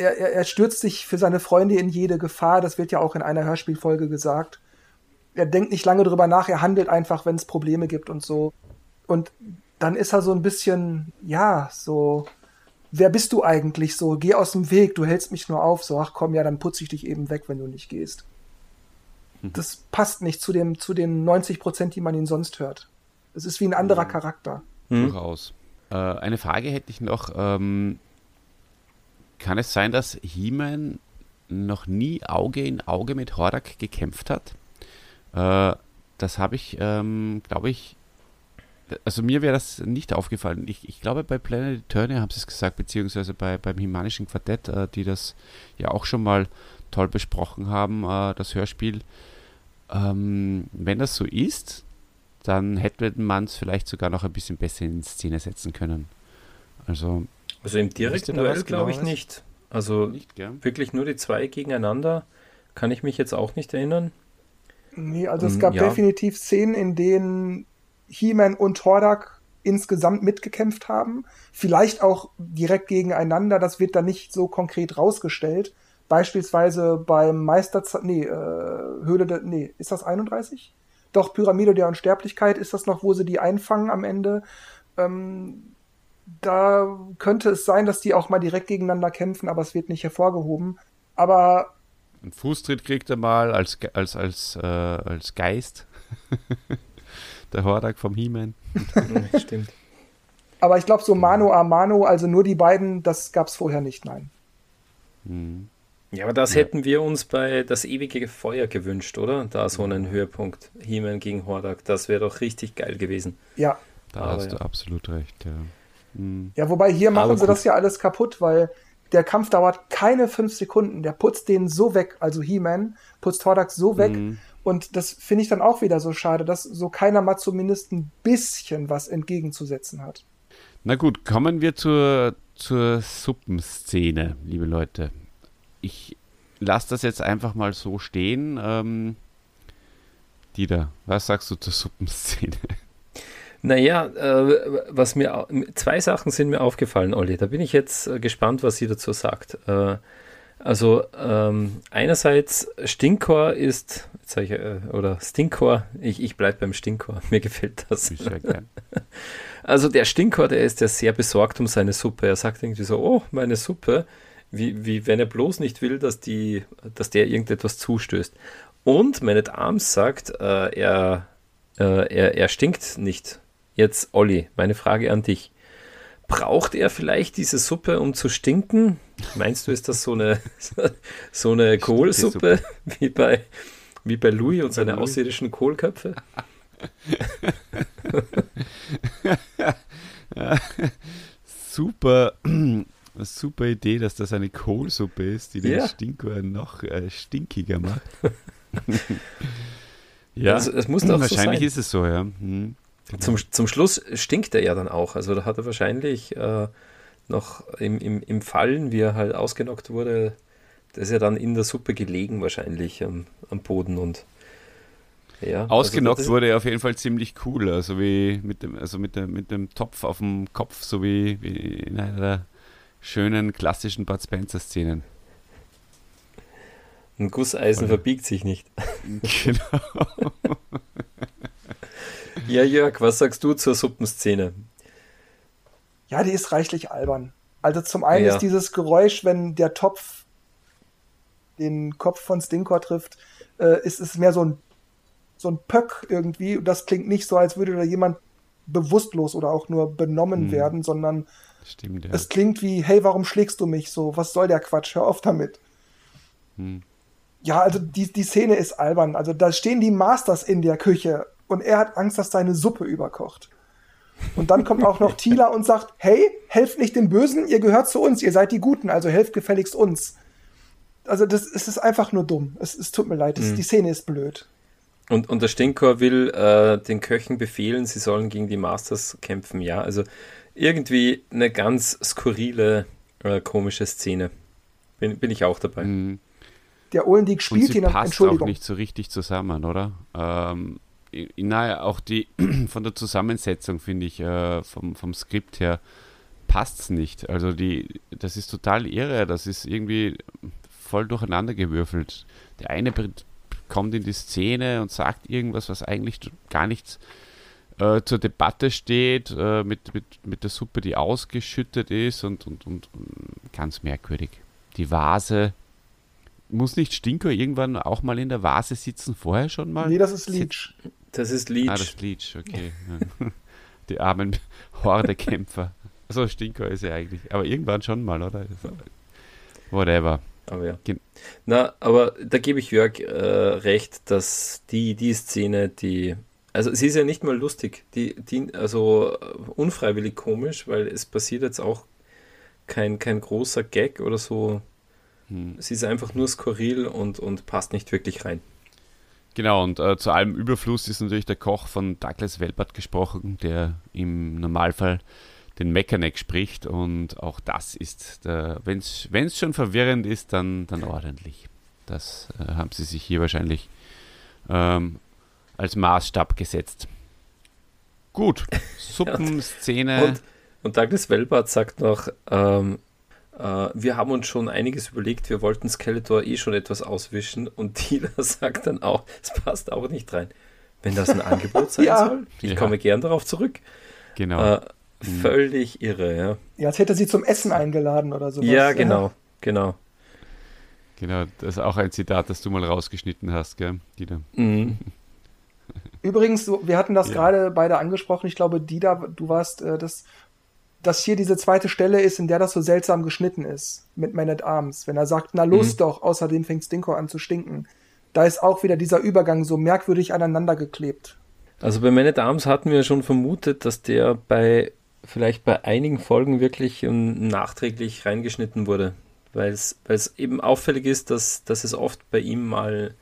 er, er, er stürzt sich für seine Freunde in jede Gefahr. Das wird ja auch in einer Hörspielfolge gesagt. Er denkt nicht lange drüber nach, er handelt einfach, wenn es Probleme gibt und so. Und dann ist er so ein bisschen, ja, so wer bist du eigentlich so? Geh aus dem Weg, du hältst mich nur auf. So, ach komm, ja, dann putze ich dich eben weg, wenn du nicht gehst. das passt nicht zu, dem, zu den 90 Prozent, die man ihn sonst hört. Es ist wie ein anderer Charakter. Mhm. Durchaus. Äh, eine Frage hätte ich noch. Ähm, kann es sein, dass He-Man noch nie Auge in Auge mit Hordak gekämpft hat? Äh, das habe ich, ähm, glaube ich, also mir wäre das nicht aufgefallen. Ich, ich, glaube, bei Planet Eternia haben sie es gesagt, beziehungsweise bei, beim Himanischen Quartett, äh, die das ja auch schon mal toll besprochen haben, äh, das Hörspiel. Ähm, wenn das so ist, dann hätte man es vielleicht sogar noch ein bisschen besser in Szene setzen können. Also, also im direkten Duell glaube ich nicht. Also nicht, wirklich nur die zwei gegeneinander kann ich mich jetzt auch nicht erinnern. Nee, also es hm, gab ja. definitiv Szenen, in denen He-Man und Hordak insgesamt mitgekämpft haben. Vielleicht auch direkt gegeneinander, das wird dann nicht so konkret rausgestellt. Beispielsweise beim Meister, nee, äh, Höhle der, nee, ist das 31? Doch, Pyramide der Unsterblichkeit ist das noch, wo sie die einfangen am Ende. Ähm, da könnte es sein, dass die auch mal direkt gegeneinander kämpfen, aber es wird nicht hervorgehoben. Aber. Ein Fußtritt kriegt er mal als, als, als, äh, als Geist. der Hordak vom He-Man. Stimmt. Aber ich glaube, so Mano a Mano, also nur die beiden, das gab es vorher nicht, nein. Hm. Ja, aber das ja. hätten wir uns bei das ewige Feuer gewünscht, oder? Da so einen Höhepunkt. He-Man gegen Hordak, das wäre doch richtig geil gewesen. Ja. Da aber hast ja. du absolut recht, ja. Hm. Ja, wobei hier machen aber sie gut. das ja alles kaputt, weil der Kampf dauert keine fünf Sekunden. Der putzt den so weg, also He-Man putzt Hordak so weg. Hm. Und das finde ich dann auch wieder so schade, dass so keiner mal zumindest ein bisschen was entgegenzusetzen hat. Na gut, kommen wir zur, zur Suppenszene, liebe Leute ich lasse das jetzt einfach mal so stehen. Ähm, Dieter, was sagst du zur Suppenszene? Naja, äh, was mir zwei Sachen sind mir aufgefallen, Olli. Da bin ich jetzt äh, gespannt, was sie dazu sagt. Äh, also ähm, einerseits Stinkor ist, ich, äh, oder Stinkor, ich, ich bleibe beim Stinkor, mir gefällt das. Also der Stinkor, der ist ja sehr besorgt um seine Suppe. Er sagt irgendwie so, oh, meine Suppe wie, wie wenn er bloß nicht will, dass, die, dass der irgendetwas zustößt. Und Man Arms sagt, äh, er, äh, er, er stinkt nicht. Jetzt, Olli, meine Frage an dich. Braucht er vielleicht diese Suppe, um zu stinken? Meinst du, ist das so eine, so eine Kohlsuppe wie bei, wie bei Louis und seine außerirdischen Kohlköpfe? Super super Idee, dass das eine Kohlsuppe ist, die den ja. Stinker noch äh, stinkiger macht. ja, also, es muss doch wahrscheinlich so ist es so, ja. Hm. Zum, zum Schluss stinkt er ja dann auch. Also da hat er wahrscheinlich äh, noch im, im, im Fallen, wie er halt ausgenockt wurde, der ist ja dann in der Suppe gelegen wahrscheinlich am, am Boden und ja, also Ausgenockt also wurde er auf jeden Fall ziemlich cool, also wie mit dem, also mit, der, mit dem Topf auf dem Kopf, so wie, wie in einer der schönen klassischen Bud Spencer-Szenen. Ein Gusseisen Oder? verbiegt sich nicht. Genau. Ja, Jörg, was sagst du zur Suppenszene? Ja, die ist reichlich albern. Also zum einen ja. ist dieses Geräusch, wenn der Topf den Kopf von Stinkor trifft, äh, ist es mehr so ein, so ein Pöck irgendwie. Das klingt nicht so, als würde da jemand bewusstlos oder auch nur benommen hm. werden, sondern Stimmt, ja. Es klingt wie, hey, warum schlägst du mich so? Was soll der Quatsch? Hör auf damit. Hm. Ja, also die, die Szene ist albern. Also da stehen die Masters in der Küche und er hat Angst, dass seine Suppe überkocht. Und dann kommt auch noch Tila und sagt, hey, helft nicht den Bösen, ihr gehört zu uns, ihr seid die Guten, also helft gefälligst uns. Also das, es ist einfach nur dumm. Es, es tut mir leid, es, mhm. die Szene ist blöd. Und, und der Stinkor will äh, den Köchen befehlen, sie sollen gegen die Masters kämpfen, ja. Also irgendwie eine ganz skurrile, äh, komische Szene. Bin, bin ich auch dabei. Mhm. Der Olendig spielt Und sie ihn passt Entschuldigung. auch nicht so richtig zusammen, oder? Ähm, naja, auch die von der Zusammensetzung finde ich äh, vom, vom Skript her passt es nicht. Also die, das ist total irre. Das ist irgendwie voll durcheinander gewürfelt. Der eine kommt in die Szene und sagt irgendwas, was eigentlich gar nichts äh, zur Debatte steht, äh, mit, mit, mit der Suppe, die ausgeschüttet ist und, und, und, ganz merkwürdig. Die Vase muss nicht Stinko irgendwann auch mal in der Vase sitzen, vorher schon mal? Nee, das ist Leech. Das ist Leech. Ah, das ist Leech, okay. Die armen Hordekämpfer. Also Stinko ist ja eigentlich, aber irgendwann schon mal, oder? Whatever. Aber ja. Na, aber da gebe ich Jörg äh, recht, dass die, die Szene, die. Also sie ist ja nicht mal lustig, die, die, also unfreiwillig komisch, weil es passiert jetzt auch kein, kein großer Gag oder so. Hm. Sie ist einfach nur skurril und, und passt nicht wirklich rein. Genau, und äh, zu allem Überfluss ist natürlich der Koch von Douglas Welbert gesprochen, der im Normalfall den Mechaneck spricht und auch das ist, wenn es schon verwirrend ist, dann, dann ordentlich. Das äh, haben sie sich hier wahrscheinlich ähm, als Maßstab gesetzt. Gut, Suppenszene. und, und Douglas Welbert sagt noch, ähm, äh, wir haben uns schon einiges überlegt, wir wollten Skeletor eh schon etwas auswischen und Tila sagt dann auch, es passt auch nicht rein. Wenn das ein Angebot sein ja. soll, ich ja. komme gern darauf zurück. Genau. Äh, Mhm. Völlig irre, ja. Ja, als hätte sie zum Essen eingeladen oder sowas. Ja, genau, ja. genau. Genau, das ist auch ein Zitat, das du mal rausgeschnitten hast, gell, Dieter? Mhm. Übrigens, wir hatten das ja. gerade beide angesprochen. Ich glaube, Dieter, du warst, äh, das, dass hier diese zweite Stelle ist, in der das so seltsam geschnitten ist mit Man at Arms. Wenn er sagt, na los mhm. doch, außerdem fängt Stinko an zu stinken. Da ist auch wieder dieser Übergang so merkwürdig aneinander geklebt. Also bei Man at Arms hatten wir schon vermutet, dass der bei vielleicht bei einigen Folgen wirklich um, nachträglich reingeschnitten wurde, weil es eben auffällig ist, dass, dass es oft bei ihm mal,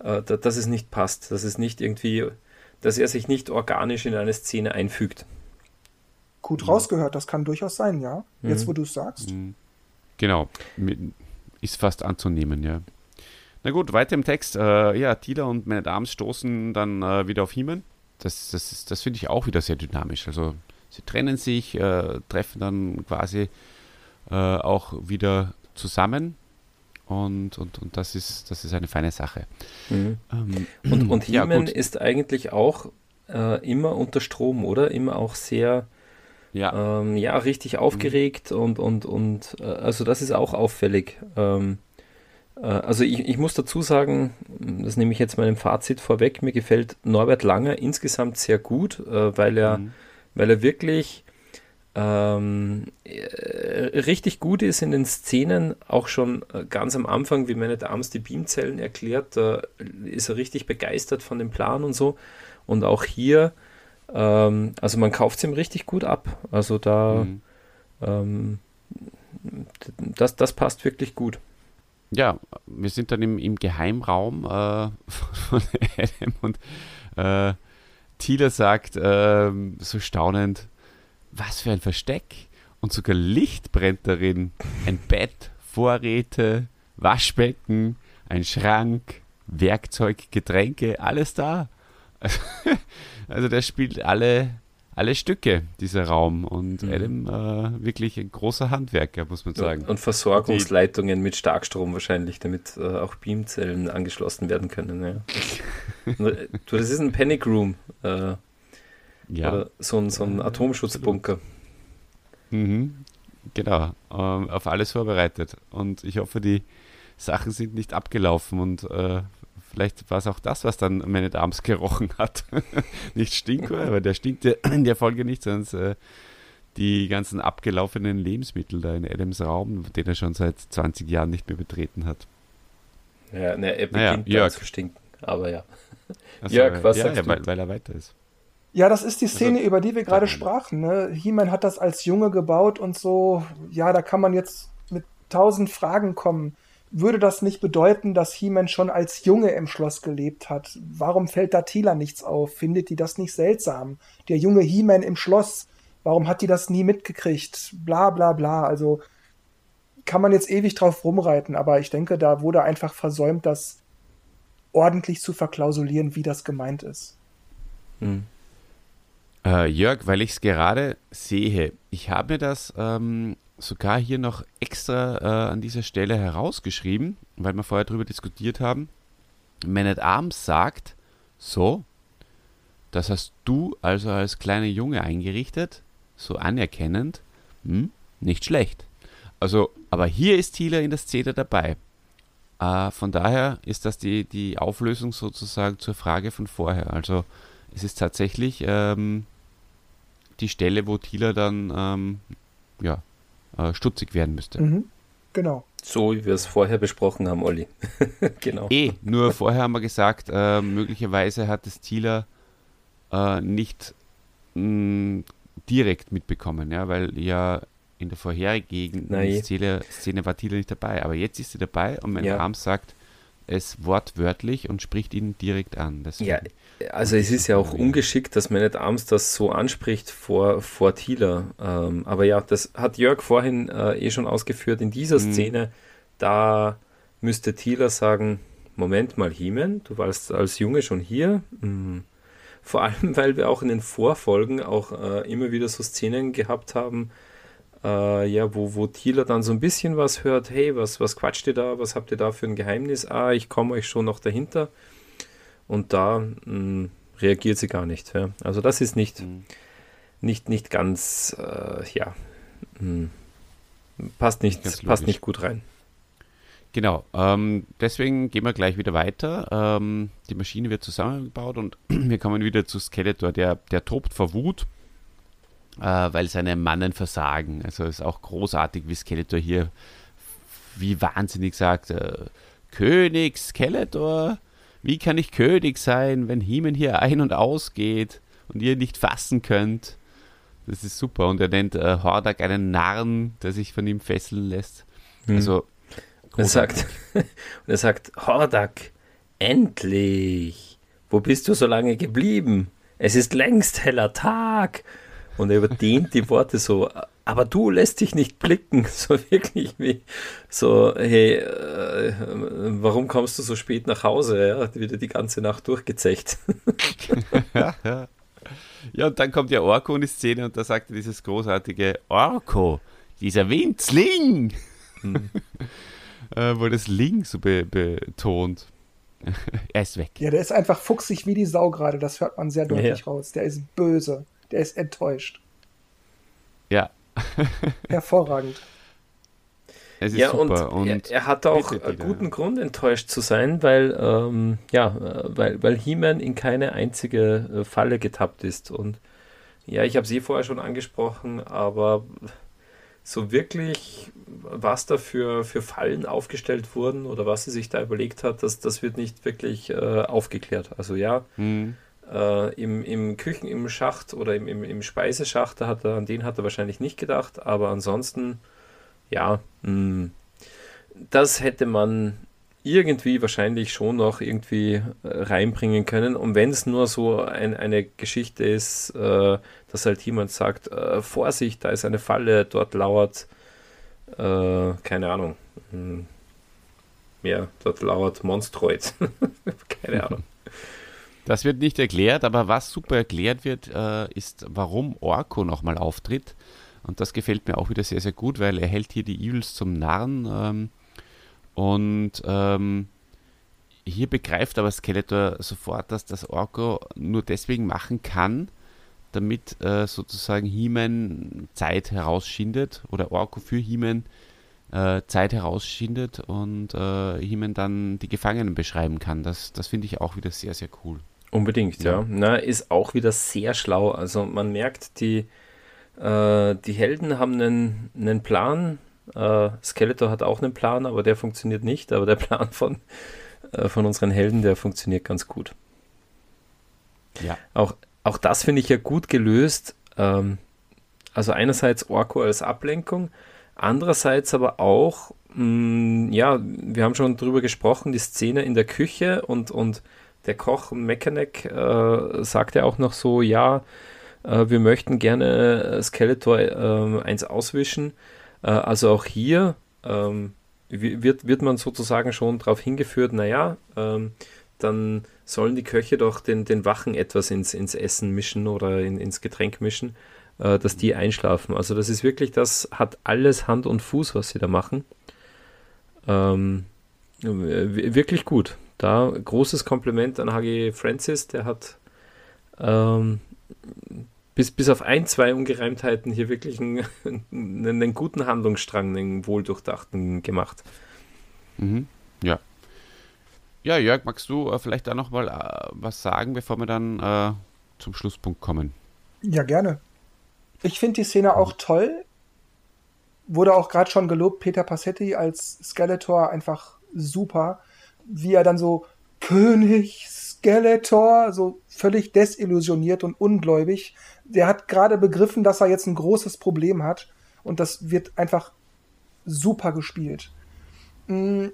äh, da, dass es nicht passt, dass es nicht irgendwie, dass er sich nicht organisch in eine Szene einfügt. Gut rausgehört, das kann durchaus sein, ja. Jetzt, wo mhm. du es sagst. Mhm. Genau, ist fast anzunehmen, ja. Na gut, weiter im Text. Äh, ja, Tila und meine Damen stoßen dann äh, wieder auf Hiemen. Das, das, das finde ich auch wieder sehr dynamisch. Also sie trennen sich, äh, treffen dann quasi auch wieder zusammen. Und, und, und das, ist, das ist eine feine Sache. Mhm. Ähm, und und ja, ist eigentlich auch äh, immer unter Strom, oder? Immer auch sehr, ja, ähm, ja richtig aufgeregt mhm. und, und, und äh, also das ist auch auffällig. Ähm, äh, also ich, ich muss dazu sagen, das nehme ich jetzt meinem Fazit vorweg, mir gefällt Norbert Langer insgesamt sehr gut, äh, weil er mhm weil er wirklich ähm, äh, richtig gut ist in den Szenen, auch schon äh, ganz am Anfang, wie at Arms die Beamzellen erklärt, da ist er richtig begeistert von dem Plan und so. Und auch hier, ähm, also man kauft es ihm richtig gut ab. Also da, mhm. ähm, das, das passt wirklich gut. Ja, wir sind dann im, im Geheimraum äh, von Adam und äh, Thieler sagt äh, so staunend, was für ein Versteck. Und sogar Licht brennt darin. Ein Bett, Vorräte, Waschbecken, ein Schrank, Werkzeug, Getränke, alles da. Also der spielt alle, alle Stücke, dieser Raum. Und mhm. Adam äh, wirklich ein großer Handwerker, muss man sagen. Und Versorgungsleitungen mit Starkstrom wahrscheinlich, damit äh, auch Beamzellen angeschlossen werden können. Ja. du, das ist ein Panic Room. Äh, ja. So ein, so ein Atomschutzbunker. Mhm. Genau, ähm, auf alles vorbereitet. Und ich hoffe, die Sachen sind nicht abgelaufen und äh, vielleicht war es auch das, was dann meine Arms gerochen hat. nicht Stinko, aber der stinkt in der Folge nicht, sondern äh, die ganzen abgelaufenen Lebensmittel da in Adams Raum, den er schon seit 20 Jahren nicht mehr betreten hat. Ja, ne, er beginnt naja, zu stinken, aber ja. Also, Jörg, was ja, sagst ja, du? Weil, weil er weiter ist. Ja, das ist die also, Szene, also, über die wir gerade sprachen. Ne? He-Man hat das als Junge gebaut und so. Ja, da kann man jetzt mit tausend Fragen kommen. Würde das nicht bedeuten, dass He-Man schon als Junge im Schloss gelebt hat? Warum fällt da Tila nichts auf? Findet die das nicht seltsam? Der junge He-Man im Schloss, warum hat die das nie mitgekriegt? Bla bla bla. Also kann man jetzt ewig drauf rumreiten, aber ich denke, da wurde einfach versäumt, das ordentlich zu verklausulieren, wie das gemeint ist. Hm. Äh, Jörg, weil ich es gerade sehe, ich habe das ähm, sogar hier noch extra äh, an dieser Stelle herausgeschrieben, weil wir vorher darüber diskutiert haben. Man at Arms sagt, so, das hast du also als kleiner Junge eingerichtet, so anerkennend, hm, nicht schlecht. Also, aber hier ist Thieler in der Szene dabei. Äh, von daher ist das die, die Auflösung sozusagen zur Frage von vorher. Also es ist tatsächlich ähm, die Stelle, wo Thieler dann ähm, ja, äh, stutzig werden müsste. Mhm. Genau. So wie wir es vorher besprochen haben, Olli. genau. Eh, nur vorher haben wir gesagt, äh, möglicherweise hat es Thieler äh, nicht mh, direkt mitbekommen, ja, weil ja in der vorherigen Szene, Szene, war Thieler nicht dabei. Aber jetzt ist sie dabei und mein ja. Arm sagt es wortwörtlich und spricht ihn direkt an. Deswegen. Ja, also es ist ja auch ungeschickt, dass man nicht abends das so anspricht vor, vor Thieler. Ähm, aber ja, das hat Jörg vorhin äh, eh schon ausgeführt. In dieser mhm. Szene, da müsste Thieler sagen, Moment mal, Hiemen, du warst als Junge schon hier. Mhm. Vor allem, weil wir auch in den Vorfolgen auch äh, immer wieder so Szenen gehabt haben, äh, ja, wo, wo Thieler dann so ein bisschen was hört, hey, was, was quatscht ihr da, was habt ihr da für ein Geheimnis? Ah, ich komme euch schon noch dahinter. Und da mh, hm, reagiert sie gar nicht. Ja. Also das ist nicht, mhm. nicht, nicht ganz, äh, ja, mh, hm, passt, nicht, passt nicht gut rein. Genau, ähm, deswegen gehen wir gleich wieder weiter. Ähm, die Maschine wird zusammengebaut und wir kommen wieder zu Skeletor, der, der tobt vor Wut, äh, weil seine Mannen versagen. Also ist auch großartig, wie Skeletor hier wie wahnsinnig sagt, äh, König Skeletor, wie kann ich König sein, wenn Hiemen hier ein- und ausgeht und ihr nicht fassen könnt? Das ist super. Und er nennt äh, Hordak einen Narren, der sich von ihm fesseln lässt. Mhm. Also, er sagt, und er sagt, Hordak, endlich! Wo bist du so lange geblieben? Es ist längst heller Tag. Und er überdehnt die Worte so, aber du lässt dich nicht blicken, so wirklich wie so, hey, äh, warum kommst du so spät nach Hause? Ja, wieder die ganze Nacht durchgezecht. ja, ja. ja, und dann kommt ja Orko in die Szene und da sagt er dieses großartige Orko, dieser Winzling, hm. äh, wo das Ling so be betont. er ist weg. Ja, der ist einfach fuchsig wie die Sau gerade, das hört man sehr deutlich ja. raus. Der ist böse, der ist enttäuscht. Ja, Hervorragend. Es ist ja, super. Und, und er, er hat auch einen guten Grund, enttäuscht zu sein, weil, ähm, ja, weil, weil He-Man in keine einzige äh, Falle getappt ist. Und ja, ich habe sie vorher schon angesprochen, aber so wirklich, was da für, für Fallen aufgestellt wurden oder was sie sich da überlegt hat, das, das wird nicht wirklich äh, aufgeklärt. Also ja, mhm. Äh, im, Im Küchen, im Schacht oder im, im, im Speiseschacht, da hat er, an den hat er wahrscheinlich nicht gedacht, aber ansonsten, ja, mh, hm, das hätte man irgendwie wahrscheinlich schon noch irgendwie äh, reinbringen können. Und wenn es nur so ein, eine Geschichte ist, äh, dass halt jemand sagt, äh, Vorsicht, da ist eine Falle, dort lauert, äh, keine Ahnung, hm, ja, dort lauert Monstroid. keine Ahnung. Das wird nicht erklärt, aber was super erklärt wird, äh, ist, warum Orko nochmal auftritt. Und das gefällt mir auch wieder sehr, sehr gut, weil er hält hier die Evils zum Narren. Ähm, und ähm, hier begreift aber Skeletor sofort, dass das Orko nur deswegen machen kann, damit äh, sozusagen He-Man Zeit herausschindet oder Orko für He-Man äh, Zeit herausschindet und äh, dann die Gefangenen beschreiben kann. Das, das finde ich auch wieder sehr, sehr cool. Unbedingt, ja. ja. Na, ist auch wieder sehr schlau. Also man merkt, die, äh, die Helden haben einen, einen Plan. Äh, Skeletor hat auch einen Plan, aber der funktioniert nicht. Aber der Plan von, äh, von unseren Helden, der funktioniert ganz gut. Ja. Auch, auch das finde ich ja gut gelöst. Ähm, also einerseits Orko als Ablenkung, andererseits aber auch, mh, mm, ja, wir haben schon drüber gesprochen, die Szene in der Küche und, und der Koch Mechanic äh, ja auch noch so, ja, äh, wir möchten gerne äh, Skeletor äh, eins auswischen. Äh, also auch hier ähm, wird, wird man sozusagen schon darauf hingeführt, naja, ähm, dann sollen die Köche doch den, den Wachen etwas ins, ins Essen mischen oder in, ins Getränk mischen, äh, dass die einschlafen. Also das ist wirklich, das hat alles Hand und Fuß, was sie da machen. Ähm, wirklich gut da großes Kompliment an HG Francis, der hat ähm, bis, bis auf ein, zwei Ungereimtheiten hier wirklich einen, einen, einen guten Handlungsstrang, einen wohldurchdachten gemacht. Mhm. Ja, Ja, Jörg, magst du äh, vielleicht da nochmal äh, was sagen, bevor wir dann äh, zum Schlusspunkt kommen? Ja, gerne. Ich finde die Szene auch toll. Wurde auch gerade schon gelobt, Peter Passetti als Skeletor einfach super. Wie er dann so König Skeletor, so völlig desillusioniert und ungläubig. Der hat gerade begriffen, dass er jetzt ein großes Problem hat. Und das wird einfach super gespielt. Mm,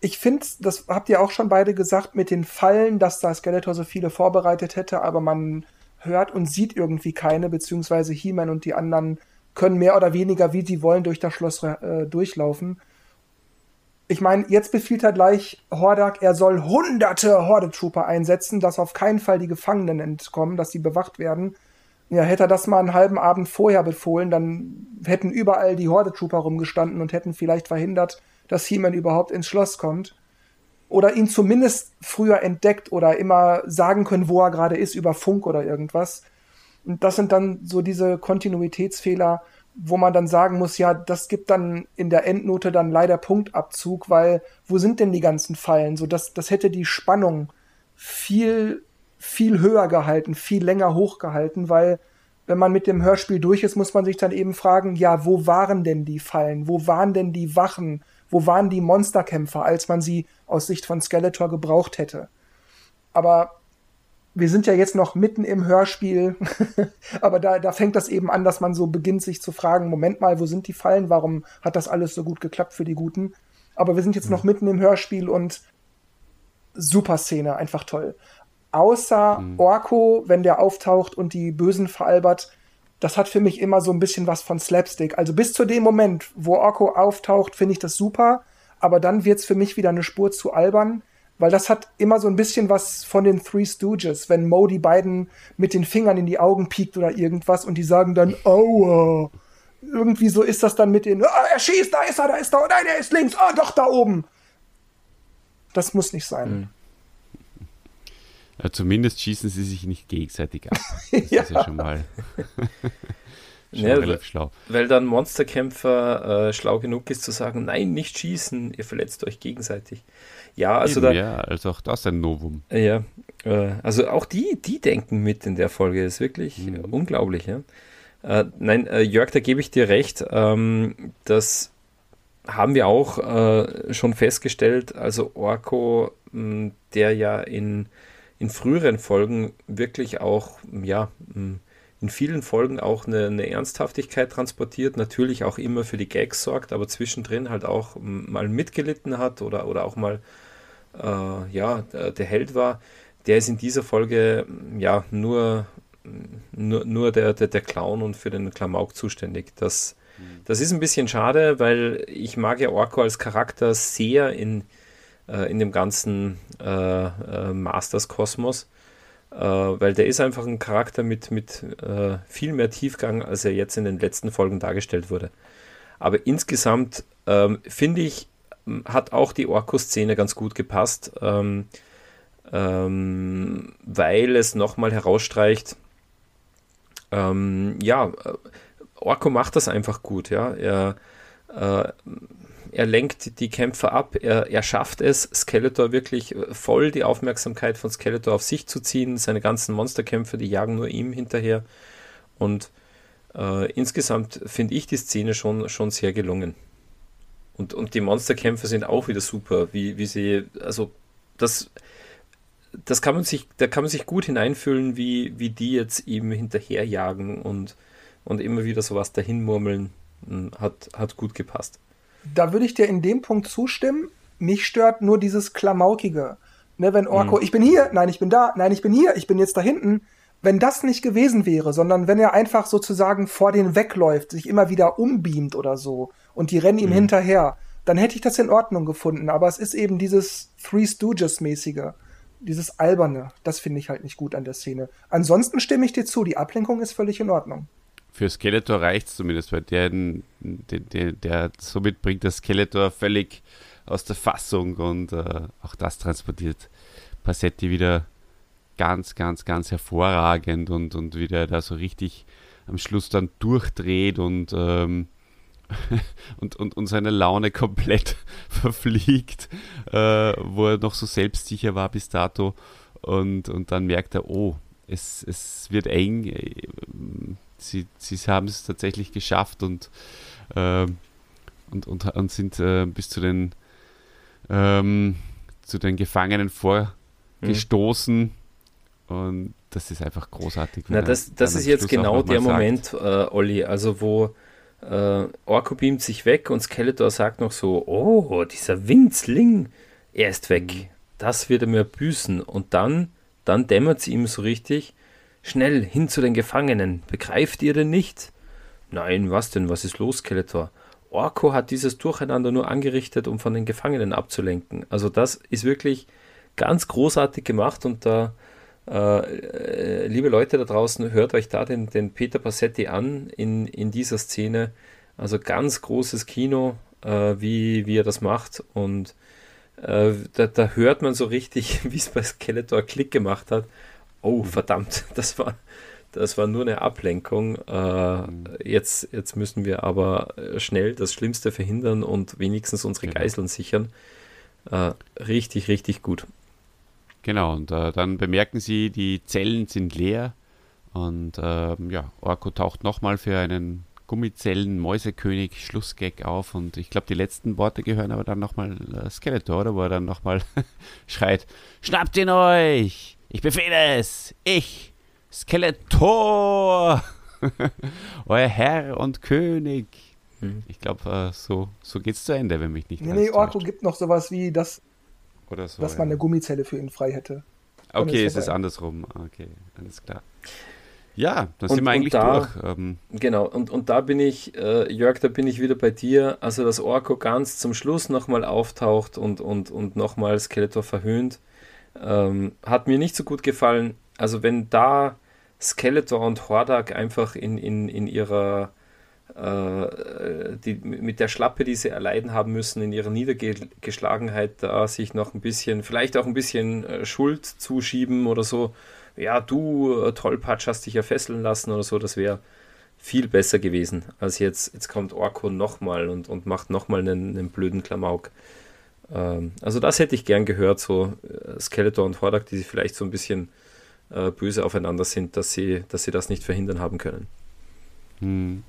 ich finde, das habt ihr auch schon beide gesagt, mit den Fallen, dass da Skeletor so viele vorbereitet hätte, aber man hört und sieht irgendwie keine, beziehungsweise He-Man und die anderen können mehr oder weniger, wie sie wollen, durch das Schloss äh, durchlaufen. Ich meine, jetzt befiehlt er gleich Hordak, er soll hunderte Horde-Trooper einsetzen, dass auf keinen Fall die Gefangenen entkommen, dass sie bewacht werden. Ja, hätte er das mal einen halben Abend vorher befohlen, dann hätten überall die Horde-Trooper rumgestanden und hätten vielleicht verhindert, dass He-Man überhaupt ins Schloss kommt. Oder ihn zumindest früher entdeckt oder immer sagen können, wo er gerade ist, über Funk oder irgendwas. Und das sind dann so diese Kontinuitätsfehler, wo man dann sagen muss, ja, das gibt dann in der Endnote dann leider Punktabzug, weil wo sind denn die ganzen Fallen? So, das, das hätte die Spannung viel, viel höher gehalten, viel länger hochgehalten, weil wenn man mit dem Hörspiel durch ist, muss man sich dann eben fragen, ja, wo waren denn die Fallen? Wo waren denn die Wachen? Wo waren die Monsterkämpfer, als man sie aus Sicht von Skeletor gebraucht hätte? Aber wir sind ja jetzt noch mitten im Hörspiel, aber da, da fängt das eben an, dass man so beginnt, sich zu fragen, Moment mal, wo sind die Fallen? Warum hat das alles so gut geklappt für die Guten? Aber wir sind jetzt mhm. noch mitten im Hörspiel und super Szene, einfach toll. Außer mhm. Orko, wenn der auftaucht und die Bösen veralbert, das hat für mich immer so ein bisschen was von Slapstick. Also bis zu dem Moment, wo Orko auftaucht, finde ich das super, aber dann wird's für mich wieder eine Spur zu albern, weil das hat immer so ein bisschen was von den Three Stooges, wenn Mo die beiden mit den Fingern in die Augen piekt oder irgendwas und die sagen dann, aua. Irgendwie so ist das dann mit den, ah, er schießt, da ist er, da ist er, oh nein, er ist links, ah, doch, da oben. Das muss nicht sein. Mhm. Ja, zumindest schießen sie sich nicht gegenseitig ab. Das ja. ist ja schon mal, schon ja, relativ schlau. Weil dann Monsterkämpfer äh, schlau genug ist zu sagen, nein, nicht schießen, ihr verletzt euch gegenseitig. Ja, also Eben, da, ja, also auch das ein Novum. Ja, äh, also auch die, die denken mit in der Folge, ist wirklich mhm. unglaublich. Ja? Äh, nein, äh, Jörg, da gebe ich dir recht. Ähm, das haben wir auch äh, schon festgestellt. Also Orko, mh, der ja in in früheren Folgen wirklich auch, ja, in vielen Folgen auch eine, eine, Ernsthaftigkeit transportiert, natürlich auch immer für die Gags sorgt, aber zwischendrin halt auch mal mitgelitten hat oder, oder auch mal, äh, ja, der Held war. Der ist in dieser Folge, ja, nur, nur, nur der, der, der Clown und für den Klamauk zuständig. Das, mhm. das ist ein bisschen schade, weil ich mag ja Orko als Charakter sehr in, äh, in dem ganzen äh, äh, Masters-Kosmos. Äh, weil der ist einfach ein Charakter mit, mit äh, viel mehr Tiefgang, als er jetzt in den letzten Folgen dargestellt wurde. Aber insgesamt ähm, finde ich, hat auch die Orko-Szene ganz gut gepasst, ähm, ähm, weil es nochmal herausstreicht, ähm, ja, Orko macht das einfach gut, ja. Er äh, er lenkt die Kämpfer ab, er, er schafft es, Skeletor wirklich äh, voll die Aufmerksamkeit von Skeletor auf sich zu ziehen. Seine ganzen Monsterkämpfe, die jagen nur ihm hinterher. Und äh, insgesamt finde ich die Szene schon, schon sehr gelungen. Und, und die Monsterkämpfe sind auch wieder super, wie, wie sie, also das, das kann man sich, da kann man sich gut hineinfühlen, wie, wie die jetzt ihm hinterherjagen und, und immer wieder sowas dahinmurmeln. Hm, hat, hat gut gepasst. Da würde ich dir in dem Punkt zustimmen. Mich stört nur dieses Klamaukige. Ne, wenn Orko, mhm. ich bin hier, nein, ich bin da, nein, ich bin hier, ich bin jetzt da hinten. Wenn das nicht gewesen wäre, sondern wenn er einfach sozusagen vor denen wegläuft, sich immer wieder umbeamt oder so und die rennen ihm mhm. hinterher, dann hätte ich das in Ordnung gefunden. Aber es ist eben dieses Three Stooges-mäßige, dieses Alberne. Das finde ich halt nicht gut an der Szene. Ansonsten stimme ich dir zu, die Ablenkung ist völlig in Ordnung für Skeletor reicht es zumindest, weil der, der, der, der, somit bringt der Skeletor völlig aus der Fassung und äh, auch das transportiert Passetti wieder ganz, ganz, ganz hervorragend und, und wieder da so richtig am Schluss dann durchdreht und ähm, und, und, und seine Laune komplett verfliegt, äh, wo er noch so selbstsicher war bis dato. Und, und dann merkt er, oh, es, es wird eng. Sie, sie haben es tatsächlich geschafft und, äh, und, und, und sind äh, bis zu den, ähm, zu den Gefangenen vorgestoßen. Mhm. Und das ist einfach großartig. Na, das, das ist jetzt genau der Moment, äh, Olli, also wo äh, Orko beamt sich weg und Skeletor sagt noch so, oh, dieser Winzling, er ist weg. Mhm. Das wird er mir büßen. Und dann, dann dämmert es ihm so richtig, schnell hin zu den Gefangenen. Begreift ihr denn nicht? Nein, was denn? Was ist los, Skeletor? Orko hat dieses Durcheinander nur angerichtet, um von den Gefangenen abzulenken. Also das ist wirklich ganz großartig gemacht und da äh, liebe Leute da draußen, hört euch da den, den Peter Passetti an in, in dieser Szene. Also ganz großes Kino, äh, wie, wie er das macht. Und äh, da, da, hört man so richtig, wie es bei Skeletor Klick gemacht hat. Oh, verdammt, das war, das war nur eine Ablenkung. Äh, mhm. jetzt, jetzt müssen wir aber schnell das Schlimmste verhindern und wenigstens unsere genau. Geiseln sichern. Äh, richtig, richtig gut. Genau, und äh, dann bemerken sie, die Zellen sind leer und äh, ja, Orko taucht nochmal für einen Gummizellen-Mäusekönig Schlussgag auf und ich glaube, die letzten Worte gehören aber dann nochmal äh, Skeletor, oder? Wo er dann nochmal schreit, schnappt ihn euch! Ich befehle es! Ich, Skeletor! Euer Herr und König! Hm. Ich glaube, äh, so, so es zu Ende, wenn mich nicht Nee, nee, Orko gibt noch sowas wie, das oder so. Dass man ja. eine Gummizelle für ihn frei hätte. Okay, ist es andersrum. Okay, alles klar. Ja, da sind wir eigentlich da, durch. Ähm. Genau, und, und da bin ich, äh, Jörg, da bin ich wieder bei dir. Also, dass Orko ganz zum Schluss nochmal auftaucht und, und, und nochmal Skeletor verhöhnt, ähm, hat mir nicht so gut gefallen. Also, wenn da Skeletor und Hordak einfach in, in, in ihrer äh, die, mit der Schlappe, die sie erleiden haben müssen, in ihrer Niedergeschlagenheit da sich noch ein bisschen, vielleicht auch ein bisschen äh, Schuld zuschieben oder so. Ja, du äh, Tollpatsch hast dich ja fesseln lassen oder so, das wäre viel besser gewesen, als jetzt, jetzt kommt Orko nochmal und, und macht nochmal einen, einen blöden Klamauk. Ähm, also das hätte ich gern gehört, so Skeletor und Hordak, die sich vielleicht so ein bisschen äh, böse aufeinander sind, dass sie, dass sie das nicht verhindern haben können. Hm.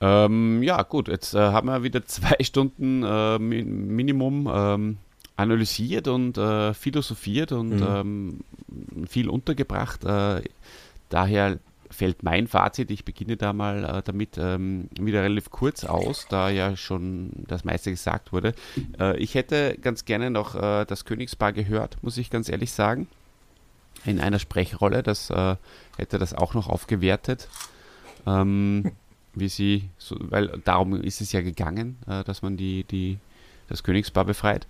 Ähm, ja, gut, jetzt äh, haben wir wieder zwei Stunden äh, Minimum ähm, analysiert und äh, philosophiert und mhm. ähm, viel untergebracht. Äh, daher fällt mein Fazit, ich beginne da mal äh, damit ähm, wieder relativ kurz aus, da ja schon das meiste gesagt wurde. Äh, ich hätte ganz gerne noch das Königspaar gehört, muss ich ganz ehrlich sagen. In einer Sprechrolle, das hätte das auch noch aufgewertet. Ähm, wie sie, so, weil darum ist es ja gegangen, äh, dass man die, die, das Königspaar befreit.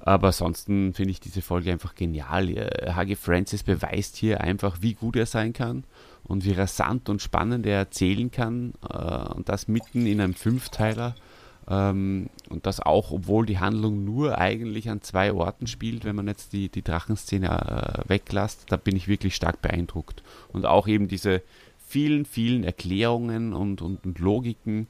Aber ansonsten finde ich diese Folge einfach genial. Hagi Francis beweist hier einfach, wie gut er sein kann und wie rasant und spannend er erzählen kann. Äh, und das mitten in einem Fünfteiler. Ähm, und das auch, obwohl die Handlung nur eigentlich an zwei Orten spielt, wenn man jetzt die, die Drachenszene äh, weglässt. Da bin ich wirklich stark beeindruckt. Und auch eben diese, vielen, vielen Erklärungen und, und, und Logiken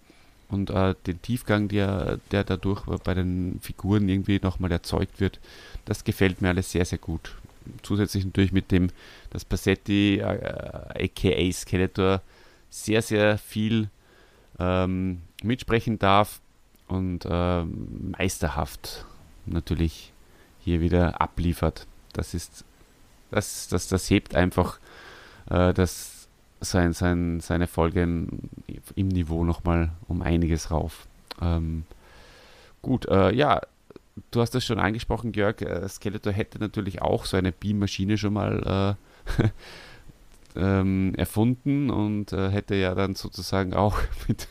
und äh, den Tiefgang, der, der dadurch bei den Figuren irgendwie nochmal erzeugt wird, das gefällt mir alles sehr, sehr gut. Zusätzlich natürlich mit dem, dass Passetti, äh, aka Skeletor, sehr, sehr viel ähm, mitsprechen darf und äh, meisterhaft natürlich hier wieder abliefert. Das ist, das, das, das hebt einfach äh, das, sein, sein, seine Folgen im Niveau nochmal um einiges rauf. Ähm, gut, äh, ja, du hast das schon angesprochen, Jörg. Äh, Skeletor hätte natürlich auch so eine Beam-Maschine schon mal äh, ähm, erfunden und äh, hätte ja dann sozusagen auch mit,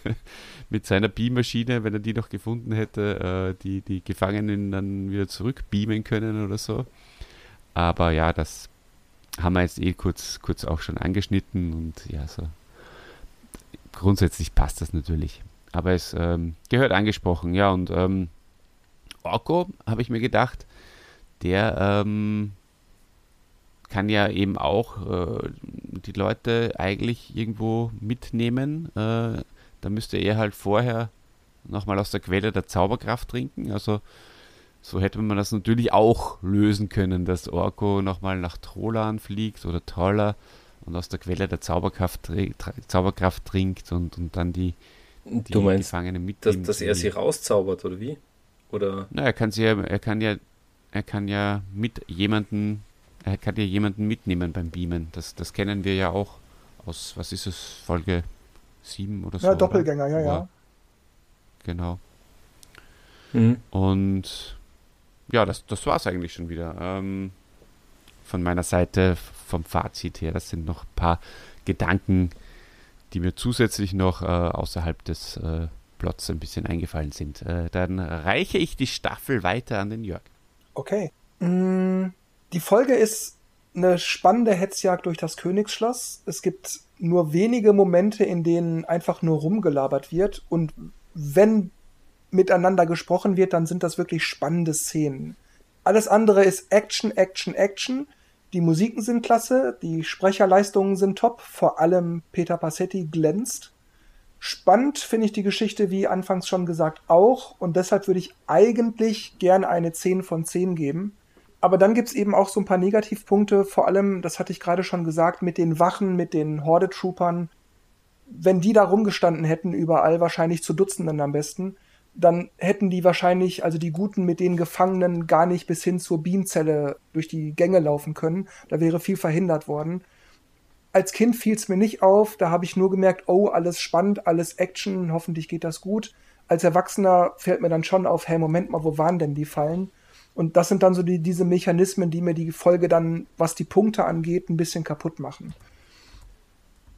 mit seiner Beam-Maschine, wenn er die noch gefunden hätte, äh, die, die Gefangenen dann wieder zurückbeamen können oder so. Aber ja, das haben wir jetzt eh kurz, kurz auch schon angeschnitten und ja, so grundsätzlich passt das natürlich. Aber es ähm, gehört angesprochen, ja, und ähm, Orko, habe ich mir gedacht, der ähm, kann ja eben auch äh, die Leute eigentlich irgendwo mitnehmen, äh, Da müsste er halt vorher nochmal aus der Quelle der Zauberkraft trinken. Also so hätte man das natürlich auch lösen können, dass Orko nochmal nach Trolan fliegt oder Troller und aus der Quelle der Zauberkraft, Zauberkraft trinkt und, und dann die, die du meinst, Gefangenen mitnimmt. Dass, dass er sie rauszaubert, oder wie? Oder? Na, er kann sie ja, er kann ja, er kann ja mit jemanden, er kann ja jemanden mitnehmen beim Beamen. Das, das kennen wir ja auch aus, was ist es, Folge 7 oder so. Ja, Doppelgänger, oder? ja, ja. Genau. Mhm. Und ja, das, das war es eigentlich schon wieder. Ähm, von meiner Seite vom Fazit her, das sind noch ein paar Gedanken, die mir zusätzlich noch äh, außerhalb des äh, Plots ein bisschen eingefallen sind. Äh, dann reiche ich die Staffel weiter an den Jörg. Okay. Mm, die Folge ist eine spannende Hetzjagd durch das Königsschloss. Es gibt nur wenige Momente, in denen einfach nur rumgelabert wird. Und wenn miteinander gesprochen wird, dann sind das wirklich spannende Szenen. Alles andere ist Action, Action, Action. Die Musiken sind klasse, die Sprecherleistungen sind top, vor allem Peter Passetti glänzt. Spannend finde ich die Geschichte, wie anfangs schon gesagt, auch und deshalb würde ich eigentlich gerne eine 10 von 10 geben. Aber dann gibt es eben auch so ein paar Negativpunkte, vor allem, das hatte ich gerade schon gesagt, mit den Wachen, mit den Horde-Troopern. Wenn die da rumgestanden hätten, überall wahrscheinlich zu Dutzenden am besten, dann hätten die wahrscheinlich, also die Guten mit den Gefangenen, gar nicht bis hin zur Beamzelle durch die Gänge laufen können. Da wäre viel verhindert worden. Als Kind fiel es mir nicht auf, da habe ich nur gemerkt, oh, alles spannend, alles Action, hoffentlich geht das gut. Als Erwachsener fällt mir dann schon auf, hey, Moment mal, wo waren denn die Fallen? Und das sind dann so die, diese Mechanismen, die mir die Folge dann, was die Punkte angeht, ein bisschen kaputt machen.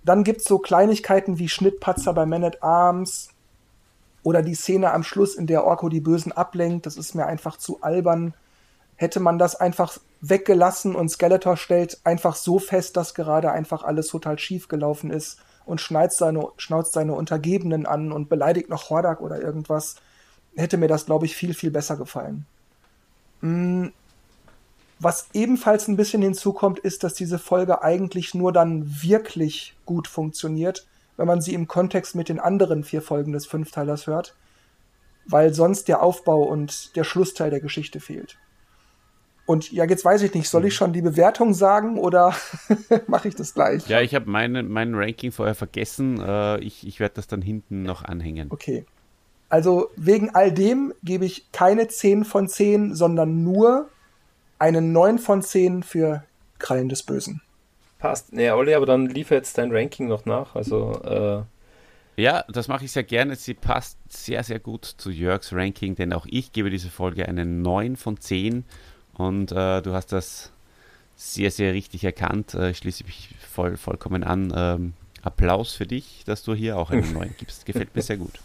Dann gibt's so Kleinigkeiten wie Schnittpatzer bei Man at Arms, oder die Szene am Schluss, in der Orko die Bösen ablenkt, das ist mir einfach zu albern. Hätte man das einfach weggelassen und Skeletor stellt einfach so fest, dass gerade einfach alles total schief gelaufen ist und schnauzt seine, schnauzt seine Untergebenen an und beleidigt noch Hordak oder irgendwas, hätte mir das, glaube ich, viel, viel besser gefallen. Hm. Was ebenfalls ein bisschen hinzukommt, ist, dass diese Folge eigentlich nur dann wirklich gut funktioniert, wenn man sie im Kontext mit den anderen vier Folgen des Fünfteilers hört, weil sonst der Aufbau und der Schlussteil der Geschichte fehlt. Und ja, jetzt weiß ich nicht, soll ich mhm. schon die Bewertung sagen oder mache ich das gleich? Ja, ich habe meine, mein Ranking vorher vergessen. Äh, ich ich werde das dann hinten noch anhängen. Okay. Also wegen all dem gebe ich keine 10 von 10, sondern nur eine 9 von 10 für Krallen des Bösen. Passt. Nee, Olli, aber dann liefere jetzt dein Ranking noch nach. Also, äh ja, das mache ich sehr gerne. Sie passt sehr, sehr gut zu Jörgs Ranking, denn auch ich gebe dieser Folge eine 9 von 10. Und äh, du hast das sehr, sehr richtig erkannt. Äh, ich schließe mich voll, vollkommen an. Ähm, Applaus für dich, dass du hier auch einen 9 gibst. Gefällt mir sehr gut.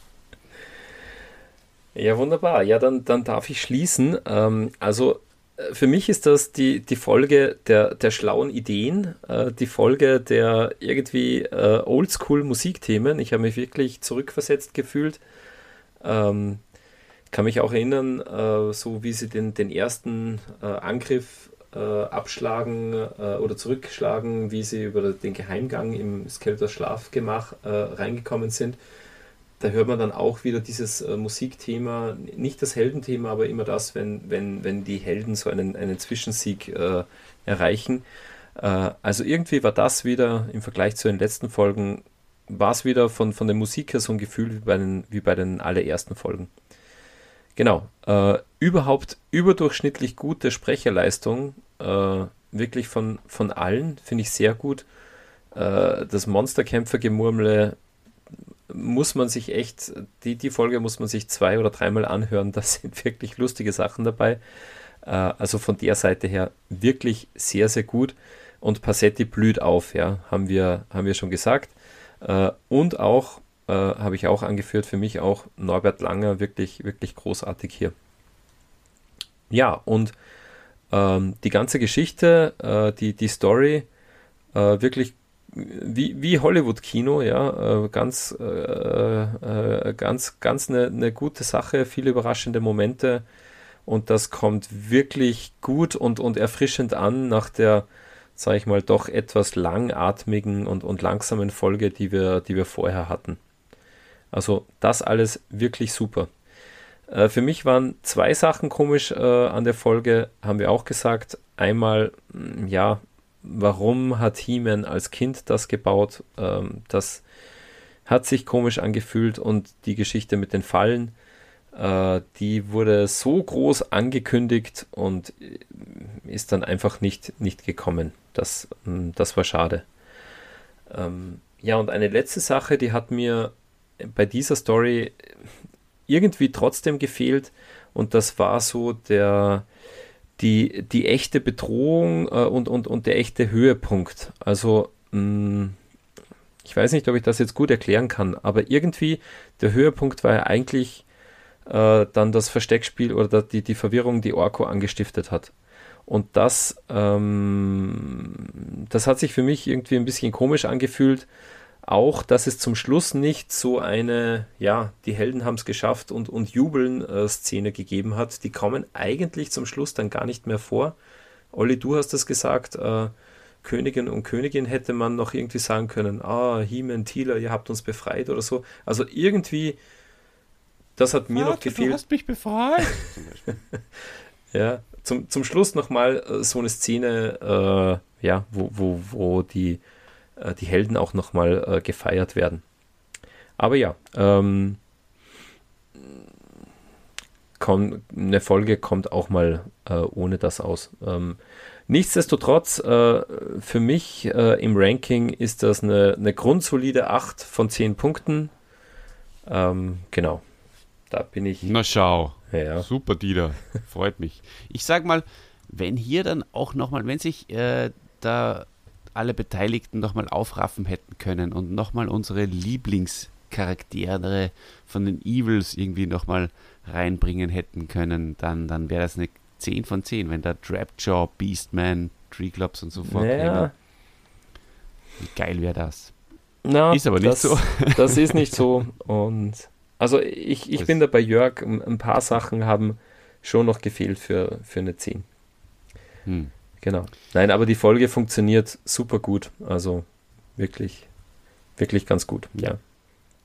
Ja, wunderbar. Ja, dann, dann darf ich schließen. Ähm, also für mich ist das die, die Folge der, der schlauen Ideen, äh, die Folge der irgendwie äh, Oldschool-Musikthemen. Ich habe mich wirklich zurückversetzt gefühlt. Ähm, kann mich auch erinnern, äh, so wie sie den, den ersten äh, Angriff äh, abschlagen äh, oder zurückschlagen, wie sie über den Geheimgang im Skeletors Schlafgemach reingekommen sind da hört man dann auch wieder dieses äh, Musikthema, nicht das Heldenthema, aber immer das, wenn, wenn, wenn die Helden so einen, einen Zwischensieg äh, erreichen. Äh, also irgendwie war das wieder im Vergleich zu den letzten Folgen, war es wieder von, von der Musik her so ein Gefühl wie bei den, wie bei den allerersten Folgen. Genau, äh, überhaupt überdurchschnittlich gute Sprecherleistung, äh, wirklich von, von allen, finde ich sehr gut. Äh, das Monsterkämpfer-Gemurmle muss man sich echt, die, die Folge muss man sich zwei oder dreimal anhören. Da sind wirklich lustige Sachen dabei. Äh, also von der Seite her wirklich sehr, sehr gut. Und Passetti blüht auf, ja, haben wir, haben wir schon gesagt. Äh, und auch, äh, habe ich auch angeführt, für mich auch Norbert Langer wirklich, wirklich großartig hier. Ja, und ähm, die ganze Geschichte, äh, die, die Story, äh, wirklich wie, wie Hollywood-Kino, ja, äh, ganz, äh, äh, ganz, ganz eine, eine gute Sache, viele überraschende Momente und das kommt wirklich gut und, und erfrischend an nach der, sage ich mal, doch etwas langatmigen und, und langsamen Folge, die wir, die wir vorher hatten. Also das alles wirklich super. Äh, für mich waren zwei Sachen komisch äh, an der Folge, haben wir auch gesagt. Einmal, mm, ja, warum hat He-Man als Kind das gebaut? Ähm, das hat sich komisch angefühlt und die Geschichte mit den Fallen, äh, die wurde so groß angekündigt und äh, ist dann einfach nicht, nicht gekommen. Das, mm, das war schade. Ähm, ja, und eine letzte Sache, die hat mir bei dieser Story irgendwie trotzdem gefehlt und das war so der, die, die echte Bedrohung äh, und, und, und der echte Höhepunkt. Also, mh, mm, ich weiß nicht, ob ich das jetzt gut erklären kann, aber irgendwie der Höhepunkt war ja eigentlich äh, dann das Versteckspiel oder die, die Verwirrung, die Orko angestiftet hat. Und das, ähm, das hat sich für mich irgendwie ein bisschen komisch angefühlt, auch, dass es zum Schluss nicht so eine, ja, die Helden haben es geschafft und, und jubeln äh, Szene gegeben hat. Die kommen eigentlich zum Schluss dann gar nicht mehr vor. Olli, du hast es gesagt, äh, Königin und Königin hätte man noch irgendwie sagen können, ah, He-Man, Thieler, ihr habt uns befreit oder so. Also irgendwie, das hat mir noch gefehlt. Du hast mich befreit. ja, zum, zum Schluss nochmal äh, so eine Szene, äh, ja, wo, wo, wo die äh, die Helden auch nochmal äh, gefeiert werden. Aber ja, ähm, komm, eine Folge kommt auch mal äh, ohne das aus. Ähm, nichtsdestotrotz, äh, für mich äh, im Ranking ist das eine, eine grundsolide 8 von 10 Punkten. Ähm, genau, da bin ich. Na schau, ja. super Dieter, freut mich. Ich sag mal, wenn hier dann auch nochmal, wenn sich äh, da alle Beteiligten nochmal aufraffen hätten können und nochmal unsere Lieblingscharaktere von den Evils irgendwie nochmal reinbringen hätten können, dann, dann wäre das eine 10 von 10, wenn da Trapjaw, Beastman, Treeclops und so vorkäme. Naja. Wie geil wäre das? Na, ist aber nicht das, so. das ist nicht so. Und also ich, ich bin da bei Jörg, ein paar Sachen haben schon noch gefehlt für, für eine 10. Hm. Genau. Nein, aber die Folge funktioniert super gut. Also wirklich, wirklich ganz gut. Ja.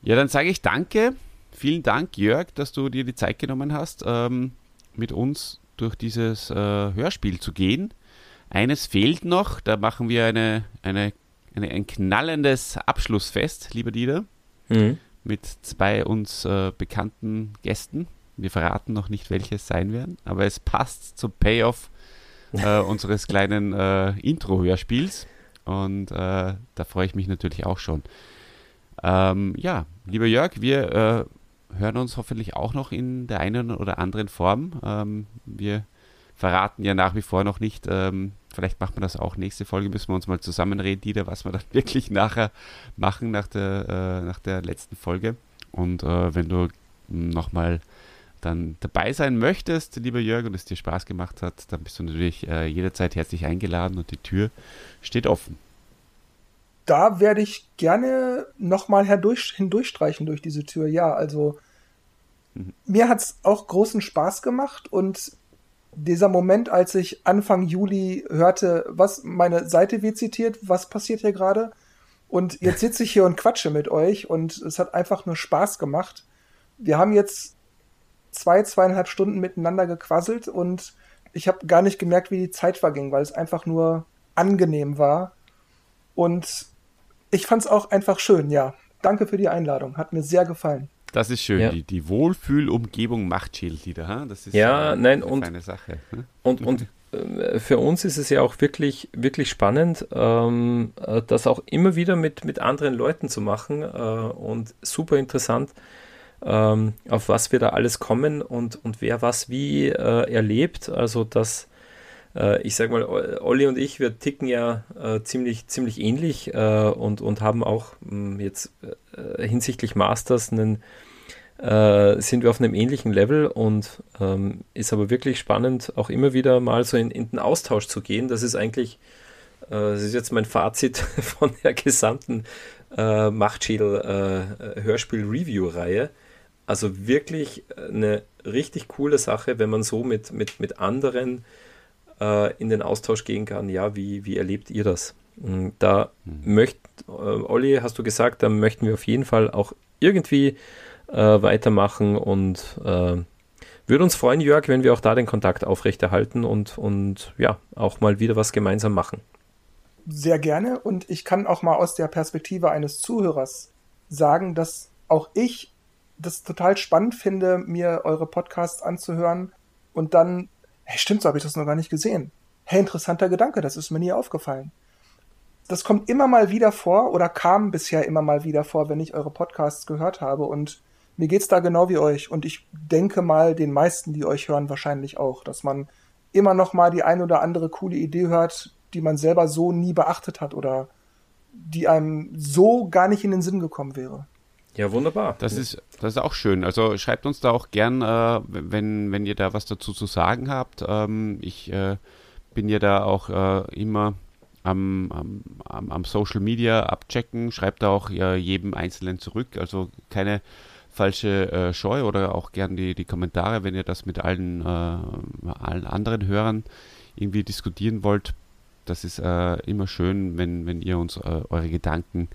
Ja, dann sage ich danke. Vielen Dank, Jörg, dass du dir die Zeit genommen hast, ähm, mit uns durch dieses äh, Hörspiel zu gehen. Eines fehlt noch, da machen wir eine, eine, eine ein knallendes Abschlussfest, lieber Dieter, mhm. mit zwei uns äh, bekannten Gästen. Wir verraten noch nicht, welche es sein werden, aber es passt zum Payoff äh, unseres kleinen äh, Intro-Hörspiels. Und äh, da freue ich mich natürlich auch schon. Ähm, ja, lieber Jörg, wir äh, hören uns hoffentlich auch noch in der einen oder anderen Form. Ähm, wir verraten ja nach wie vor noch nicht. Ähm, vielleicht macht man das auch nächste Folge, müssen wir uns mal zusammenreden, Dieter, was wir dann wirklich nachher machen nach der, äh, nach der letzten Folge. Und äh, wenn du nochmal dann dabei sein möchtest, lieber Jörg, und es dir Spaß gemacht hat, dann bist du natürlich äh, jederzeit herzlich eingeladen und die Tür steht offen. Da werde ich gerne nochmal hindurchstreichen durch diese Tür. Ja, also mhm. mir hat es auch großen Spaß gemacht und dieser Moment, als ich Anfang Juli hörte, was meine Seite wird zitiert, was passiert hier gerade? Und jetzt sitze ich hier und quatsche mit euch und es hat einfach nur Spaß gemacht. Wir haben jetzt zwei, zweieinhalb Stunden miteinander gequasselt und ich habe gar nicht gemerkt, wie die Zeit verging, weil es einfach nur angenehm war. Und ich fand es auch einfach schön, ja. Danke für die Einladung. Hat mir sehr gefallen. Das ist schön. Ja. Die, die Wohlfühlumgebung macht Schildlieder. Ha? Das ist ja, eine, nein, und, feine Sache. Hm? Und, und äh, für uns ist es ja auch wirklich, wirklich spannend, ähm, äh, das auch immer wieder mit, mit anderen Leuten zu machen äh, und super interessant ähm, auf was wir da alles kommen und, und wer was wie äh, erlebt. Also das, äh, ich sag mal, Olli und ich, wir ticken ja äh, ziemlich, ziemlich ähnlich äh, und, und haben auch mh, hm, jetzt äh, hinsichtlich Masters einen äh, sind wir auf einem ähnlichen Level und ähm, ist aber wirklich spannend, auch immer wieder mal so in, in den Austausch zu gehen. Das ist eigentlich, das ist jetzt mein Fazit von der gesamten Machtschädel-Hörspiel-Review-Reihe also wirklich eine richtig coole Sache, wenn man so mit, mit, mit anderen äh, in den Austausch gehen kann. Ja, wie, wie erlebt ihr das? Da mhm. möcht, äh, Olli, hast du gesagt, da möchten wir auf jeden Fall auch irgendwie äh, weitermachen und äh, würde uns freuen, Jörg, wenn wir auch da den Kontakt aufrechterhalten und, und ja, auch mal wieder was gemeinsam machen. Sehr gerne und ich kann auch mal aus der Perspektive eines Zuhörers sagen, dass auch ich das total spannend finde, mir eure Podcasts anzuhören und dann, hey, stimmt, so habe ich das noch gar nicht gesehen. Hey, interessanter Gedanke, das ist mir nie aufgefallen. Das kommt immer mal wieder vor oder kam bisher immer mal wieder vor, wenn ich eure Podcasts gehört habe und mir geht's da genau wie euch und ich denke mal den meisten, die euch hören, wahrscheinlich auch, dass man immer noch mal die ein oder andere coole Idee hört, die man selber so nie beachtet hat oder die einem so gar nicht in den Sinn gekommen wäre. Ja, wunderbar. Das ist, das ist auch schön. Also schreibt uns da auch gern, äh, wenn, wenn ihr da was dazu zu sagen habt. Ähm, ich äh, bin ja da auch äh, immer am, am, am, Social Media abchecken. Schreibt da auch äh, jedem Einzelnen zurück. Also keine falsche äh, Scheu oder auch gern die, die Kommentare, wenn ihr das mit allen, äh, allen anderen Hörern irgendwie diskutieren wollt. Das ist äh, immer schön, wenn, wenn ihr uns äh, eure Gedanken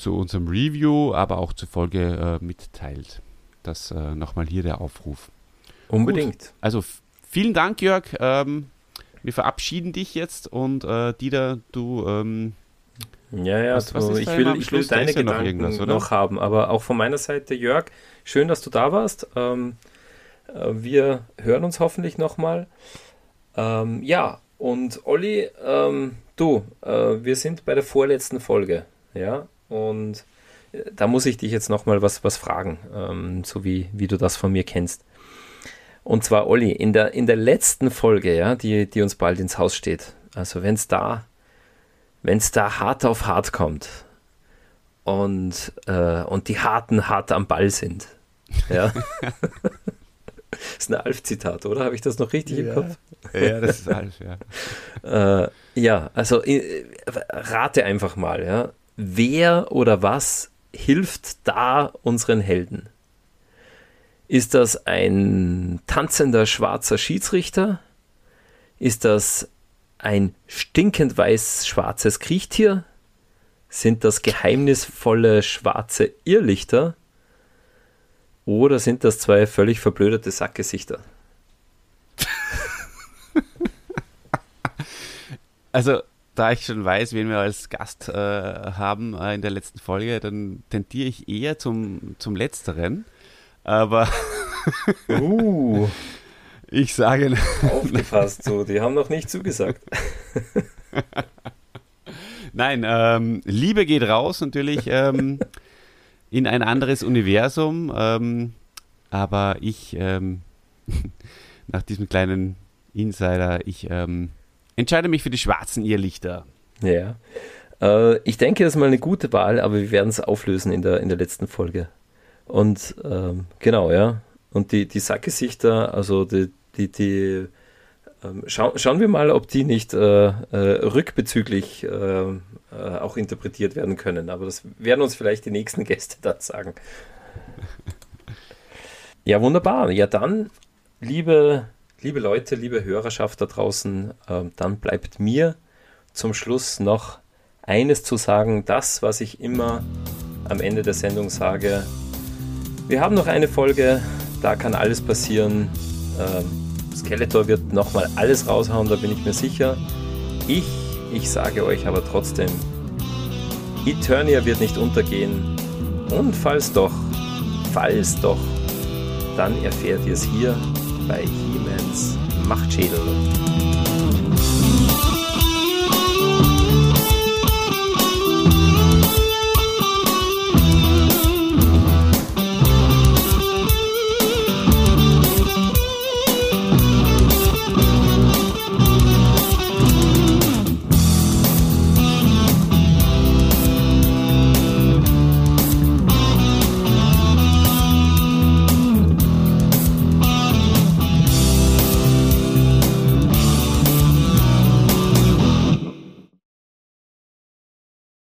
zu unserem Review, aber auch zur Folge äh, mitteilt. Das äh, nochmal hier der Aufruf. Unbedingt. Gut. Also vielen Dank, Jörg. Ähm, wir verabschieden dich jetzt und äh, Dieter, du ähm, ja, ja, was, was ich, will, ich will deine Gedanken noch, noch, haben, aber auch von meiner Seite, Jörg, schön, dass du da warst. Ähm, äh, wir hören uns hoffentlich nochmal. Ähm, ja, und Olli, ähm, du, äh, wir sind bei der vorletzten Folge, ja, und äh, da muss ich dich jetzt nochmal was, was fragen, ähm, so wie, wie du das von mir kennst. Und zwar, Olli, in der, in der letzten Folge, ja, die, die uns bald ins Haus steht, also wenn es da wenn es da hart auf hart kommt und, äh, und die Harten hart am Ball sind. Ja. das ist ein Alf-Zitat, oder? Habe ich das noch richtig ja. im Kopf? Ja, das ist Alf, ja. äh, ja, also äh, rate einfach mal, ja. Wer oder was hilft da unseren Helden? Ist das ein tanzender schwarzer Schiedsrichter? Ist das ein stinkend weiß-schwarzes Kriechtier? Sind das geheimnisvolle schwarze Irrlichter? Oder sind das zwei völlig verblödete Sackgesichter? also, da ich schon weiß, wen wir als Gast äh, haben äh, in der letzten Folge, dann tendiere ich eher zum, zum Letzteren. Aber. uh. Ich sage. Aufgepasst, so, die haben noch nicht zugesagt. Nein, ähm, Liebe geht raus natürlich ähm, in ein anderes Universum. Ähm, aber ich, ähm, nach diesem kleinen Insider, ich ähm, entscheide mich für die schwarzen Irrlichter. Ja. Äh, ich denke, das ist mal eine gute Wahl, aber wir werden es auflösen in der, in der letzten Folge. Und ähm, genau, ja. Und die, die Sackgesichter, also die, die, die ähm, schau, schauen wir mal, ob die nicht äh, äh, rückbezüglich äh, äh, auch interpretiert werden können. Aber das werden uns vielleicht die nächsten Gäste dann sagen. Ja, wunderbar. Ja, dann, liebe, liebe Leute, liebe Hörerschaft da draußen, ähm, dann bleibt mir zum Schluss noch eines zu sagen, das, was ich immer am Ende der Sendung sage. Wir haben noch eine Folge, da kann alles passieren. Ähm, Skeletor wird nochmal alles raushauen, da bin ich mir sicher. Ich, ich sage euch aber trotzdem, Eternia wird nicht untergehen. Und falls doch, falls doch, dann erfährt ihr es hier bei He-Mans Machtschädel.